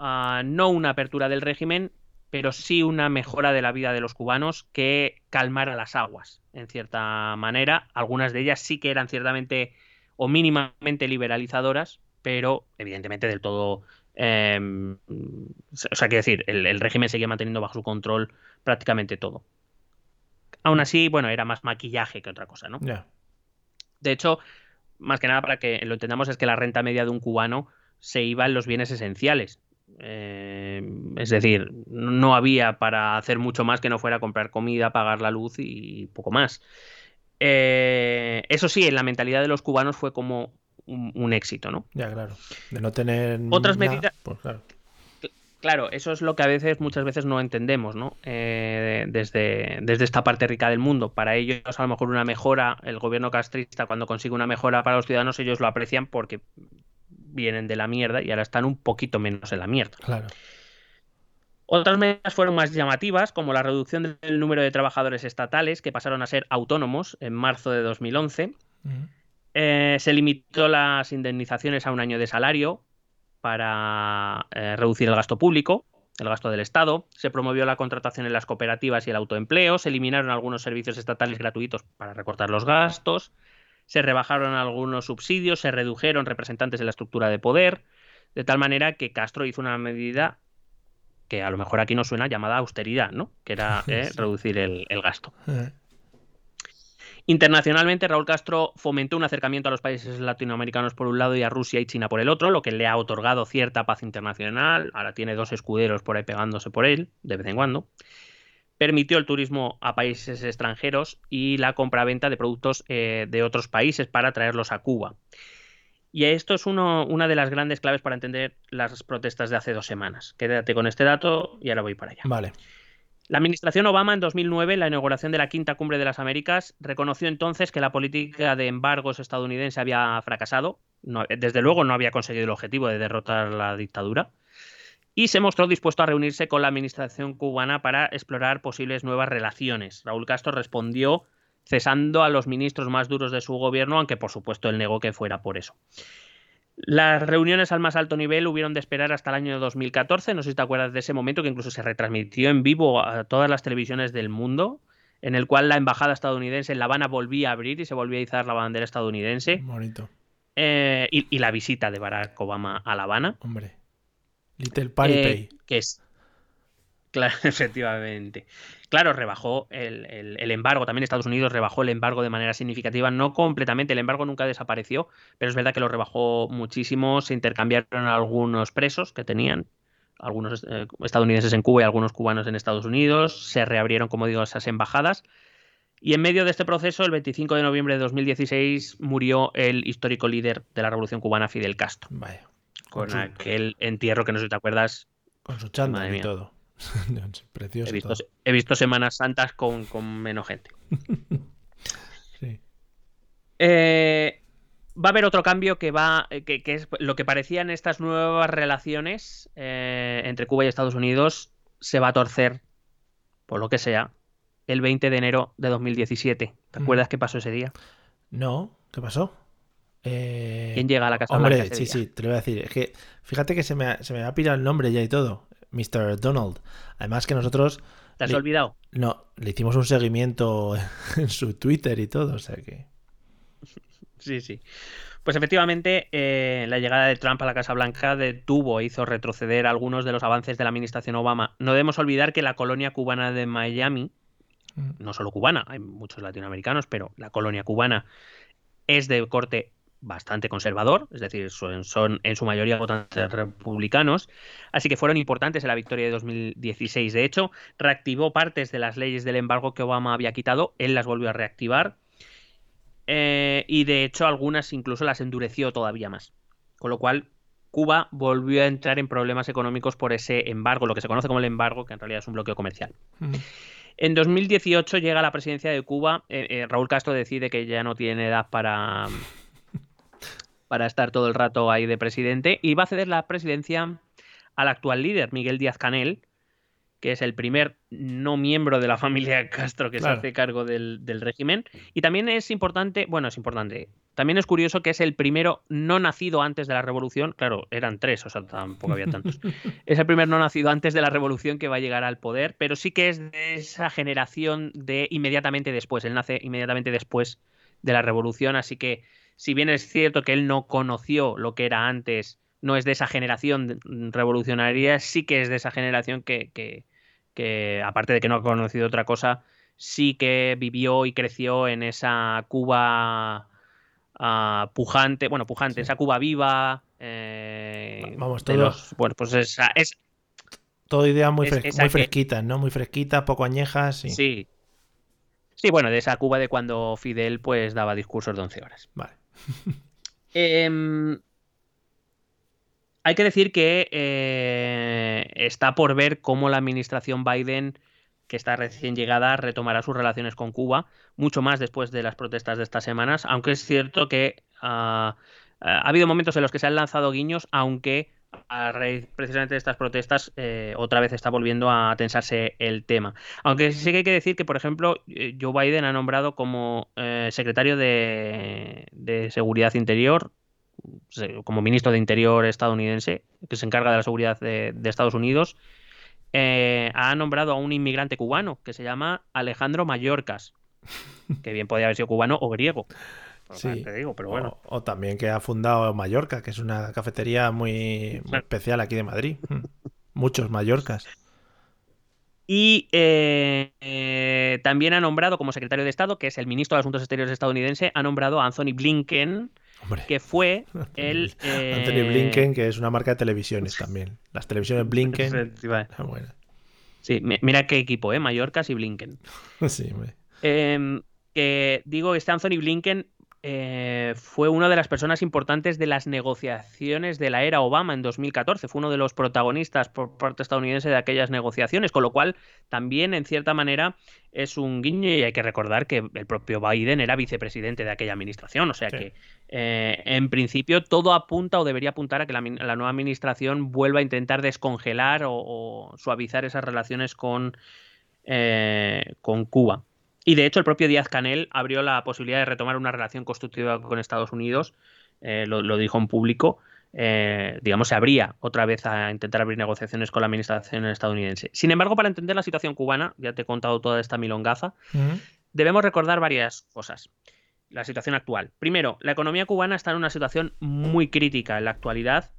ah, no una apertura del régimen, pero sí una mejora de la vida de los cubanos que calmara las aguas, en cierta manera. Algunas de ellas sí que eran ciertamente o mínimamente liberalizadoras, pero evidentemente del todo... Em, o sea, quiero decir, el, régimen seguía manteniendo bajo su control prácticamente todo. Aún así, bueno, era más maquillaje que otra cosa, ¿no? De hecho, más que nada para que lo entendamos, es que la renta media de un cubano se iba en los bienes esenciales. Eh, es decir, no había para hacer mucho más que no fuera comprar comida, pagar la luz y poco más. Eh, eso sí, en la mentalidad de los cubanos fue como un, éxito, ¿no? Ya, claro. De no tener. Otras medidas. Pues claro. Claro, eso es lo que a veces, muchas veces no entendemos, ¿no? Eh, desde, desde esta parte rica del mundo. Para ellos, a lo mejor una mejora, el gobierno castrista, cuando consigue una mejora para los ciudadanos, ellos lo aprecian porque vienen de la mierda y ahora están un poquito menos en la mierda. Claro. Otras medidas fueron más llamativas, como la reducción del número de trabajadores estatales, que pasaron a ser autónomos en marzo de 2011. Eh, se limitó las indemnizaciones a un año de salario para eh, reducir el gasto público, el gasto del Estado. Se promovió la contratación en las cooperativas y el autoempleo. Se eliminaron algunos servicios estatales gratuitos para recortar los gastos se rebajaron algunos subsidios, se redujeron representantes de la estructura de poder, de tal manera que Castro hizo una medida que a lo mejor aquí no suena llamada austeridad, ¿no? Que era *laughs* eh, reducir el, gasto. Eh. Internacionalmente, Raúl Castro fomentó un acercamiento a los países latinoamericanos por un lado y a Rusia y China por el otro, lo que le ha otorgado cierta paz internacional. Ahora tiene dos escuderos por ahí pegándose por él, de vez en cuando permitió el turismo a países extranjeros y la compraventa de productos eh, de otros países para traerlos a Cuba. Y esto es una de las grandes claves para entender las protestas de hace dos semanas. Quédate con este dato y ahora voy para allá. Vale. La administración Obama en 2009, en la inauguración de la Quinta Cumbre de las Américas, reconoció entonces que la política de embargos estadounidense había fracasado. desde luego no había conseguido el objetivo de derrotar la dictadura y se mostró dispuesto a reunirse con la administración cubana para explorar posibles nuevas relaciones. Raúl Castro respondió cesando a los ministros más duros de su gobierno, aunque por supuesto él negó que fuera por eso. Las reuniones al más alto nivel hubieron de esperar hasta el año 2014, no sé si te acuerdas de ese momento que incluso se retransmitió en vivo a todas las televisiones del mundo, en el cual la embajada estadounidense en La Habana volvía a abrir y se volvía a izar la bandera estadounidense. Bonito. Eh, y, y, la visita de Barack Obama a La Habana. Hombre. Little Party eh, Que es. Claro, *laughs* efectivamente. Claro, rebajó el, embargo. También Estados Unidos rebajó el embargo de manera significativa. No completamente, el embargo nunca desapareció, pero es verdad que lo rebajó muchísimo. Se intercambiaron algunos presos que tenían, algunos eh, estadounidenses en Cuba y algunos cubanos en Estados Unidos. Se reabrieron, como digo, esas embajadas. Y en medio de este proceso, el 25 de noviembre de 2016, murió el histórico líder de la Revolución Cubana, Fidel Castro. Vaya con, aquel entierro que no sé si te acuerdas. Con su chándal y todo. *laughs* Precioso. He visto, Semanas Santas con, menos gente. *laughs* sí. Eh, va a haber otro cambio que va que, es lo que parecían estas nuevas relaciones eh, entre Cuba y Estados Unidos se va a torcer por lo que sea el 20 de enero de 2017 ¿te acuerdas qué pasó ese día? no ¿qué pasó? Eh... ¿Quién llega a la Casa Hombre, Blanca sí, sí, te lo voy a decir. Es que fíjate que se me, ha, se me ha pirado el nombre ya y todo. Mr. Donald. Además que nosotros... ¿Te has olvidado? No, le hicimos un seguimiento *laughs* en su Twitter y todo, o sea que... Sí, sí. Pues efectivamente, eh, la llegada de Trump a la Casa Blanca detuvo e hizo retroceder algunos de los avances de la administración Obama. No debemos olvidar que la colonia cubana de Miami, mm. no solo cubana, hay muchos latinoamericanos, pero la colonia cubana es de corte bastante conservador, es decir, son, en su mayoría votantes republicanos, así que fueron importantes en la victoria de 2016. De hecho, reactivó partes de las leyes del embargo que Obama había quitado, él las volvió a reactivar eh, y de hecho algunas incluso las endureció todavía más. Con lo cual, Cuba volvió a entrar en problemas económicos por ese embargo, lo que se conoce como el embargo, que en realidad es un bloqueo comercial. En 2018 llega a la presidencia de Cuba, eh, eh, Raúl Castro decide que ya no tiene edad para, para estar todo el rato ahí de presidente y va a ceder la presidencia al actual líder, Miguel Díaz Canel, que es el primer no miembro de la *laughs* familia Castro que se hace cargo del, régimen. Y también es importante, bueno, es importante, también es curioso que es el primero no nacido antes de la revolución, claro, eran tres, o sea, tampoco había tantos. *laughs* es el primer no nacido antes de la revolución que va a llegar al poder, pero sí que es de esa generación de inmediatamente después, él nace inmediatamente después de la revolución, así que si bien es cierto que él no conoció lo que era antes, no es de esa generación revolucionaria, sí que es de esa generación que, que, aparte de que no ha conocido otra cosa, sí que vivió y creció en esa Cuba uh, pujante, bueno, pujante, esa Cuba viva. Eh, Vamos, todos. bueno, pues esa, es. Todo idea muy, muy fresquita, ¿no? Muy fresquita, poco añejas. Sí. sí. Sí, bueno, de esa Cuba de cuando Fidel pues daba discursos de 11 horas. Vale. *laughs* Em, hay que decir que eh, está por ver cómo la administración Biden, que está recién llegada, retomará sus relaciones con Cuba, mucho más después de las protestas de estas semanas, aunque es cierto que ah, ha habido momentos en los que se han lanzado guiños, aunque a raíz precisamente de estas protestas, eh, otra vez está volviendo a tensarse el tema. Aunque sí que hay que decir que, por ejemplo, eh, Joe Biden ha nombrado como eh, secretario de, Seguridad Interior, como ministro de Interior estadounidense, que se encarga de la seguridad de, Estados Unidos, ha nombrado a un inmigrante cubano que se llama Alejandro Mallorcas, que bien podría haber sido cubano o griego. Sí. Te digo, pero bueno. O, también que ha fundado Mallorca, que es una cafetería muy, especial aquí de Madrid. Mm. Muchos Mallorcas. Y eh, eh, también ha nombrado como secretario de Estado, que es el ministro de Asuntos Exteriores estadounidense, ha nombrado a Anthony Blinken, que fue *laughs* el... Anthony eh, Blinken, que es una marca de televisiones también. Las televisiones Blinken. Sí, mira qué equipo, ¿eh? Mallorcas y Blinken. *laughs* sí, em, que digo, este Anthony Blinken eh, fue una de las personas importantes de las negociaciones de la era Obama en 2014. Fue uno de los protagonistas por parte estadounidense de aquellas negociaciones, con lo cual también, en cierta manera, es un guiño y hay que recordar que el propio Biden era vicepresidente de aquella administración. O sea que, eh, en principio, todo apunta o debería apuntar a que la, nueva administración vuelva a intentar descongelar o, suavizar esas relaciones con, eh, con Cuba. Y de hecho, el propio Díaz Canel abrió la posibilidad de retomar una relación constructiva con Estados Unidos, eh, lo, dijo en público. Eh, digamos, se abría otra vez a intentar abrir negociaciones con la administración estadounidense. Sin embargo, para entender la situación cubana, ya te he contado toda esta milongaza, debemos recordar varias cosas. La situación actual. Primero, la economía cubana está en una situación muy crítica en la actualidad,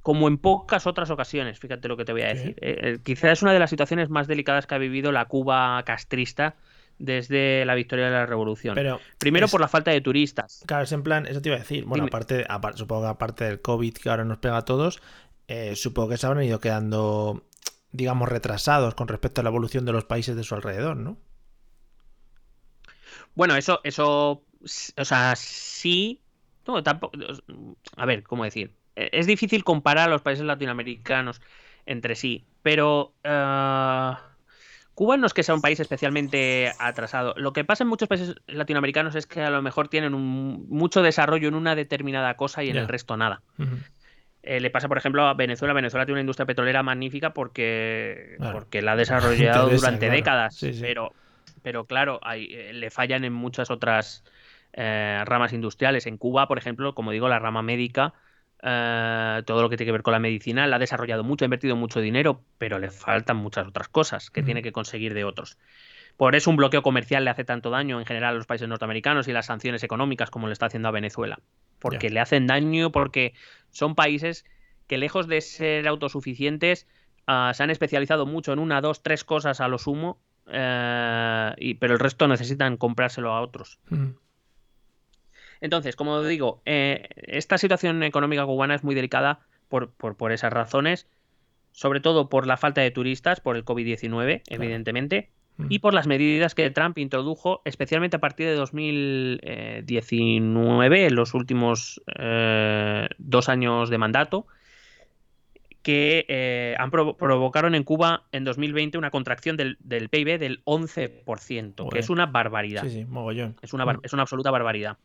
como en pocas otras ocasiones, fíjate lo que te voy a decir. Eh, quizás es una de las situaciones más delicadas que ha vivido la Cuba castrista desde la victoria de la revolución. Pero Primero por la falta de turistas. Claro, es en plan, eso te iba a decir. Bueno, aparte, supongo que aparte del COVID que ahora nos pega a todos, eh, supongo que se habrán ido quedando, digamos, retrasados con respecto a la evolución de los países de su alrededor, ¿no? Bueno, eso, eso, o sea, sí. No, tampoco. A ver, ¿cómo decir? E, es difícil comparar a los países latinoamericanos entre sí, pero. Eh, Cuba no es que sea un país especialmente atrasado. Lo que pasa en muchos países latinoamericanos es que a lo mejor tienen mucho desarrollo en una determinada cosa y en el resto nada. Eh, le pasa, por ejemplo, a Venezuela. Venezuela tiene una industria petrolera magnífica porque, porque la ha desarrollado durante décadas. Pero, pero claro, eh, le fallan en muchas otras eh, ramas industriales. En Cuba, por ejemplo, como digo, la rama médica eh, todo lo que tiene que ver con la medicina, la ha desarrollado mucho, ha invertido mucho dinero, pero le faltan muchas otras cosas que tiene que conseguir de otros. Por eso un bloqueo comercial le hace tanto daño en general a los países norteamericanos y las sanciones económicas como le está haciendo a Venezuela. Porque le hacen daño, porque son países que lejos de ser autosuficientes, ah, se han especializado mucho en una, dos, tres cosas a lo sumo, eh, y, pero el resto necesitan comprárselo a otros. Entonces, como digo, eh, esta situación económica cubana es muy delicada por, esas razones, sobre todo por la falta de turistas, por el COVID-19, evidentemente, mm. y por las medidas que Trump introdujo, especialmente a partir de 2019, en los últimos eh, dos años de mandato, que eh, han provocaron en Cuba en 2020 una contracción del, PIB del 11%, que es una barbaridad. Sí, sí, mogollón. Es una, mm. es una absoluta barbaridad.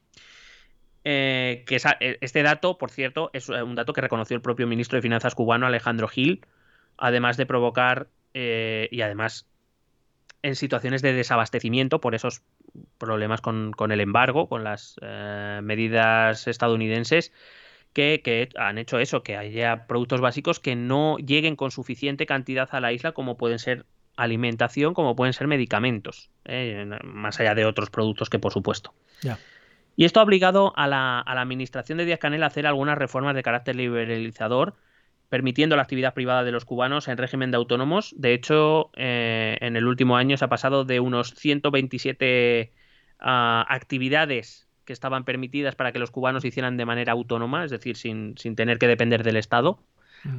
Eh, que eh, este dato, por cierto, es eh, un dato que reconoció el propio ministro de Finanzas cubano, Alejandro Gil, además de provocar y además en situaciones de desabastecimiento por esos problemas con, el embargo, con las medidas estadounidenses, que, han hecho eso, que haya productos básicos que no lleguen con suficiente cantidad a la isla como pueden ser alimentación, como pueden ser medicamentos, más allá de otros productos que por supuesto. Y esto ha obligado a la, administración de Díaz Canel a hacer algunas reformas de carácter liberalizador, permitiendo la actividad privada de los cubanos en régimen de autónomos. De hecho, eh, en el último año se ha pasado de unos 127 ah, actividades que estaban permitidas para que los cubanos hicieran de manera autónoma, es decir, sin, sin tener que depender del Estado,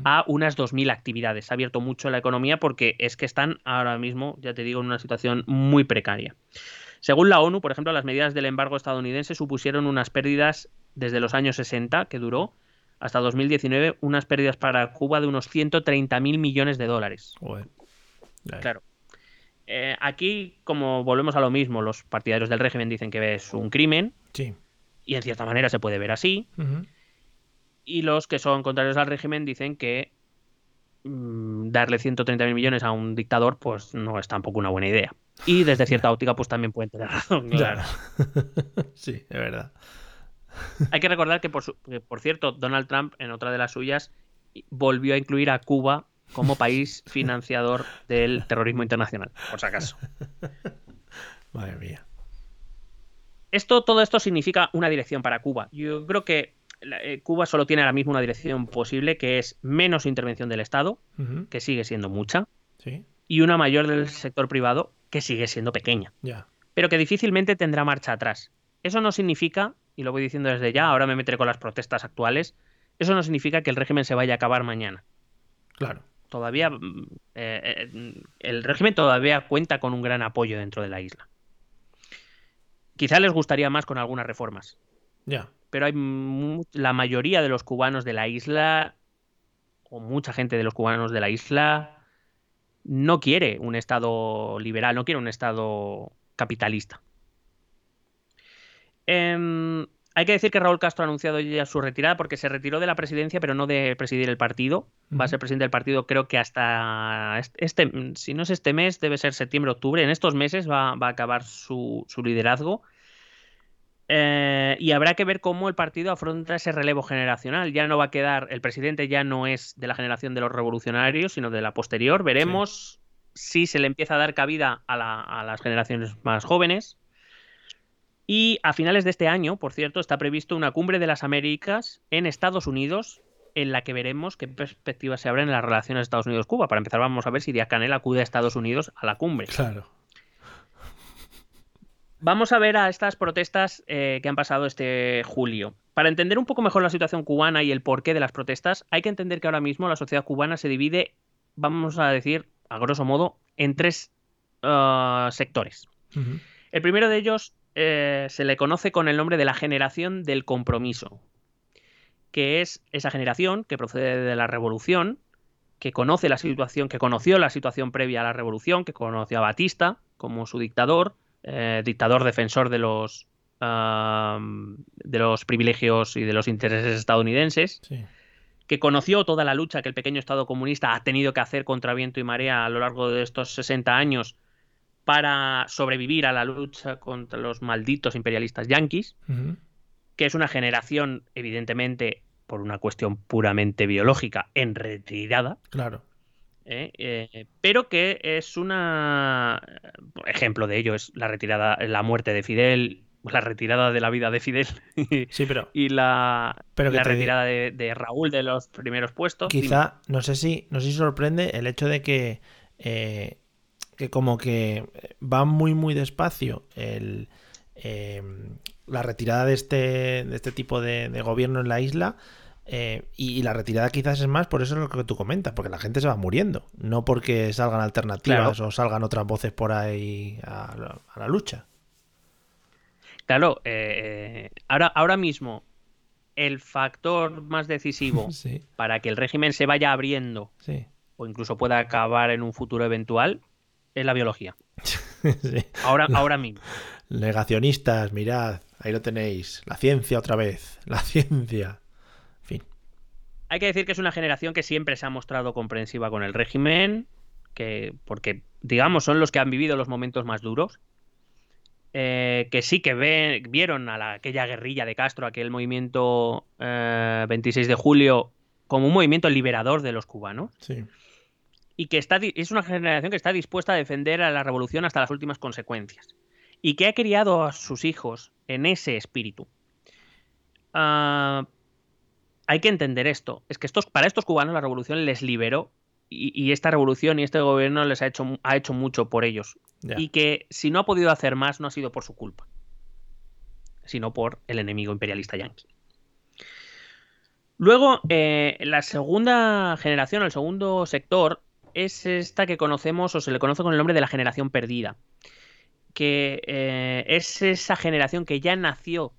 a unas 2.000 actividades. Se ha abierto mucho la economía porque es que están ahora mismo, ya te digo, en una situación muy precaria. Según la ONU, por ejemplo, las medidas del embargo estadounidense supusieron unas pérdidas desde los años 60, que duró, hasta 2019, unas pérdidas para Cuba de unos 130.000 millones de dólares. Claro. Eh, aquí, como volvemos a lo mismo, los partidarios del régimen dicen que es un crimen. Sí. Y en cierta manera se puede ver así. Y los que son contrarios al régimen dicen que darle 130.000 millones a un dictador, pues no es tampoco una buena idea. Y desde cierta óptica, pues también pueden tener razón. Claro. *laughs* sí, es verdad. Hay que recordar que por, por cierto, Donald Trump, en otra de las suyas, volvió a incluir a Cuba como *laughs* país financiador del terrorismo internacional, por si acaso. Madre mía. Esto, todo esto significa una dirección para Cuba. Yo creo que Cuba solo tiene ahora mismo una dirección posible, que es menos intervención del Estado, que sigue siendo mucha, y una mayor del sector privado, que sigue siendo pequeña, pero que difícilmente tendrá marcha atrás. Eso no significa, y lo voy diciendo desde ya, ahora me meteré con las protestas actuales, eso no significa que el régimen se vaya a acabar mañana. Claro. Todavía, mm, eh, eh, el régimen todavía cuenta con un gran apoyo dentro de la isla. Quizá les gustaría más con algunas reformas. Ya. Pero hay la mayoría de los cubanos de la isla, o mucha gente de los cubanos de la isla, no quiere un Estado liberal, no quiere un Estado capitalista. Em, hay que decir que Raúl Castro ha anunciado ya su retirada porque se retiró de la presidencia, pero no de presidir el partido. Va a ser presidente del partido, creo que hasta este, si no es este mes, debe ser septiembre-octubre. En estos meses va, a acabar su liderazgo. Eh, y habrá que ver cómo el partido afronta ese relevo generacional. Ya no va a quedar, el presidente ya no es de la generación de los revolucionarios, sino de la posterior. Veremos si se le empieza a dar cabida a, las generaciones más jóvenes. Y a finales de este año, por cierto, está previsto una cumbre de las Américas en Estados Unidos, en la que veremos qué perspectivas se abren en las relaciones Estados Unidos-Cuba. Para empezar, vamos a ver si Díaz Canel acude a Estados Unidos a la cumbre. Claro. Vamos a ver a estas protestas eh, que han pasado este julio. Para entender un poco mejor la situación cubana y el porqué de las protestas, hay que entender que ahora mismo la sociedad cubana se divide, vamos a decir, a grosso modo, en tres uh, sectores. El primero de ellos eh, se le conoce con el nombre de la generación del compromiso, que es esa generación que procede de la revolución que conoce la situación, que conoció la situación previa a la revolución, que conoció a Batista como su dictador, eh, dictador defensor de los de los privilegios y de los intereses estadounidenses, que conoció toda la lucha que el pequeño Estado comunista ha tenido que hacer contra viento y marea a lo largo de estos 60 años para sobrevivir a la lucha contra los malditos imperialistas yanquis, que es una generación, evidentemente, por una cuestión puramente biológica, en retirada. Claro. ¿Eh? Eh, pero que es una ejemplo de ello es la retirada la muerte de Fidel *laughs* la retirada de la vida de Fidel sí, pero, y la, la retirada de, Raúl de los primeros puestos. Quizá, no sé si, no sé si sorprende el hecho de que, eh, que como que va muy muy despacio el, la retirada de este, de este tipo de, gobierno en la isla. Eh, y, la retirada quizás es más por eso es lo que tú comentas, porque la gente se va muriendo, no porque salgan alternativas o salgan otras voces por ahí a la lucha. Claro, eh, ahora, ahora mismo el factor más decisivo *laughs* para que el régimen se vaya abriendo o incluso pueda acabar en un futuro eventual es la biología. *laughs* ahora, ahora mismo. Negacionistas, mirad, ahí lo tenéis. La ciencia otra vez, la *laughs* ciencia. Hay que decir que es una generación que siempre se ha mostrado comprensiva con el régimen, que porque digamos son los que han vivido los momentos más duros eh, que sí que vieron a aquella guerrilla de Castro, aquel movimiento 26 eh, de julio, como un movimiento liberador de los cubanos. Y que está, es una generación que está dispuesta a defender a la revolución hasta las últimas consecuencias. Y que ha criado a sus hijos en ese espíritu. Ah, hay que entender esto. Es que estos, para estos cubanos la revolución les liberó y, esta revolución y este gobierno les ha hecho, ha hecho mucho por ellos. Y que si no ha podido hacer más, no ha sido por su culpa, sino por el enemigo imperialista yanqui. Luego, eh, la segunda generación, el segundo sector, es esta que conocemos o se le conoce con el nombre de la generación perdida. Que eh, es esa generación que ya nació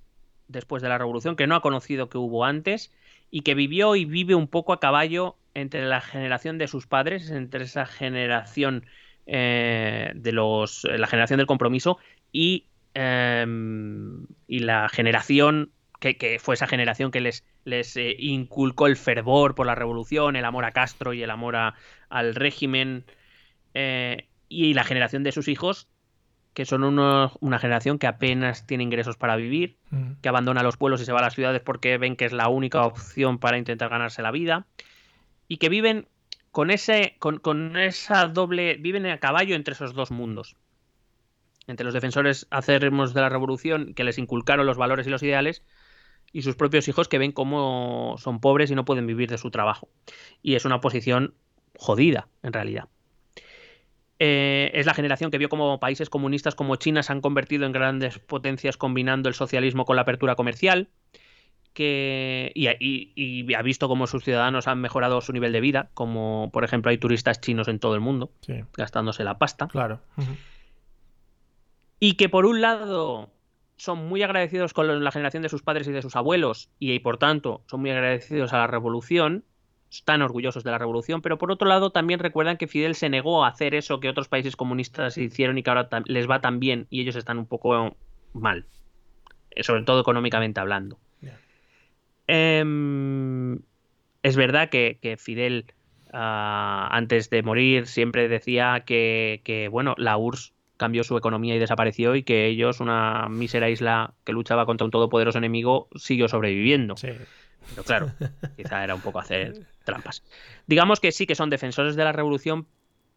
después de la revolución, que no ha conocido que hubo antes y que vivió y vive un poco a caballo entre la generación de sus padres, entre esa generación eh, de los. la generación del compromiso y, em, y la generación. Que, fue esa generación que les, les eh, inculcó el fervor por la revolución, el amor a Castro y el amor al régimen. Eh, y la generación de sus hijos, que son una generación que apenas tiene ingresos para vivir, mm. que abandona los pueblos y se va a las ciudades porque ven que es la única opción para intentar ganarse la vida y que viven con, ese, con, esa doble, viven a caballo entre esos dos mundos. Entre los defensores acérrimos de la revolución que les inculcaron los valores y los ideales y sus propios hijos que ven cómo son pobres y no pueden vivir de su trabajo. Y es una posición jodida, en realidad. Eh, es la generación que vio cómo países comunistas como China se han convertido en grandes potencias combinando el socialismo con la apertura comercial y, ha visto cómo sus ciudadanos han mejorado su nivel de vida, como por ejemplo hay turistas chinos en todo el mundo, gastándose la pasta. Claro. Y que por un lado son muy agradecidos con la generación de sus padres y de sus abuelos, y por tanto son muy agradecidos a la revolución, están orgullosos de la revolución, pero por otro lado también recuerdan que Fidel se negó a hacer eso que otros países comunistas hicieron y que ahora les va tan bien y ellos están un poco mal, sobre todo económicamente hablando. Em, es verdad que, Fidel, ah, antes de morir, siempre decía que, bueno, la URSS cambió su economía y desapareció y que ellos, una mísera isla que luchaba contra un todopoderoso enemigo, siguió sobreviviendo. Pero claro, quizá era un poco hacer trampas. Digamos que sí que son defensores de la revolución,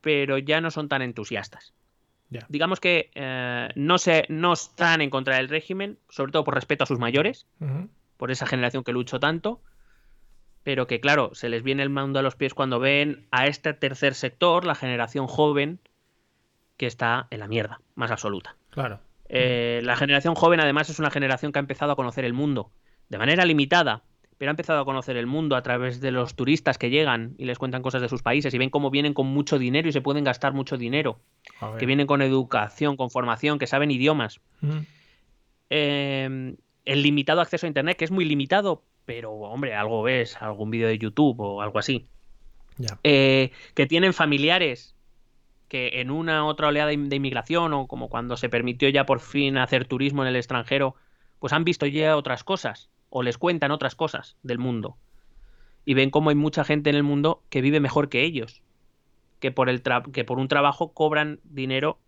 pero ya no son tan entusiastas. Digamos que eh, no, se, no están en contra del régimen, sobre todo por respeto a sus mayores, por esa generación que luchó tanto, pero que claro, se les viene el mundo a los pies cuando ven a este tercer sector, la generación joven, que está en la mierda, más absoluta. Claro. Eh, la generación joven además es una generación que ha empezado a conocer el mundo, de manera limitada, pero ha empezado a conocer el mundo a través de los turistas que llegan y les cuentan cosas de sus países y ven cómo vienen con mucho dinero y se pueden gastar mucho dinero, que vienen con educación, con formación, que saben idiomas. eh, el limitado acceso a Internet, que es muy limitado, pero hombre, algo ves, algún vídeo de YouTube o algo así. eh, que tienen familiares que en una otra oleada de inmigración o como cuando se permitió ya por fin hacer turismo en el extranjero, pues han visto ya otras cosas o les cuentan otras cosas del mundo y ven cómo hay mucha gente en el mundo que vive mejor que ellos, que por, el que por un trabajo cobran dinero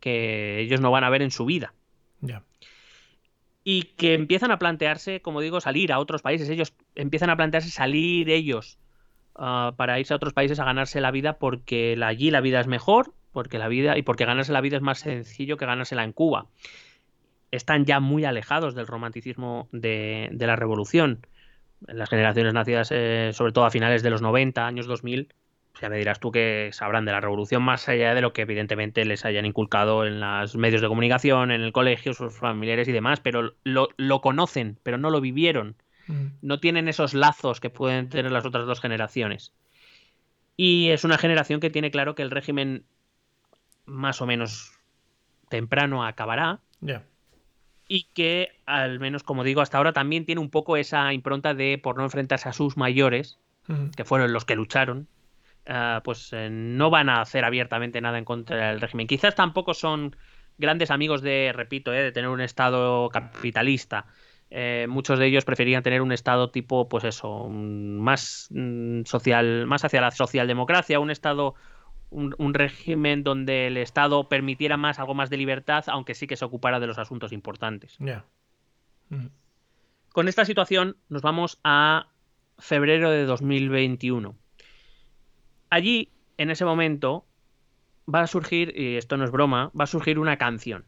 que ellos no van a ver en su vida. Y que empiezan a plantearse, como digo, salir a otros países. Ellos empiezan a plantearse salir ellos Ah, para irse a otros países a ganarse la vida porque allí la vida es mejor, porque la vida y porque ganarse la vida es más sencillo que ganársela en Cuba. Están ya muy alejados del romanticismo de, la revolución. Las generaciones nacidas eh, sobre todo a finales de los 90, años 2000, ya me dirás tú que sabrán de la revolución más allá de lo que evidentemente les hayan inculcado en los medios de comunicación, en el colegio, sus familiares y demás, pero lo conocen, pero no lo vivieron. Mm. No tienen esos lazos que pueden tener las otras dos generaciones. Y es una generación que tiene claro que el régimen más o menos temprano acabará. Y que, al menos como digo, hasta ahora también tiene un poco esa impronta de, por no enfrentarse a sus mayores, que fueron los que lucharon, ah, pues eh, no van a hacer abiertamente nada en contra del régimen. Quizás tampoco son grandes amigos de, repito, eh, de tener un Estado capitalista. Eh, muchos de ellos preferían tener un estado tipo, pues eso, más mm, social, más hacia la socialdemocracia, un estado, un, régimen donde el estado permitiera más algo más de libertad, aunque sí que se ocupara de los asuntos importantes. Mm. Con esta situación nos vamos a febrero de 2021. Allí, en ese momento, va a surgir, y esto no es broma, va a surgir una canción.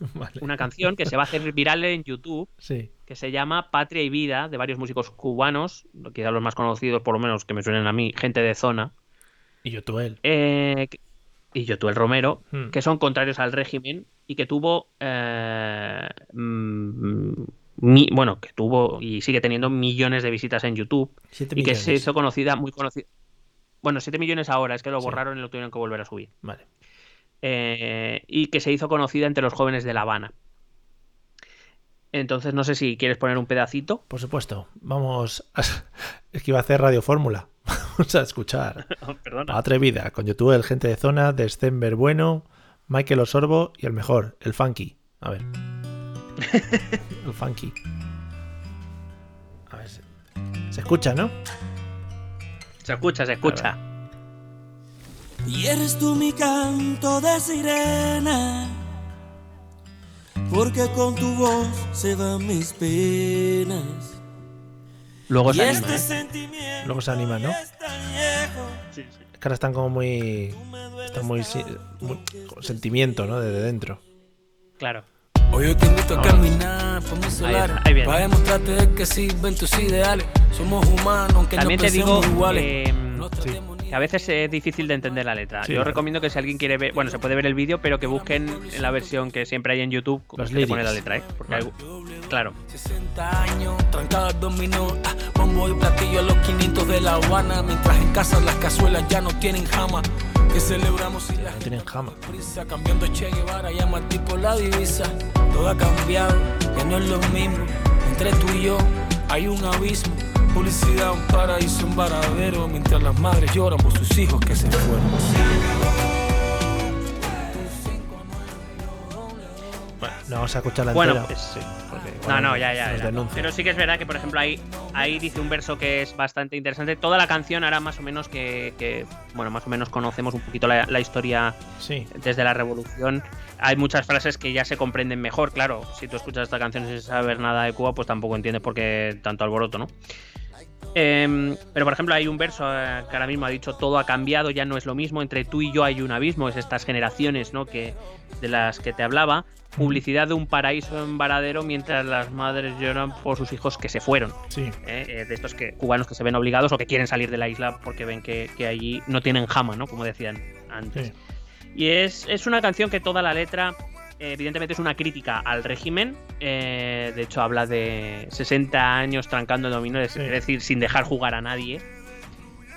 *laughs* Una canción que se va a hacer viral en YouTube, que se llama Patria y Vida, de varios músicos cubanos, quizás los más conocidos, por lo menos que me suenen a mí, gente de zona. Y Yotuel. Eh, y Yotuel Romero, hmm. que son contrarios al régimen y que tuvo. Eh, mm, bueno, que tuvo y sigue teniendo millones de visitas en YouTube. y que se hizo conocida, muy conocida. Bueno, 7 millones ahora, es que lo borraron y lo tuvieron que volver a subir. Vale. Eh, y que se hizo conocida entre los jóvenes de La Habana. Entonces, no sé si quieres poner un pedacito. Por supuesto. Vamos. A... *laughs* Es que iba a hacer Radio Fórmula. *laughs* Vamos a escuchar. *laughs* Atrevida, con YouTube, el gente de zona, December Bueno, Michael Osorbo y el mejor, el Funky. A ver. *laughs* el Funky. A ver. Se escucha, ¿no? Se escucha, se escucha. Y eres tú mi canto de sirena, porque con tu voz se van mis penas. Luego se anima, este ¿eh? Luego se anima, ¿no? Sí, sí. Es que ahora están como muy. Están muy, muy sentimiento, ¿no? Desde dentro. Claro. Hoy yo te invito a caminar mi solar para demostrarte que sirven tus ideales. Somos humanos, aunque También no te digo, iguales. Eh, a veces es difícil de entender la letra. Yo recomiendo que si alguien quiere ver, bueno, se puede ver el vídeo, pero que busquen en la versión que siempre hay en YouTube, Los que pone la letra, ¿eh? Porque hay, claro. 60 años, trancadas dominó, ah, bombo y platillo a los 500 de La Habana, mientras en casa las cazuelas ya no tienen jama. Que celebramos y la no tienen jama. Prisa, cambiando Che Guevara, llama tipo la divisa. Todo ha cambiado, ya no es lo mismo. Entre tú y yo hay un abismo publicidad, un paraíso, un varadero, mientras las madres lloran por sus hijos que se fueron. Bueno, no vamos a escuchar la bueno, entera. Pues, sí, no, no, ya, ya. Pero sí que es verdad que, por ejemplo, ahí, ahí dice un verso que es bastante interesante. Toda la canción ahora más o menos que, bueno, más o menos conocemos un poquito la, la historia desde la revolución hay muchas frases que ya se comprenden mejor, claro. Si tú escuchas esta canción sin saber nada de Cuba, pues tampoco entiendes por qué tanto alboroto, ¿no? Em, pero por ejemplo hay un verso eh, que ahora mismo ha dicho todo ha cambiado, ya no es lo mismo, entre tú y yo hay un abismo, es estas generaciones ¿no? que, de las que te hablaba, publicidad de un paraíso en Varadero mientras las madres lloran por sus hijos que se fueron. Sí. Eh, eh, de estos que, cubanos que se ven obligados o que quieren salir de la isla porque ven que, allí no tienen jama, ¿no? Como decían antes. Y es, es una canción que toda la letra evidentemente es una crítica al régimen. Eh, de hecho, habla de 60 años trancando el dominio, es decir, sin dejar jugar a nadie.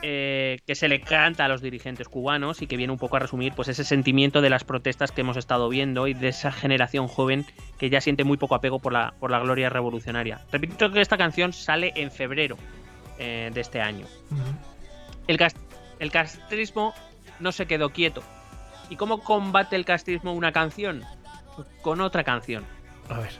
Eh, que se le canta a los dirigentes cubanos y que viene un poco a resumir pues ese sentimiento de las protestas que hemos estado viendo y de esa generación joven que ya siente muy poco apego por la, por la gloria revolucionaria. Repito que esta canción sale en febrero eh, de este año. el, el castrismo no se quedó quieto. ¿Y cómo combate el castrismo una canción? Pues con otra canción. A ver.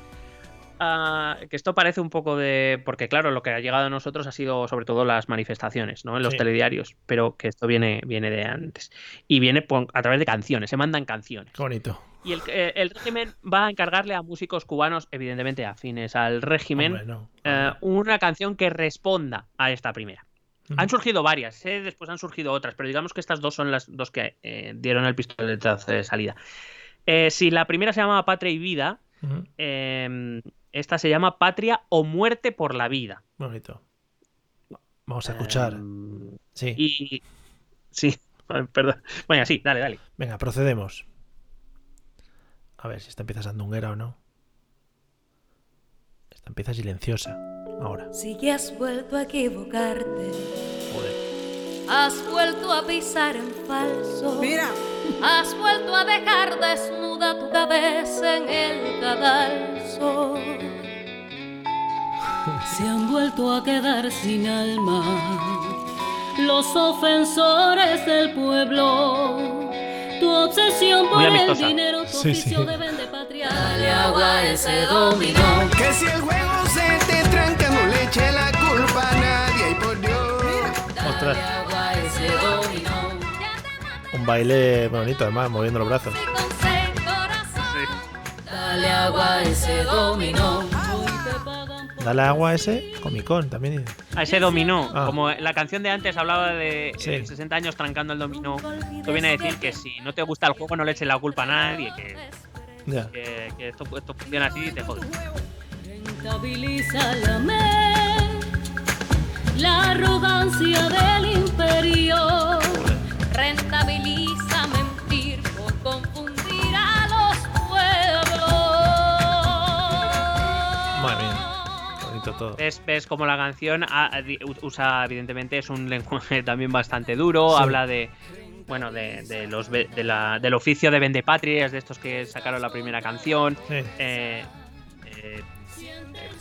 Ah, que esto parece un poco de. Porque, claro, lo que ha llegado a nosotros ha sido sobre todo las manifestaciones, ¿no? En los Sí. telediarios. Pero que esto viene, viene de antes. Y viene a través de canciones, se mandan canciones. Bonito. Y el, eh, el régimen va a encargarle a músicos cubanos, evidentemente afines al régimen, Hombre, no. eh, una canción que responda a esta primera. Han surgido varias, ¿eh? después han surgido otras, pero digamos que estas dos son las dos que eh, dieron el pistoletazo de salida. Eh, si la primera se llama Patria y Vida, eh, esta se llama Patria o Muerte por la Vida. Bonito. Vamos a escuchar. Em, Sí. y. Sí, *laughs* perdón. Bueno, sí, dale, dale. Venga, procedemos. A ver si esta empieza sandunguera o no. Esta empieza silenciosa. Ahora. Si ya has vuelto a equivocarte, Joder. has vuelto a pisar en falso. Mira, Has vuelto a dejar desnuda tu cabeza en el cadalso. *laughs* Se han vuelto a quedar sin alma los ofensores del pueblo. Tu obsesión por el dinero, tu Sí, oficio sí. de vende patria. Dale agua a ese dominó. Que si el juego se te tranca, no le eche la culpa a nadie. Y por Dios. Ostras. Dale agua a ese dominó. Un baile bonito, además, moviendo los brazos. Dale agua a ese dominó. Dale agua a ese comicón también. A ese dominó, Ah. como la canción de antes hablaba de Sí. eh, 60 años trancando el dominó, esto viene a decir que si no te gusta el juego no le eches la culpa a nadie, que, Que- que esto, esto funciona así y te jodes. Rentabiliza la la arrogancia del imperio. Rentabiliza mentir por confundir a los pueblos. Madre mía. Bonito todo. Ves, ves como la canción usa, evidentemente, es un lenguaje también bastante duro, Sí. habla de. Bueno, de, de los de la- del oficio de vendepatrias, de estos que sacaron la primera canción. Sí. eh, eh, eh,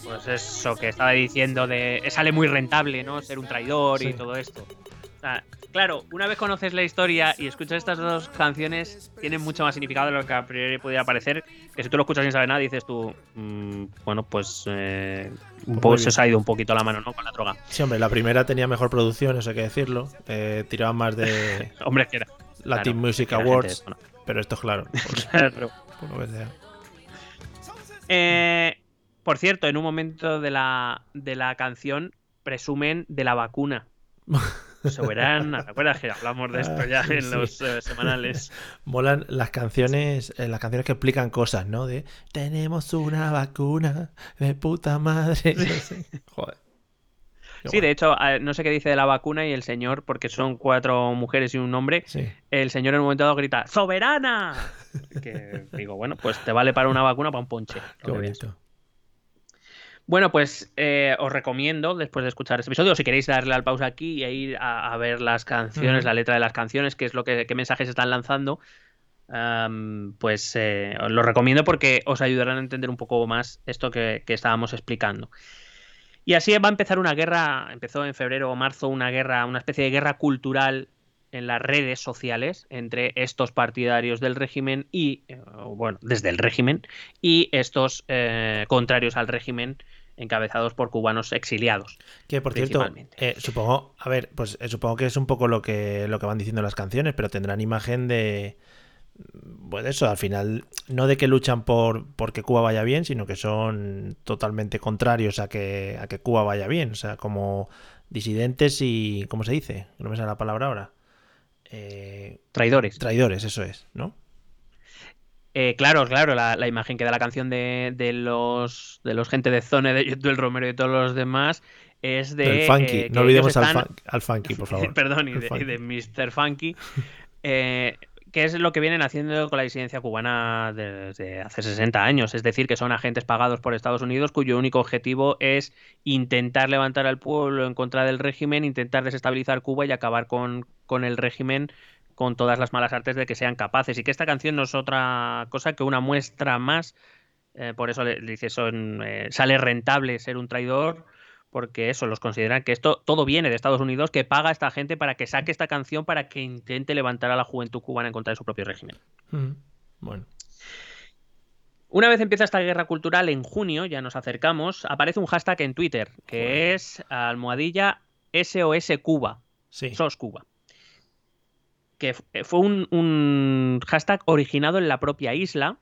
pues eso que estaba diciendo de sale muy rentable, ¿no? Ser un traidor Sí. y todo esto. Sea, claro, una vez conoces la historia y escuchas estas dos canciones, tienen mucho más significado de lo que a priori pudiera parecer. Que si tú lo escuchas sin saber nada, dices tú, mm, bueno, pues, eh, poco bien. se os ha ido un poquito la mano, ¿no? Con la droga. Sí, hombre, la primera tenía mejor producción, eso hay que decirlo. Eh, tiraba más de *laughs* Hombre, que era. Latin claro, Music Awards, pero esto es claro. *laughs* Por, Claro. por lo que sea. Eh, por cierto, en un momento de la, de la canción presumen de la vacuna. *laughs* Soberana, ¿te acuerdas que hablamos de esto Ah, ya sí, en *laughs* sí. los eh, semanales? Molan las canciones, eh, las canciones que explican cosas, ¿no? De tenemos una vacuna de puta madre. *laughs* sé. Joder. Sí, de hecho, eh, no sé qué dice de la vacuna y el señor, porque son cuatro mujeres y un hombre, Sí. el señor en un momento dado grita ¡Soberana! *laughs* Que digo, bueno, pues te vale para una vacuna para un ponche. Qué bonito. Bueno, pues eh, os recomiendo, después de escuchar este episodio, si queréis darle al pausa aquí e ir a, a ver las canciones, la letra de las canciones, qué es lo que qué mensajes están lanzando, pues eh, os lo recomiendo porque os ayudarán a entender un poco más esto que, que estábamos explicando. Y así va a empezar una guerra, empezó en febrero o marzo una guerra, una especie de guerra cultural en las redes sociales entre estos partidarios del régimen y, eh, bueno, desde el régimen, y estos eh, contrarios al régimen encabezados por cubanos exiliados. Que por cierto, eh, supongo, a ver, pues eh, supongo que es un poco lo que, lo que van diciendo las canciones, pero tendrán imagen de. Bueno, eso, al final, no de que luchan por porque Cuba vaya bien, sino que son totalmente contrarios a que, a que Cuba vaya bien. O sea, como disidentes y. ¿Cómo se dice? No me sale la palabra ahora. Eh, Traidores. traidores, eso es, ¿no? Eh, claro, claro, la, la imagen que da la canción de, de los de los gente de Zone, de del Romero y todos los demás es de. Del funky. eh, no olvidemos al, fun- al funky, por *laughs* favor. Perdón, y El de, y de Mr. Funky. *laughs* que es lo que vienen haciendo con la disidencia cubana desde hace 60 años. Es decir, que son agentes pagados por Estados Unidos cuyo único objetivo es intentar levantar al pueblo en contra del régimen, intentar desestabilizar Cuba y acabar con, con el régimen con todas las malas artes de que sean capaces. Y que esta canción no es otra cosa que una muestra más. eh, por eso le dice, son, eh, sale rentable ser un traidor porque eso, los consideran que esto todo viene de Estados Unidos, que paga a esta gente para que saque esta canción para que intente levantar a la juventud cubana en contra de su propio régimen. Mm, Bueno. Una vez empieza esta guerra cultural, en junio, ya nos acercamos, aparece un hashtag en Twitter, que es almohadilla SOS Cuba, Sí. SOS Cuba. Que fue un, un hashtag originado en la propia isla,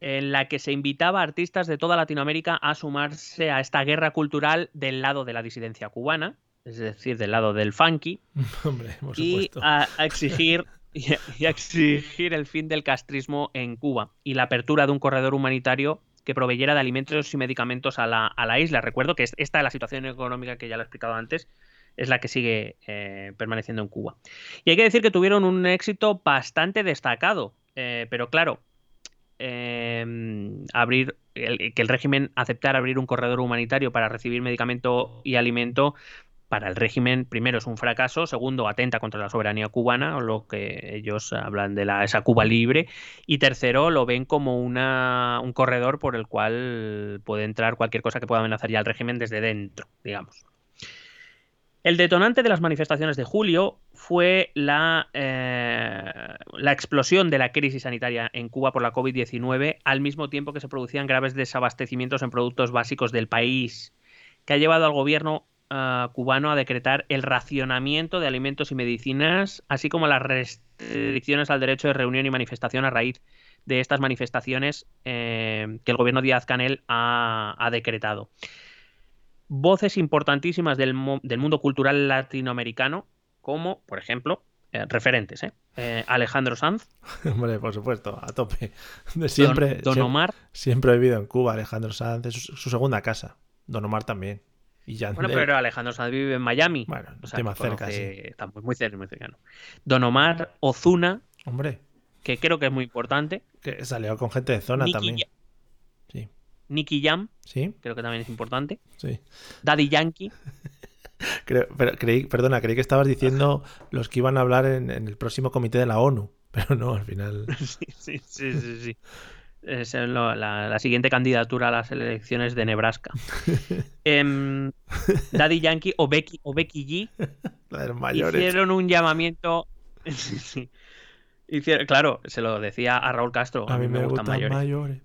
en la que se invitaba a artistas de toda Latinoamérica a sumarse a esta guerra cultural del lado de la disidencia cubana, es decir, del lado del funky, *laughs* Hombre, por y a, a exigir y a, y a exigir el fin del castrismo en Cuba y la apertura de un corredor humanitario que proveyera de alimentos y medicamentos a la, a la isla. Recuerdo que es- esta es la situación económica que ya lo he explicado antes, es la que sigue eh, permaneciendo en Cuba. Y hay que decir que tuvieron un éxito bastante destacado, eh, pero claro, eh, abrir el- que el régimen aceptara abrir un corredor humanitario para recibir medicamento y alimento para el régimen, primero, es un fracaso, segundo, atenta contra la soberanía cubana, o lo que ellos hablan de la, esa Cuba libre, y tercero, lo ven como una, un corredor por el cual puede entrar cualquier cosa que pueda amenazar ya al régimen desde dentro, digamos. El detonante de las manifestaciones de julio fue la, eh, la explosión de la crisis sanitaria en Cuba por la COVID-19, al mismo tiempo que se producían graves desabastecimientos en productos básicos del país, que ha llevado al gobierno ah, cubano a decretar el racionamiento de alimentos y medicinas, así como las restricciones al derecho de reunión y manifestación a raíz de estas manifestaciones eh, que el gobierno Díaz Canel ha decretado. Voces importantísimas del, del mundo cultural latinoamericano, como, por ejemplo, eh, referentes, ¿eh? Eh, Alejandro Sanz, *laughs* Hombre, por supuesto, a tope. *laughs* De siempre, Don, Omar, siempre, he vivido en Cuba, Alejandro Sanz, es su, su segunda casa. Don Omar también. Y Yandel. Bueno, pero Alejandro Sanz vive en Miami. Bueno, o sea, más cerca, conoce- Está muy, muy cerca, muy cercano. Don Omar Ozuna, Hombre, que creo que es muy importante. que salió con gente de zona Nicky, también. Ya- Sí. Nicky Jam, Sí, creo que también es importante. sí. Daddy Yankee. *laughs* Creo- pero creí, perdona, creí que estabas diciendo los que iban a hablar en, en el próximo comité de la ONU. *laughs* Pero no, al final. *laughs* sí, sí, sí, sí, sí. Es lo- la, la siguiente candidatura a las elecciones de Nebraska. Em, Daddy Yankee o Becky, o Becky G La de los mayores. hicieron un llamamiento. Sí, sí. Hicieron- claro, se lo decía a Raúl Castro. A mí me gustan gustan mayores. mayores.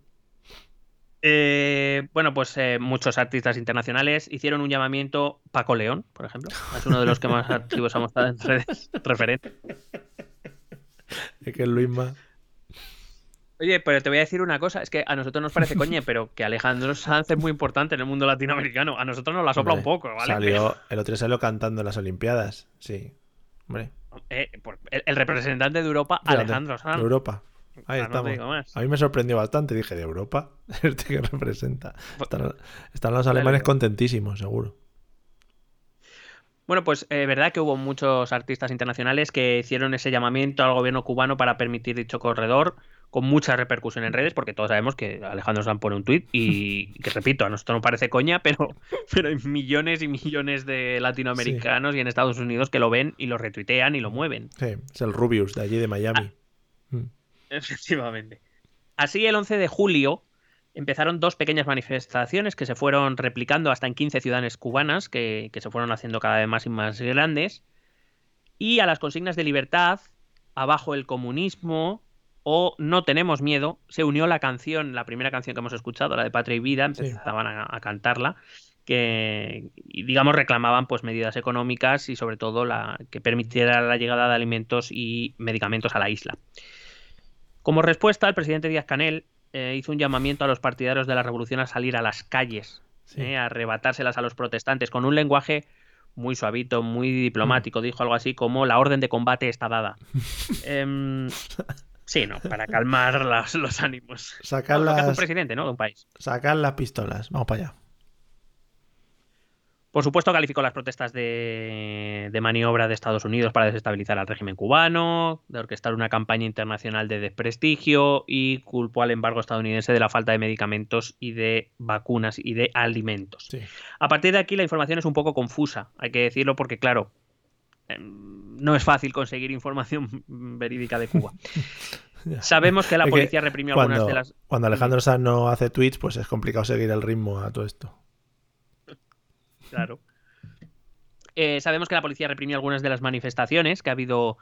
Eh, bueno, pues eh, muchos artistas internacionales hicieron un llamamiento. Paco León, por ejemplo, es uno de los que más activos hemos estado en redes. Referente. *laughs* Es que Luisma. Oye, pero te voy a decir una cosa, es que a nosotros nos parece coñe, pero que Alejandro Sanz es muy importante en el mundo latinoamericano. A nosotros nos la sopla un poco, ¿vale? Salió, el otro salió cantando en las Olimpiadas. Sí. Hombre. Eh, por- el, el representante de Europa, Alejandro Sanz. De Europa. Ahí Ah, no estamos. digo más. A mí me sorprendió bastante. Dije, ¿de Europa? *laughs* ¿Este que representa? Pues, Están, están los alemanes contentísimos, seguro. Bueno, pues es verdad que hubo muchos artistas internacionales que hicieron ese llamamiento al gobierno cubano para permitir dicho corredor, con mucha repercusión en redes, porque todos sabemos que Alejandro Sanz pone un tuit y *laughs* que repito, a nosotros nos parece coña, pero, *laughs* pero hay millones y millones de latinoamericanos y en Estados Unidos que lo ven y lo retuitean y lo mueven. Sí, es el Rubius de allí de Miami. Efectivamente. Así, el 11 de julio empezaron dos pequeñas manifestaciones que se fueron replicando hasta en 15 ciudades cubanas, que, que se fueron haciendo cada vez más y más grandes. Y a las consignas de libertad, abajo el comunismo o no tenemos miedo, se unió la canción, la primera canción que hemos escuchado, la de Patria y Vida, Sí. empezaban a, a cantarla, que y, digamos reclamaban pues medidas económicas y sobre todo la que permitiera la llegada de alimentos y medicamentos a la isla. Como respuesta, el presidente Díaz Canel eh, hizo un llamamiento a los partidarios de la revolución a salir a las calles, Sí. eh, a arrebatárselas a los protestantes, con un lenguaje muy suavito, muy diplomático. Dijo algo así como la orden de combate está dada. *laughs* Em, sí, ¿no? Para calmar las- los ánimos. Sacar hace un las, presidente, ¿no? De un país. sacar las pistolas. Vamos para allá. Por supuesto, calificó las protestas de, de maniobra de Estados Unidos para desestabilizar al régimen cubano, de orquestar una campaña internacional de desprestigio y culpó al embargo estadounidense de la falta de medicamentos y de vacunas y de alimentos. Sí. A partir de aquí la información es un poco confusa, hay que decirlo porque, claro, em, no es fácil conseguir información *laughs* verídica de Cuba. *laughs* Sabemos que la Es que policía reprimió algunas Cuando, de las... cuando Alejandro Sanz no hace tweets, pues es complicado seguir el ritmo a todo esto. Claro. Eh, sabemos que la policía reprimió algunas de las manifestaciones, que ha habido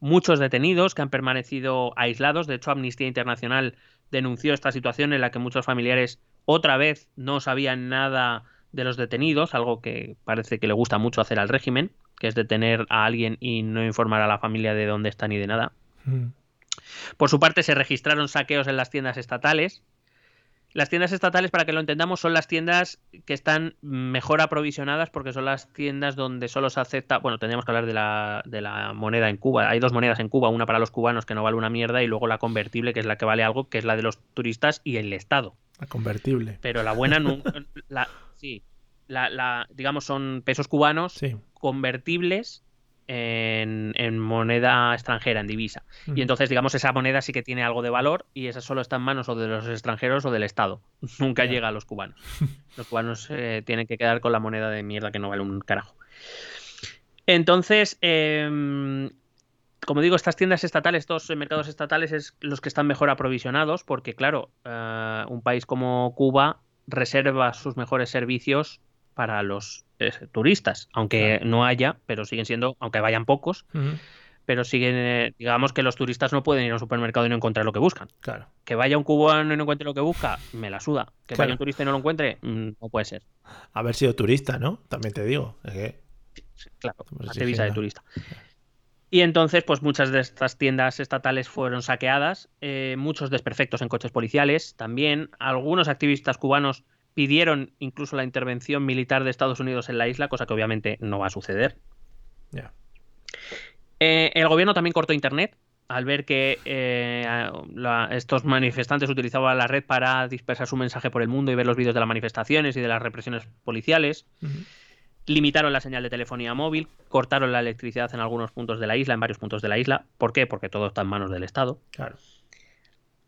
muchos detenidos que han permanecido aislados. De hecho, Amnistía Internacional denunció esta situación en la que muchos familiares otra vez no sabían nada de los detenidos, algo que parece que le gusta mucho hacer al régimen, que es detener a alguien y no informar a la familia de dónde está ni de nada. Mm. Por su parte, se registraron saqueos en las tiendas estatales. Las tiendas estatales, para que lo entendamos, son las tiendas que están mejor aprovisionadas porque son las tiendas donde solo se acepta. Bueno, tendríamos que hablar de la, de la moneda en Cuba. Hay dos monedas en Cuba, una para los cubanos que no vale una mierda y luego la convertible, que es la que vale algo, que es la de los turistas y el Estado. La convertible. Pero la buena no. *laughs* la- sí. La, la- digamos, son pesos cubanos Sí. convertibles en, en moneda extranjera, en divisa. Y entonces, digamos, esa moneda sí que tiene algo de valor y esa solo está en manos o de los extranjeros o del Estado. *laughs* Nunca llega a los cubanos. *laughs* Los cubanos eh, tienen que quedar con la moneda de mierda que no vale un carajo. Entonces, em, como digo, estas tiendas estatales, estos mercados estatales es los que están mejor aprovisionados porque, claro, eh, un país como Cuba reserva sus mejores servicios para los turistas, aunque no haya, pero siguen siendo, aunque vayan pocos, pero siguen, eh, digamos que los turistas no pueden ir a un supermercado y no encontrar lo que buscan. Claro. Que vaya un cubano y no encuentre lo que busca, me la suda. Que Claro. vaya un turista y no lo encuentre, mm, no puede ser. Haber sido turista, ¿no? También te digo. Es que Claro, hazte visa de turista. Y entonces, pues muchas de estas tiendas estatales fueron saqueadas, eh, muchos desperfectos en coches policiales también. Algunos activistas cubanos pidieron incluso la intervención militar de Estados Unidos en la isla, cosa que obviamente no va a suceder. Ya. Eh, el gobierno también cortó internet al ver que eh, la- estos manifestantes utilizaban la red para dispersar su mensaje por el mundo y ver los vídeos de las manifestaciones y de las represiones policiales. Limitaron la señal de telefonía móvil, cortaron la electricidad en algunos puntos de la isla, en varios puntos de la isla. ¿Por qué? Porque todo está en manos del Estado. Claro.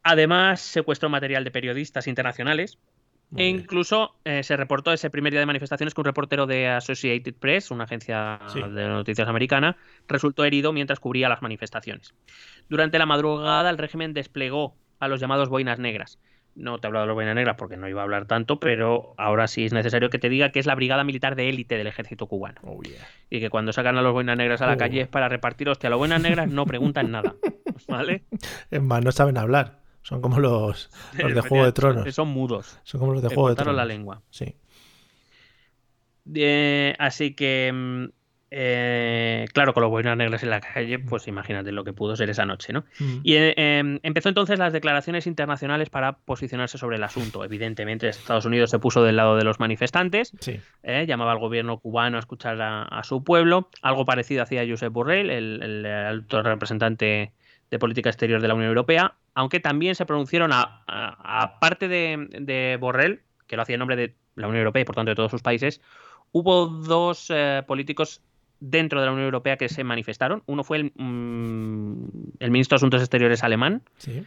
Además, secuestró material de periodistas internacionales. Muy e incluso eh, se reportó ese primer día de manifestaciones que un reportero de Associated Press, una agencia Sí. de noticias americana, resultó herido mientras cubría las manifestaciones. Durante la madrugada, el régimen desplegó a los llamados boinas negras. No te he hablado de los boinas negras porque no iba a hablar tanto, pero ahora sí es necesario que te diga que es la brigada militar de élite del ejército cubano. Oh, yeah. Y que cuando sacan a los boinas negras a la Oh. calle es para repartir, hostia, los boinas negras no preguntan nada. *laughs* ¿Vale? Es más, no saben hablar. Son como los, *laughs* los de Juego de Tronos. Son mudos. Son como los de Juego de Tronos. la lengua. Sí. Eh, así que, mm, eh, claro, con los boinas negras en la calle, pues imagínate lo que pudo ser esa noche, ¿no? Mm. Y eh, eh, empezó entonces las declaraciones internacionales para posicionarse sobre el asunto. Evidentemente, Estados Unidos se puso del lado de los manifestantes, Sí. llamaba al gobierno cubano a escuchar a, a su pueblo. Algo parecido hacía Josep Borrell, el, el alto representante de política exterior de la Unión Europea, aunque también se pronunciaron, a- a- aparte de, de Borrell, que lo hacía en nombre de la Unión Europea y por tanto de todos sus países, hubo dos eh, políticos dentro de la Unión Europea que se manifestaron. Uno fue el, mm, el ministro de Asuntos Exteriores alemán, Sí.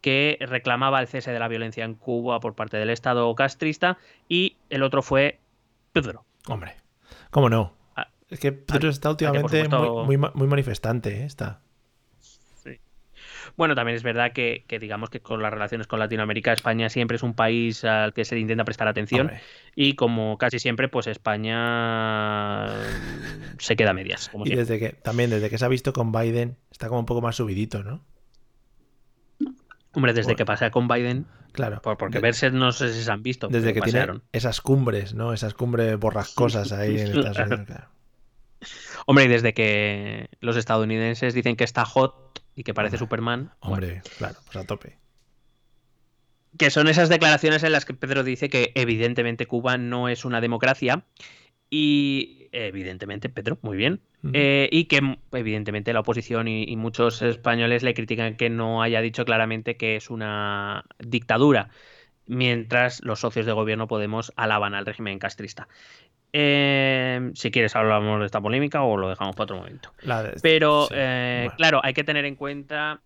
que reclamaba el cese de la violencia en Cuba por parte del Estado castrista, y el otro fue Pedro. Hombre. ¿Cómo no? Ah, Es que Pedro está por últimamente supuesto- muy, muy, ma- muy manifestante, ¿eh? Está. Bueno, también es verdad que, que digamos que con las relaciones con Latinoamérica, España siempre es un país al que se intenta prestar atención Hombre. y como casi siempre, pues España se queda a medias. Como Y siempre. desde que, también desde que se ha visto con Biden, está como un poco más subidito, ¿no? Hombre, desde Bueno. que pasea con Biden, Claro. por- porque De- verse no sé si se han visto. desde que pasearon. tiene esas cumbres, ¿no? Esas cumbres borrascosas *laughs* ahí en Estados Unidos. claro. Hombre, y desde que los estadounidenses dicen que está hot y que parece Hombre. Superman. bueno, Hombre, claro, pues a tope. que son esas declaraciones en las que Pedro dice que evidentemente Cuba no es una democracia y evidentemente Pedro, muy bien. Eh, y que evidentemente la oposición y, y muchos españoles le critican que no haya dicho claramente que es una dictadura, mientras los socios de gobierno Podemos alaban al régimen castrista. Eh, si quieres hablamos de esta polémica o lo dejamos para otro momento. De- Pero, sí, eh, bueno. claro, hay que tener en cuenta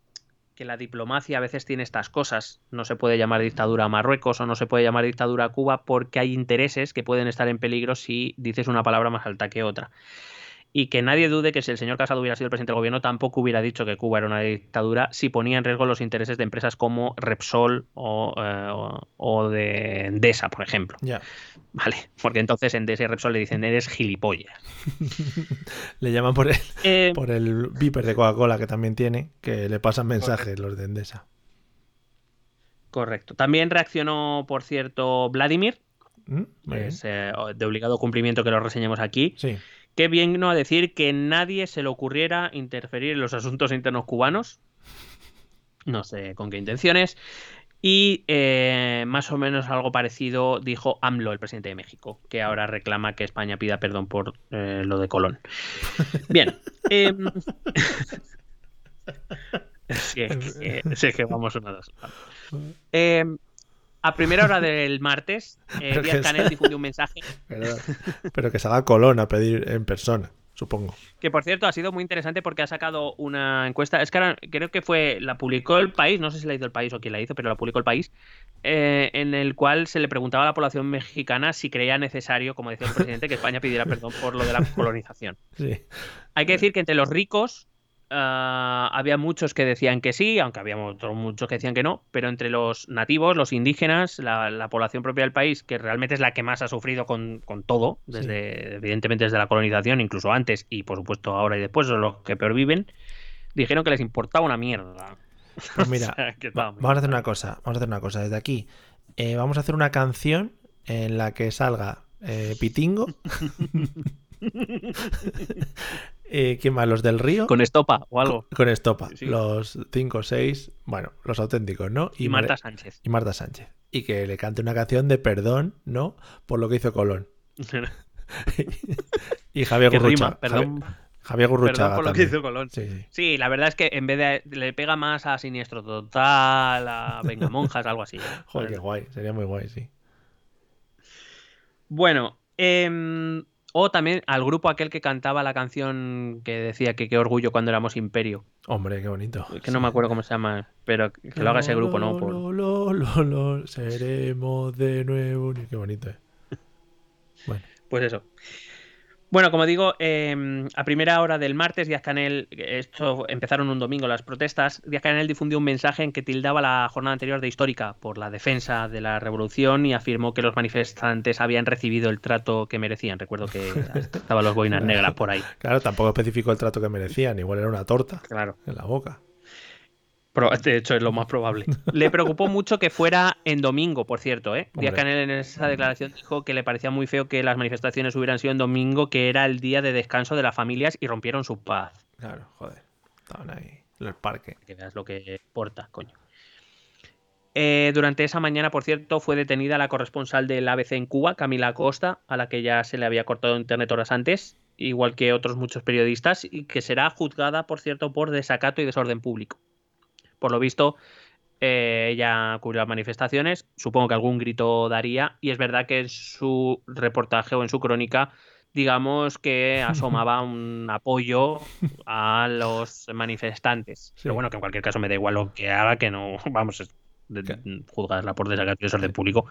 que la diplomacia a veces tiene estas cosas. No se puede llamar dictadura a Marruecos o no se puede llamar dictadura a Cuba porque hay intereses que pueden estar en peligro si dices una palabra más alta que otra. Y que nadie dude que si el señor Casado hubiera sido el presidente del gobierno tampoco hubiera dicho que Cuba era una dictadura si ponía en riesgo los intereses de empresas como Repsol o, eh, o- o de Endesa, por ejemplo. Ya. Vale, porque entonces Endesa y Repsol le dicen eres gilipollas. *laughs* Le llaman por el, Eh, por el viper de Coca-Cola que también tiene, que le pasan mensajes los de Endesa. correcto. También reaccionó, por cierto, Vladimir, ¿Mm? Es eh, de obligado cumplimiento que lo reseñemos aquí, Sí. Que vino a decir que nadie se le ocurriera interferir en los asuntos internos cubanos. No sé con qué intenciones. Y eh, más o menos algo parecido dijo AMLO, el presidente de México, que ahora reclama que España pida perdón por eh, lo de Colón. Bien. *laughs* *laughs* *laughs* sí, es que, sí, es que vamos una dos. A primera hora del martes, eh, *laughs* Pero Díaz Canel difundió un mensaje *laughs* Perdón. Pero que salga Colón a pedir en persona, supongo. Que por cierto ha sido muy interesante porque ha sacado una encuesta. Es que ahora creo que fue, la publicó el país, no sé si la hizo el país o quién la hizo, pero la publicó el país, eh, en el cual se le preguntaba a la población mexicana si creía necesario, como decía el presidente, que España pidiera perdón por lo de la *laughs* colonización. Sí. Hay que decir que entre los ricos ah, había muchos que decían que sí, aunque había otros muchos que decían que no, pero entre los nativos, los indígenas, la, la población propia del país, que realmente es la que más ha sufrido con, con todo, desde evidentemente desde la colonización, incluso antes y por supuesto ahora y después, son los que peor viven, dijeron que les importaba una mierda. Pues *laughs* mira, O sea, va- vamos a hacer una cosa. Vamos a hacer una cosa. Desde aquí, eh, vamos a hacer una canción en la que salga eh, Pitingo. *laughs* *laughs* eh, ¿Quién más? Los del río. Con estopa o algo. Con estopa. Sí. Los 5 o 6, bueno, los auténticos, ¿no? Y, Marta Sánchez. y Marta Sánchez. Y que le cante una canción de perdón, ¿no? Por lo que hizo Colón. *laughs* y Javier rima, perdón, Javier, Javier Gurruchaga perdón por lo que hizo Colón. Sí, sí. Sí, la verdad es que en vez de le pega más a Siniestro Total, a Venga Monjas, algo así. ¿eh? *laughs* Joder, qué guay. Sería muy guay, sí. Bueno, em, o también al grupo aquel que cantaba la canción que decía que qué orgullo cuando éramos imperio. Hombre, qué bonito. Que no me acuerdo cómo se llama, pero que lo haga ese grupo, ¿no? Por- Lo, seremos de nuevo. Qué bonito, eh. *laughs* Bueno, Pues eso. Bueno, como digo, eh, a primera hora del martes, Díaz Canel, esto empezaron un domingo las protestas, Díaz Canel difundió un mensaje en que tildaba la jornada anterior de histórica por la defensa de la revolución y afirmó que los manifestantes habían recibido el trato que merecían. Recuerdo que *laughs* estaban los boinas negras por ahí. claro, tampoco especificó el trato que merecían. Igual era una torta Claro. en la boca. De hecho, es lo más probable. *laughs* Le preocupó mucho que fuera en domingo, por cierto. ¿eh? Díaz. Canel en esa declaración dijo que le parecía muy feo que las manifestaciones hubieran sido en domingo, que era el día de descanso de las familias y rompieron su paz. Claro, joder. Estaban ahí en el parque. Que veas lo que importa, coño. Eh, durante esa mañana, por cierto, fue detenida la corresponsal del ABC en Cuba, Camila Acosta, a la que ya se le había cortado internet horas antes, igual que otros muchos periodistas, y que será juzgada, por cierto, por desacato y desorden público. Por lo visto, eh, ella cubrió las manifestaciones, supongo que algún grito daría, y es verdad que en su reportaje o en su crónica, digamos que *laughs* asomaba un apoyo a los manifestantes. Sí. Pero bueno, que en cualquier caso me da igual lo que haga, que no, vamos, de- juzgarla por y desorden público.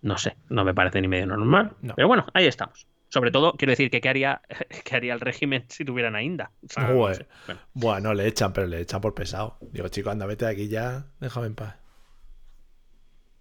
No sé, no me parece ni medio normal. No. Pero bueno, ahí estamos. Sobre todo, quiero decir que qué haría, *laughs* qué haría el régimen si tuvieran a Inda. O sea, no Joder. sé. Bueno. Bueno, le echan, pero le echan por pesado. Digo, chico, anda, vete de aquí ya. Déjame en paz.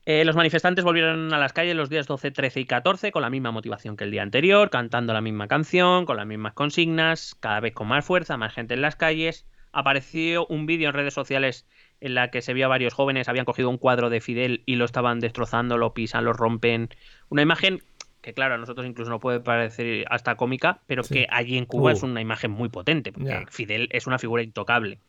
Eh, los manifestantes volvieron a las calles los días 12, 13 y 14 con la misma motivación que el día anterior, cantando la misma canción, con las mismas consignas, cada vez con más fuerza, más gente en las calles. Apareció un vídeo en redes sociales en la que se vio a varios jóvenes, habían cogido un cuadro de Fidel y lo estaban destrozando, lo pisan, lo rompen. Una imagen que, claro, a nosotros incluso nos puede parecer hasta cómica, pero Sí. que allí en Cuba Uh. es una imagen muy potente, porque. Fidel es una figura intocable.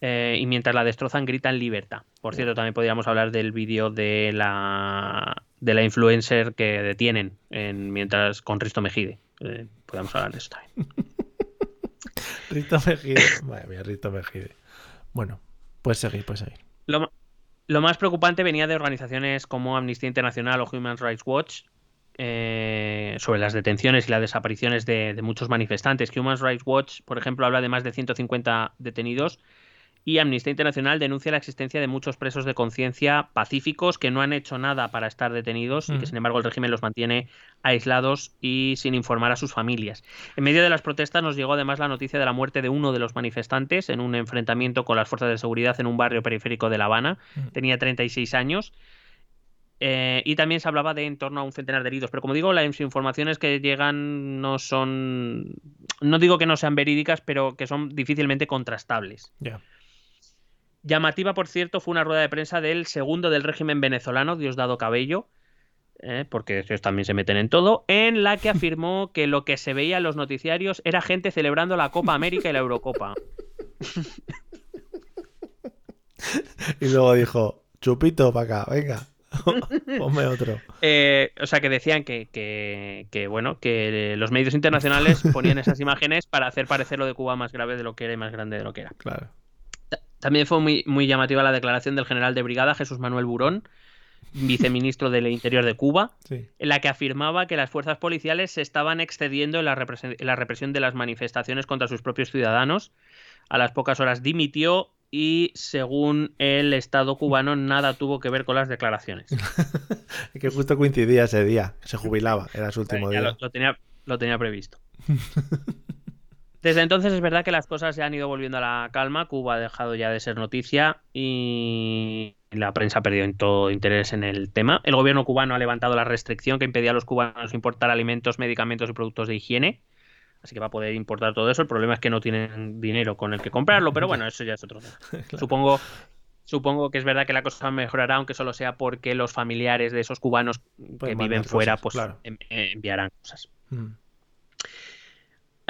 Eh, y mientras la destrozan, gritan libertad. Por cierto, también podríamos hablar del vídeo de la de la influencer que detienen en, mientras con Risto Mejide. Eh, podríamos hablar de eso también. *laughs* Rito Mejide. Madre mía, Rito Mejide. Bueno, puedes seguir, puedes seguir. Lo, lo más preocupante venía de organizaciones como Amnistía Internacional o Human Rights Watch eh, sobre las detenciones y las desapariciones de, de muchos manifestantes. Human Rights Watch, por ejemplo, habla de más de 150 detenidos Y Amnistía Internacional denuncia la existencia de muchos presos de conciencia pacíficos que no han hecho nada para estar detenidos y que sin embargo el régimen los mantiene aislados y sin informar a sus familias. En medio de las protestas nos llegó además la noticia de la muerte de uno de los manifestantes en un enfrentamiento con las fuerzas de seguridad en un barrio periférico de La Habana. Tenía 36 años. Eh, y también se hablaba de en torno a un centenar de heridos. Pero como digo, las informaciones que llegan no son. No digo que no sean verídicas, pero que son difícilmente contrastables. Ya. Llamativa, por cierto, fue una rueda de prensa del segundo del régimen venezolano, Diosdado Cabello, eh, porque ellos también se meten en todo, en la que *laughs* afirmó que lo que se veía en los noticiarios era gente celebrando la Copa América y la Eurocopa. *laughs* Y luego dijo, chupito para acá, venga, *laughs* ponme otro. Eh, o sea, que decían que, que- que, bueno, que los medios internacionales *laughs* ponían esas imágenes para hacer parecer lo de Cuba más grave de lo que era y más grande de lo que era. Claro. También fue muy, muy llamativa la declaración del general de brigada Jesús Manuel Burón, viceministro del Interior de Cuba, Sí. en la que afirmaba que las fuerzas policiales se estaban excediendo en la, represen- en la represión de las manifestaciones contra sus propios ciudadanos. A las pocas horas dimitió y, según el Estado cubano, nada tuvo que ver con las declaraciones. Es *laughs* que justo coincidía ese día, se jubilaba, era su último Ya día. lo, lo tenía, lo tenía previsto. *laughs* Desde entonces es verdad que las cosas se han ido volviendo a la calma. Cuba ha dejado ya de ser noticia y la prensa ha perdido en todo interés en el tema. El gobierno cubano ha levantado la restricción que impedía a los cubanos importar alimentos, medicamentos y productos de higiene. Así que va a poder importar todo eso. El problema es que no tienen dinero con el que comprarlo, pero bueno, eso ya es otro tema. *laughs* Supongo, supongo que es verdad que la cosa mejorará, aunque solo sea porque los familiares de esos cubanos que viven fuera cosas, pues claro. en- eh, enviarán cosas. Mm.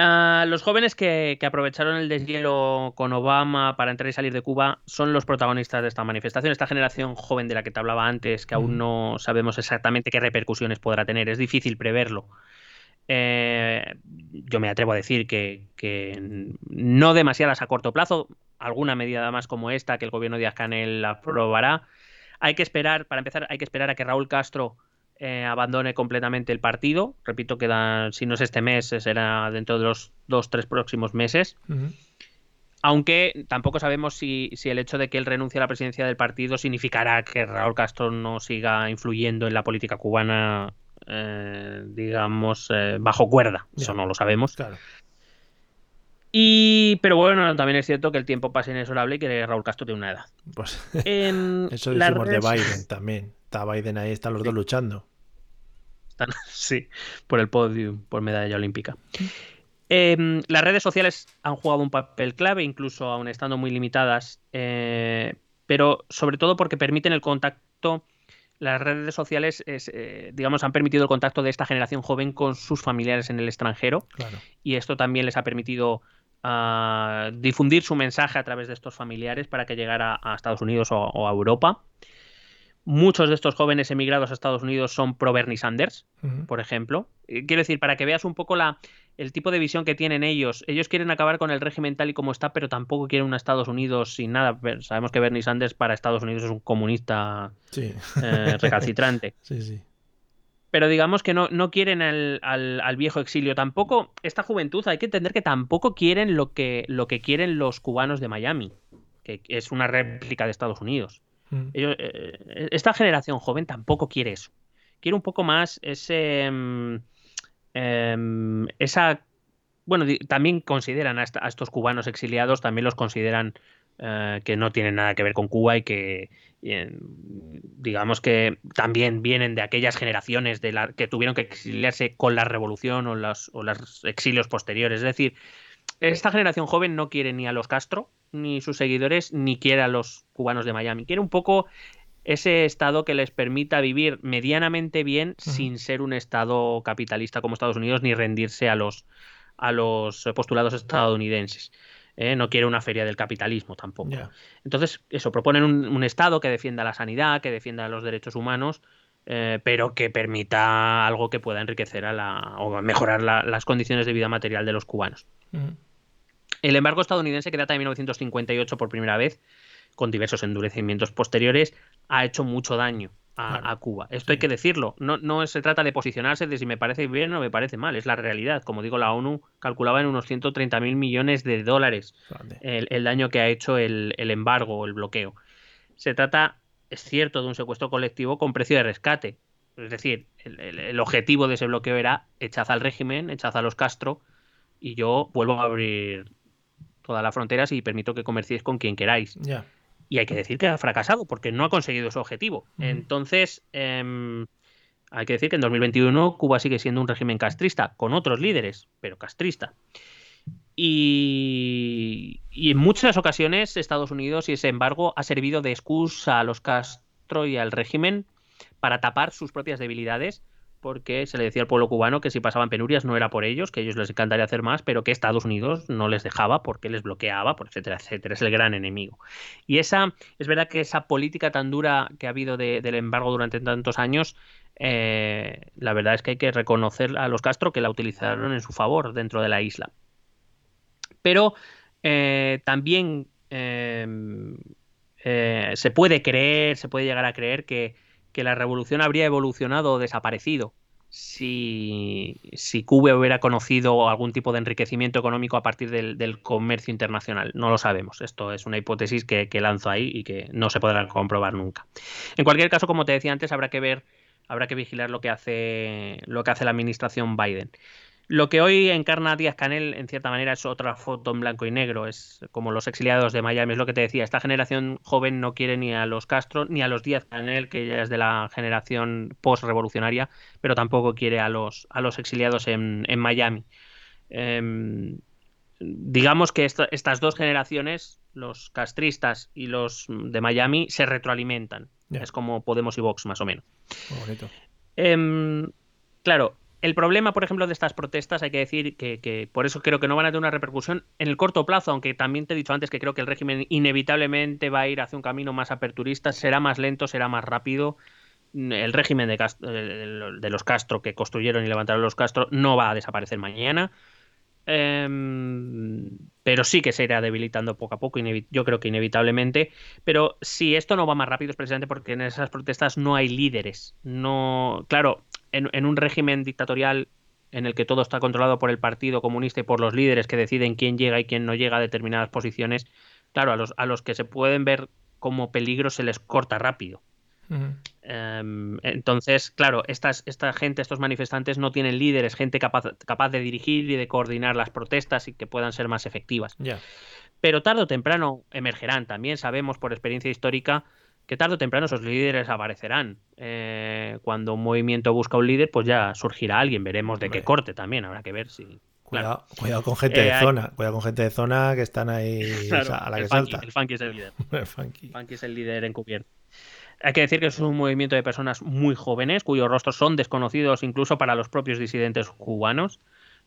Ah, los jóvenes que, que aprovecharon el deshielo con Obama para entrar y salir de Cuba son los protagonistas de esta manifestación. Esta generación joven de la que te hablaba antes, que aún no sabemos exactamente qué repercusiones podrá tener, es difícil preverlo. Eh, yo me atrevo a decir que, que no demasiadas a corto plazo, alguna medida más como esta que el gobierno de Canel aprobará. Hay que esperar, para empezar, hay que esperar a que Raúl Castro eh, abandone completamente el partido. Repito que da- si no es este mes, será dentro de los dos, tres próximos meses. Aunque tampoco sabemos si, si el hecho de que él renuncie a la presidencia del partido significará que Raúl Castro no siga influyendo en la política cubana, eh, digamos, eh, bajo cuerda. Eso no lo sabemos. Claro. Y, pero bueno, también es cierto que el tiempo pasa inexorable y que Raúl Castro tiene una edad. Pues En *laughs* eso las decimos de Biden también. Está Biden ahí, están los dos luchando. Están- *laughs* sí, por el podium, por medalla olímpica. Em, las redes sociales han jugado un papel clave, incluso aún estando muy limitadas, eh, pero sobre todo porque permiten el contacto. Las redes sociales, es, eh, digamos, han permitido el contacto de esta generación joven con sus familiares en el extranjero Claro. y esto también les ha permitido ah, difundir su mensaje a través de estos familiares para que llegara a Estados Unidos o, o a Europa. Muchos de estos jóvenes emigrados a Estados Unidos son pro Bernie Sanders, por ejemplo. Eh, Quiero decir, para que veas un poco la, el tipo de visión que tienen ellos. Ellos quieren acabar con el régimen tal y como está, pero tampoco quieren un Estados Unidos sin nada. Sabemos que Bernie Sanders para Estados Unidos es un comunista Sí. eh, recalcitrante *laughs* sí, sí. pero digamos que no, no quieren al, al- al viejo exilio. Tampoco, esta juventud, hay que entender que tampoco quieren lo que, lo que quieren los cubanos de Miami, que es una réplica de Estados Unidos. Mm. Ellos, eh, esta generación joven tampoco quiere eso. Quiere un poco más ese. Em, esa. Bueno, también consideran a, estos cubanos exiliados, también los consideran eh, que no tienen nada que ver con Cuba y que, digamos que también vienen de aquellas generaciones de que tuvieron que exiliarse con la revolución o, las, o los exilios posteriores. Es decir, esta generación joven no quiere ni a los Castro, ni sus seguidores, ni quiere a los cubanos de Miami. Quiere un poco ese estado que les permita vivir medianamente bien sin ser un estado capitalista como Estados Unidos, ni rendirse a los, a los postulados estadounidenses. ¿eh? No quiere una feria del capitalismo tampoco. Entonces, eso, proponen un, un Estado que defienda la sanidad, que defienda los derechos humanos, eh, pero que permita algo que pueda enriquecer a la, o mejorar la- las condiciones de vida material de los cubanos. El embargo estadounidense, que data de 1958 por primera vez, con diversos endurecimientos posteriores, ha hecho mucho daño a, Claro. a Cuba. Esto hay que decirlo. No, no se trata de posicionarse de si me parece bien o me parece mal. Es la realidad. Como digo, la ONU calculaba en unos 130 mil millones de dólares el, el daño que ha hecho el, el embargo o el bloqueo. Se trata, es cierto, de un secuestro colectivo con precio de rescate. Es decir, el, objetivo de ese bloqueo era echad al régimen, echad a los Castro y yo vuelvo a abrir todas las fronteras y permito que comerciéis con quien queráis. Y hay que decir que ha fracasado porque no ha conseguido su objetivo. Entonces, em, hay que decir que en 2021 Cuba sigue siendo un régimen castrista, con otros líderes, pero castrista. Y, y en muchas ocasiones Estados Unidos y ese embargo ha servido de excusa a los Castro y al régimen para tapar sus propias debilidades, porque se le decía al pueblo cubano que si pasaban penurias no era por ellos, que a ellos les encantaría hacer más, pero que Estados Unidos no les dejaba porque les bloqueaba, etcétera, etcétera. Es el gran enemigo. Y esa, es verdad que esa política tan dura que ha habido de- del embargo durante tantos años, eh, la verdad es que hay que reconocer a los Castro que la utilizaron en su favor dentro de la isla. Pero eh, también eh, se puede creer, se puede llegar a creer que, que la revolución habría evolucionado o desaparecido si, si Cuba hubiera conocido algún tipo de enriquecimiento económico a partir del, del comercio internacional. No lo sabemos. Esto es una hipótesis que, que lanzo ahí y que no se podrá comprobar nunca. En cualquier caso, como te decía antes, habrá que ver, habrá que vigilar lo que hace, lo que hace la administración Biden. Lo que hoy encarna Díaz Canel, en cierta manera, es otra foto en blanco y negro. Es como los exiliados de Miami. Es lo que te decía. Esta generación joven no quiere ni a los Castro ni a los Díaz Canel, que ya es de la generación post-revolucionaria, pero tampoco quiere a los, a los exiliados en, en Miami. Em, digamos que esta- estas dos generaciones, los castristas y los de Miami, se retroalimentan. Es como Podemos y Vox, más o menos. Muy bonito. Em, claro, el problema, por ejemplo, de estas protestas, hay que decir que, por eso creo que no van a tener una repercusión en el corto plazo, aunque también te he dicho antes que creo que el régimen inevitablemente va a ir hacia un camino más aperturista, será más lento, será más rápido. El régimen de, Cas- de- de los Castro que construyeron y levantaron los Castro no va a desaparecer mañana. Em, pero sí que se irá debilitando poco a poco, yo creo que inevitablemente. Pero si esto no va más rápido es precisamente porque en esas protestas no hay líderes. No, claro, en, en un régimen dictatorial en el que todo está controlado por el Partido Comunista y por los líderes que deciden quién llega y quién no llega a determinadas posiciones, claro, a los, a los que se pueden ver como peligro se les corta rápido. Em, entonces, claro, estas, esta gente, estos manifestantes no tienen líderes, gente capaz, capaz de dirigir y de coordinar las protestas y que puedan ser más efectivas. Pero tarde o temprano emergerán. También sabemos por experiencia histórica que tarde o temprano esos líderes aparecerán. Eh, cuando un movimiento busca un líder, pues ya surgirá alguien. Veremos de qué corte también. Habrá que ver si. Cuidado, cuidado con gente Eh, de hay- zona. Cuidado con gente de zona que están ahí *laughs* Claro, a la que funky, salta. el funky es el líder. *laughs* El funky. Funky es el líder encubierto. Hay que decir que es un movimiento de personas muy jóvenes, cuyos rostros son desconocidos incluso para los propios disidentes cubanos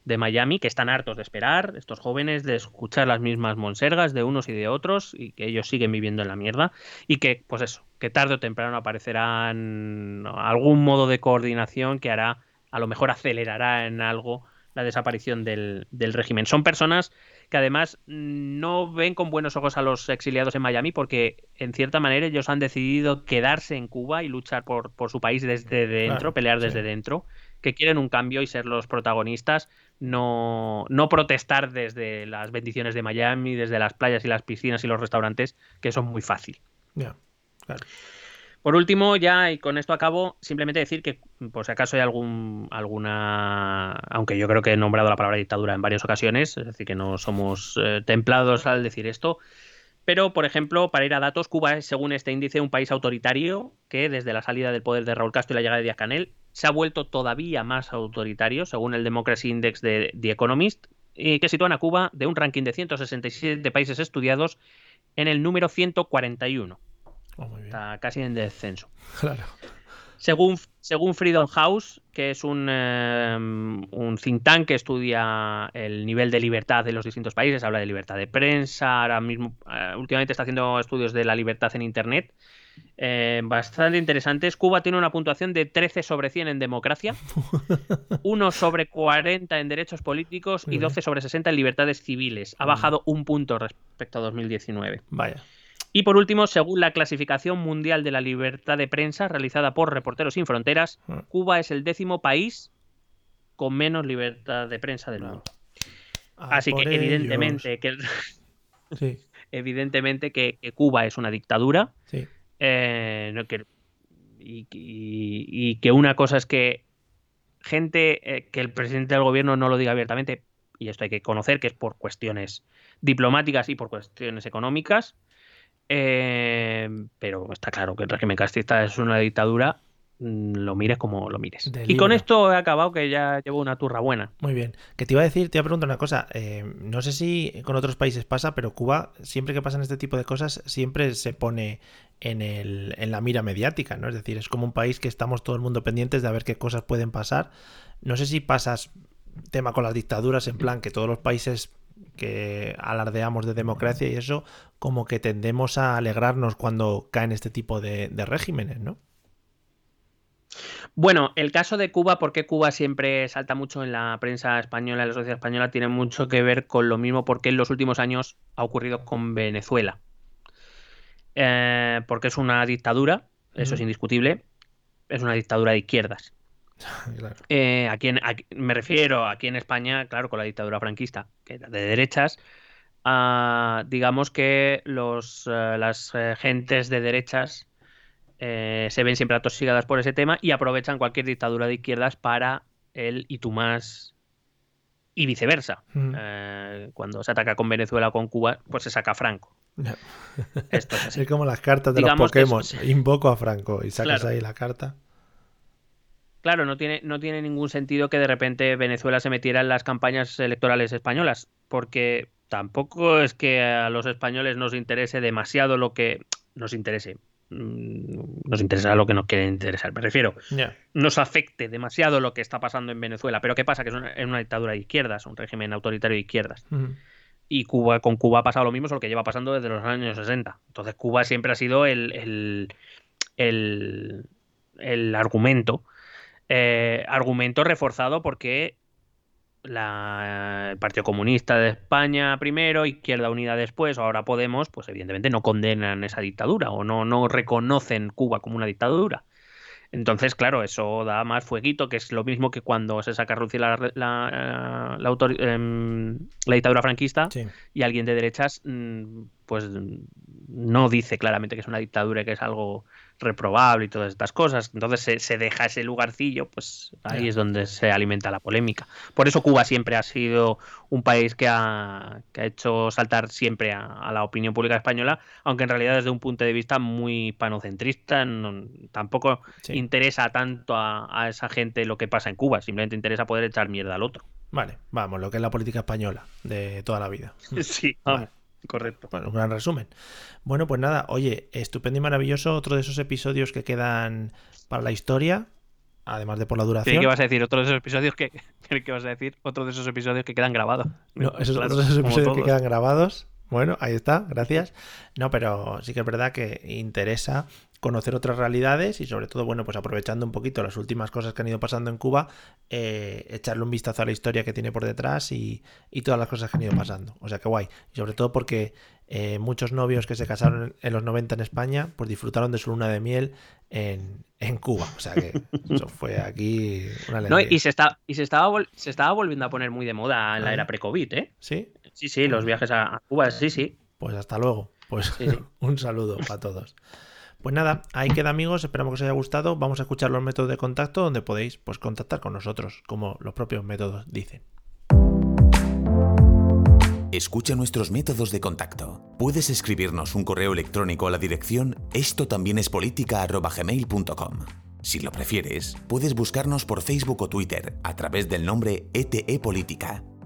de Miami, que están hartos de esperar, estos jóvenes, de escuchar las mismas monsergas de unos y de otros, y que ellos siguen viviendo en la mierda, y que, pues eso, que tarde o temprano aparecerán algún modo de coordinación que hará, a lo mejor acelerará en algo la desaparición del, del régimen. Son personas que además no ven con buenos ojos a los exiliados en Miami porque en cierta manera ellos han decidido quedarse en Cuba y luchar por, por su país desde dentro, Claro, pelear sí. desde dentro, que quieren un cambio y ser los protagonistas, no, no protestar desde las bendiciones de Miami, desde las playas y las piscinas y los restaurantes, que eso es muy fácil. Claro. Por último, ya y con esto acabo, simplemente decir que por si acaso hay algún alguna, aunque yo creo que he nombrado la palabra dictadura en varias ocasiones, es decir, que no somos eh, templados al decir esto, pero por ejemplo, para ir a datos, Cuba es, según este índice, un país autoritario que desde la salida del poder de Raúl Castro y la llegada de Díaz Canel se ha vuelto todavía más autoritario, según el Democracy Index de The Economist, y que sitúan a Cuba de un ranking de 167 países estudiados en el número 141 Oh, muy bien. está casi en descenso. *laughs* Claro. Según, según Freedom House, que es un, eh, un think tank que estudia el nivel de libertad de los distintos países, habla de libertad de prensa, ahora mismo, eh, últimamente está haciendo estudios de la libertad en Internet, eh, bastante interesantes. Cuba tiene una puntuación de 13 sobre 100 en democracia, *laughs* 1 sobre 40 en derechos políticos y bien. 12 sobre 60 en libertades civiles. Ha bajado un punto respecto a 2019. Vaya. Y por último, según la clasificación mundial de la libertad de prensa realizada por Reporteros Sin Fronteras, Ah. Cuba es el décimo país con menos libertad de prensa del mundo. Ah, Así que evidentemente que. *laughs* Sí, evidentemente que, que Cuba es una dictadura sí. eh, no, que- y, y- y que una cosa es que gente, eh, que el presidente del gobierno no lo diga abiertamente, y esto hay que conocer que es por cuestiones diplomáticas y por cuestiones económicas, eh, pero está claro que el régimen castrista es una dictadura, mm, lo mires como lo mires. De y con esto he acabado que ya llevo una turra buena. Muy bien. Que te iba a decir, te iba a preguntar una cosa. eh, no sé si con otros países pasa, pero Cuba, siempre que pasan este tipo de cosas, siempre se pone en, el, en la mira mediática, ¿no? Es decir, es como un país que estamos todo el mundo pendientes de a ver qué cosas pueden pasar. No sé si pasas tema con las dictaduras, en plan que todos los países que alardeamos de democracia y eso, como que tendemos a alegrarnos cuando caen este tipo de, de regímenes, ¿no? Bueno, el caso de Cuba, porque Cuba siempre salta mucho en la prensa española, en la sociedad española, tiene mucho que ver con lo mismo porque en los últimos años ha ocurrido con Venezuela. Eh, porque es una dictadura, eso es indiscutible, es una dictadura de izquierdas. *laughs* claro. Eh, aquí en- aquí- me refiero aquí en España, claro, con la dictadura franquista, que era de derechas, ah, digamos que los, eh, las eh, gentes de derechas eh, se ven siempre atosigadas por ese tema y aprovechan cualquier dictadura de izquierdas para el y tú más y viceversa. Ujú. Eh, cuando se ataca con Venezuela o con Cuba, pues se saca a Franco. Esto es así. *laughs* Es como las cartas de Digamos los Pokémon. es- Invoco a Franco y sacas Claro. ahí la carta. Claro, no tiene, no tiene ningún sentido que de repente Venezuela se metiera en las campañas electorales españolas, porque tampoco es que a los españoles nos interese demasiado lo que nos interese. Mm, Nos interesa lo que nos quiere interesar. Me refiero, nos afecte demasiado lo que está pasando en Venezuela. Pero ¿qué pasa? Que es una, es una dictadura de izquierdas, un régimen autoritario de izquierdas. Y Cuba, con Cuba ha pasado lo mismo, solo que lleva pasando desde los años 60. Entonces Cuba siempre ha sido el, el, el- el argumento. Eh, argumento reforzado porque la- el Partido Comunista de España primero, Izquierda Unida después, ahora Podemos, pues evidentemente no condenan esa dictadura o no, no reconocen Cuba como una dictadura. Entonces, claro, eso da más fueguito, que es lo mismo que cuando se saca a reducir la, la, la autor- em, la dictadura franquista Sí. y alguien de derechas mm, pues no dice claramente que es una dictadura y que es algo reprobable y todas estas cosas. Entonces se, se deja ese lugarcillo, pues ahí es donde se alimenta la polémica. Por eso Cuba siempre ha sido un país que ha, que ha hecho saltar siempre a, a la opinión pública española, aunque en realidad desde un punto de vista muy panocentrista no- tampoco Sí. interesa tanto a, a esa gente lo que pasa en Cuba, simplemente interesa poder echar mierda al otro. Vale, vamos, lo que es la política española de toda la vida. *laughs* Sí, Vale. Correcto. Bueno, un gran resumen. Bueno, pues nada, oye, estupendo y maravilloso, otro de esos episodios que quedan para la historia, además de por la duración. que vas a decir otro de esos episodios que, *laughs* que vas a decir otro de esos episodios que quedan grabados. No, esos Claro, otros esos episodios que quedan grabados. Bueno, ahí está, gracias. No, pero sí que es verdad que interesa conocer otras realidades y sobre todo, bueno, pues aprovechando un poquito las últimas cosas que han ido pasando en Cuba, eh, echarle un vistazo a la historia que tiene por detrás y, y todas las cosas que han ido pasando. O sea que guay. Y sobre todo porque eh, muchos novios que se casaron en, los 90 en España, pues disfrutaron de su luna de miel en, en Cuba. O sea que eso fue aquí una No, y se, está, y se, estaba vol- se estaba volviendo a poner muy de moda en la era pre-COVID, ¿eh? ¿Sí? Sí, sí, los viajes a, a Cuba, sí, sí. Pues hasta luego. Pues Sí, sí. *laughs* un saludo para todos. Pues nada, ahí queda amigos, esperamos que os haya gustado. Vamos a escuchar los métodos de contacto donde podéis pues, contactar con nosotros, como los propios métodos dicen. Escucha nuestros métodos de contacto. Puedes escribirnos un correo electrónico a la dirección esto también es política@gmail.com. Si lo prefieres, puedes buscarnos por Facebook o Twitter a través del nombre ETE Política.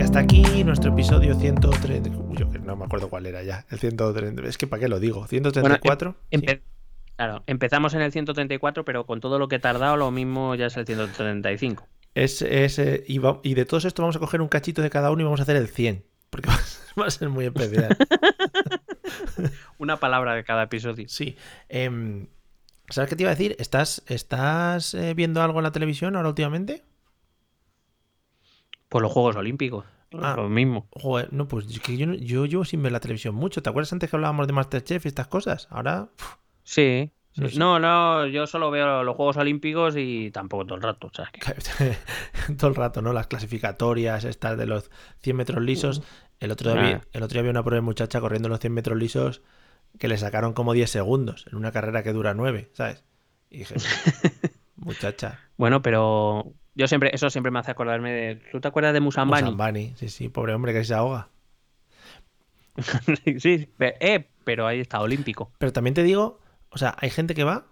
Y hasta aquí nuestro episodio 130. Uy, yo que no me acuerdo cuál era ya. El 130. Es que para qué lo digo. 134. Sí. Empe- Claro, empezamos en el 134, pero con todo lo que he tardado, lo mismo ya es el 135. Es, es, eh, y, va- y de todos estos vamos a coger un cachito de cada uno y vamos a hacer el 100. Porque *laughs* va a ser- va a ser muy especial. *laughs* Una palabra de cada episodio. Sí. Em, ¿Sabes qué te iba a decir? ¿Estás, estás eh, viendo algo en la televisión ahora últimamente? Por los Juegos Olímpicos. Ah. Lo mismo. Joder, no, pues es que yo, no- yo llevo sin ver la televisión mucho. ¿Te acuerdas antes que hablábamos de Masterchef y estas cosas? Ahora, Sí. No sé. No, no, yo solo veo los Juegos Olímpicos y tampoco todo el rato. que- *laughs* todo el rato, ¿no? Las clasificatorias, estas de los 100 metros lisos. El otro día, vi- el otro día había una pobre muchacha corriendo los 100 metros lisos que le sacaron como 10 segundos en una carrera que dura 9, ¿sabes? Y dije, *laughs* muchacha, Bueno, pero yo siempre, eso siempre me hace acordarme de. ¿Tú te acuerdas de Musambani? Musambani, sí, sí, pobre hombre que se ahoga. *laughs* sí, eh, pero ahí está, olímpico. Pero también te digo, o sea, hay gente que va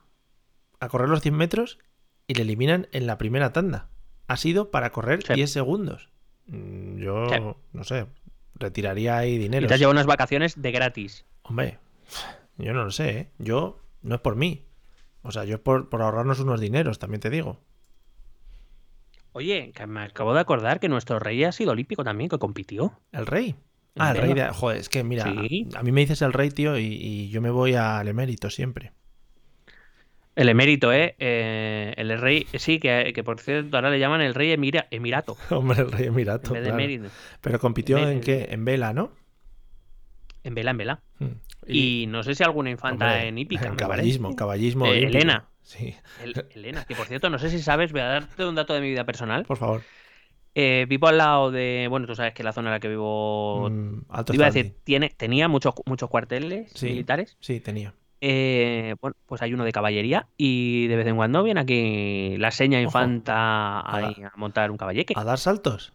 a correr los 100 metros y le eliminan en la primera tanda. Ha sido para correr Sí. 10 segundos. Mm, Yo, Sí. no sé, retiraría ahí Y dinero. te has llevado unas vacaciones de gratis. Hombre, yo no lo sé, ¿eh? Yo, no es por mí. O sea, yo es por, por ahorrarnos unos dineros, también te digo. Oye, que me acabo de acordar que nuestro rey ha sido olímpico también, que compitió. ¿El rey? Ah, el rey de... Joder, es que mira, Sí. a, a mí me dices el rey, tío, y, y yo me voy al emérito siempre. El emérito, ¿eh? Eh, el rey, sí, que, que por cierto ahora le llaman el rey emira- emirato. *laughs* Hombre, el rey emirato, En de claro. emérito. Pero compitió en qué? En vela, ¿no? En vela, en vela. Hmm. Y, no sé si alguna infanta hombre, en hípica. En caballismo, parece. caballismo. Eh. Elena. Sí, El- Elena, que por cierto, no sé si sabes, voy a darte un dato de mi vida personal. por favor. Eh, vivo al lado de, bueno, tú sabes que la zona en la que vivo, Mm, alto iba a decir, tiene, tenía muchos, muchos cuarteles Sí. militares. Sí, tenía. Eh, bueno, pues hay uno de caballería y de vez en cuando viene aquí la seña infanta A ahí a montar un caballeque. ¿A dar saltos?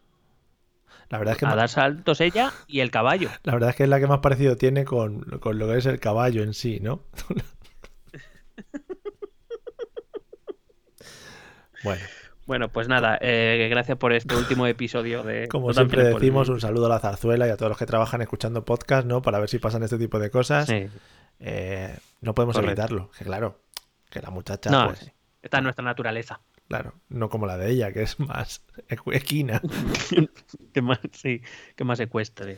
La verdad es que A dar saltos ella y el caballo. *laughs* La verdad es que es la que más parecido tiene con, con lo que es el caballo en sí, ¿no? *laughs* bueno, Bueno, pues nada, eh, gracias por este último episodio de. *laughs* como No siempre decimos, un saludo a la zarzuela y a todos los que trabajan escuchando podcast, ¿no? Para ver si pasan este tipo de cosas. Sí. Eh, no podemos Correcto. evitarlo, que claro, que la muchacha, No, pues, sí. esta es nuestra naturaleza. claro, no como la de ella, que es más *laughs* equ- equina. *laughs* ¿Qué más, sí, qué más ecuestre.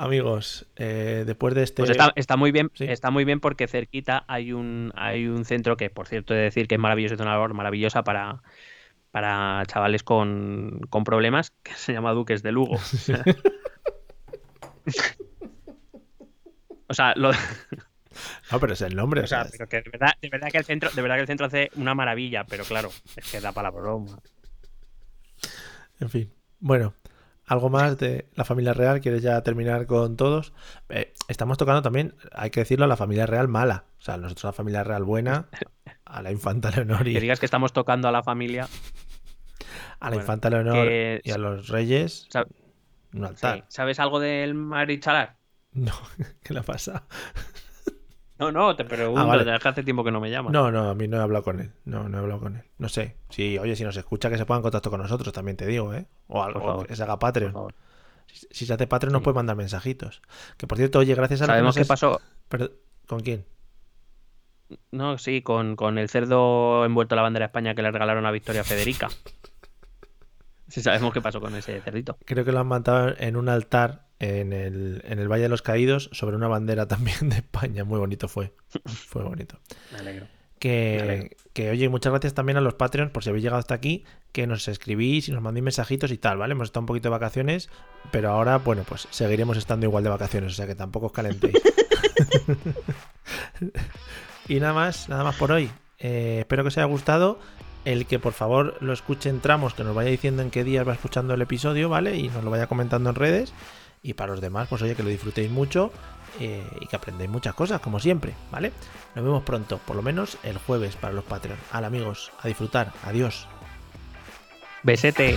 Amigos, eh, después de este... Pues está, está muy bien, Sí. está muy bien porque cerquita hay un, hay un centro que, por cierto, he de decir que es maravilloso, es una labor maravillosa para, para chavales con, con problemas, *laughs* que se llama Duques de Lugo. *laughs* o sea, lo, No, pero es el nombre. o sea, pero que de verdad, de verdad que el centro, de verdad que el centro hace una maravilla, pero claro, es que da para la broma. En fin. Bueno, algo más de la familia real. ¿Quieres ya terminar con todos? Eh, estamos tocando también, hay que decirlo, a la familia real mala. O sea, nosotros a la familia real buena, *laughs* a la infanta Leonor Que y digas que estamos tocando a la familia. a la bueno, infanta Leonor que- y a los reyes, Sab- un sí. ¿Sabes algo del marichalar? No, *laughs* ¿qué le pasa? No, no, te pregunto, Ah, vale. que hace tiempo que no me llamas. No, no, a mí no he hablado con él. No, no he hablado con él. No sé. Sí, oye, si nos escucha, que se ponga en contacto con nosotros, también te digo, ¿eh? O algo, que se haga Por Patreon. favor. Si, si se hace Patreon, nos Sí. puede mandar mensajitos. Que por cierto, oye, gracias a que Sabemos nos qué pasó. ¿Con quién? No, sí, con, con el cerdo envuelto en la bandera de España que le regalaron a Victoria Federica. *laughs* Sí, sabemos qué pasó con ese cerdito. Creo que lo han matado en un altar en el, en el Valle de los Caídos sobre una bandera *laughs* también de España. Muy bonito fue. Fue bonito. Me alegro. Que, que, oye, muchas gracias también a los Patreons por si habéis llegado hasta aquí, que nos escribís y nos mandéis mensajitos y tal, ¿vale? Hemos estado un poquito de vacaciones, pero ahora, bueno, pues seguiremos estando igual de vacaciones, o sea que tampoco os calentéis. *laughs* y nada más, nada más por hoy. Eh, espero que os haya gustado. El que por favor lo escuche en tramos, que nos vaya diciendo en qué días va escuchando el episodio, ¿vale? Y nos lo vaya comentando en redes. Y para los demás, pues oye, que lo disfrutéis mucho eh, y que aprendáis muchas cosas, como siempre, ¿vale? Nos vemos pronto, por lo menos el jueves para los Patreon. Al amigos, a disfrutar. Adiós. Besete.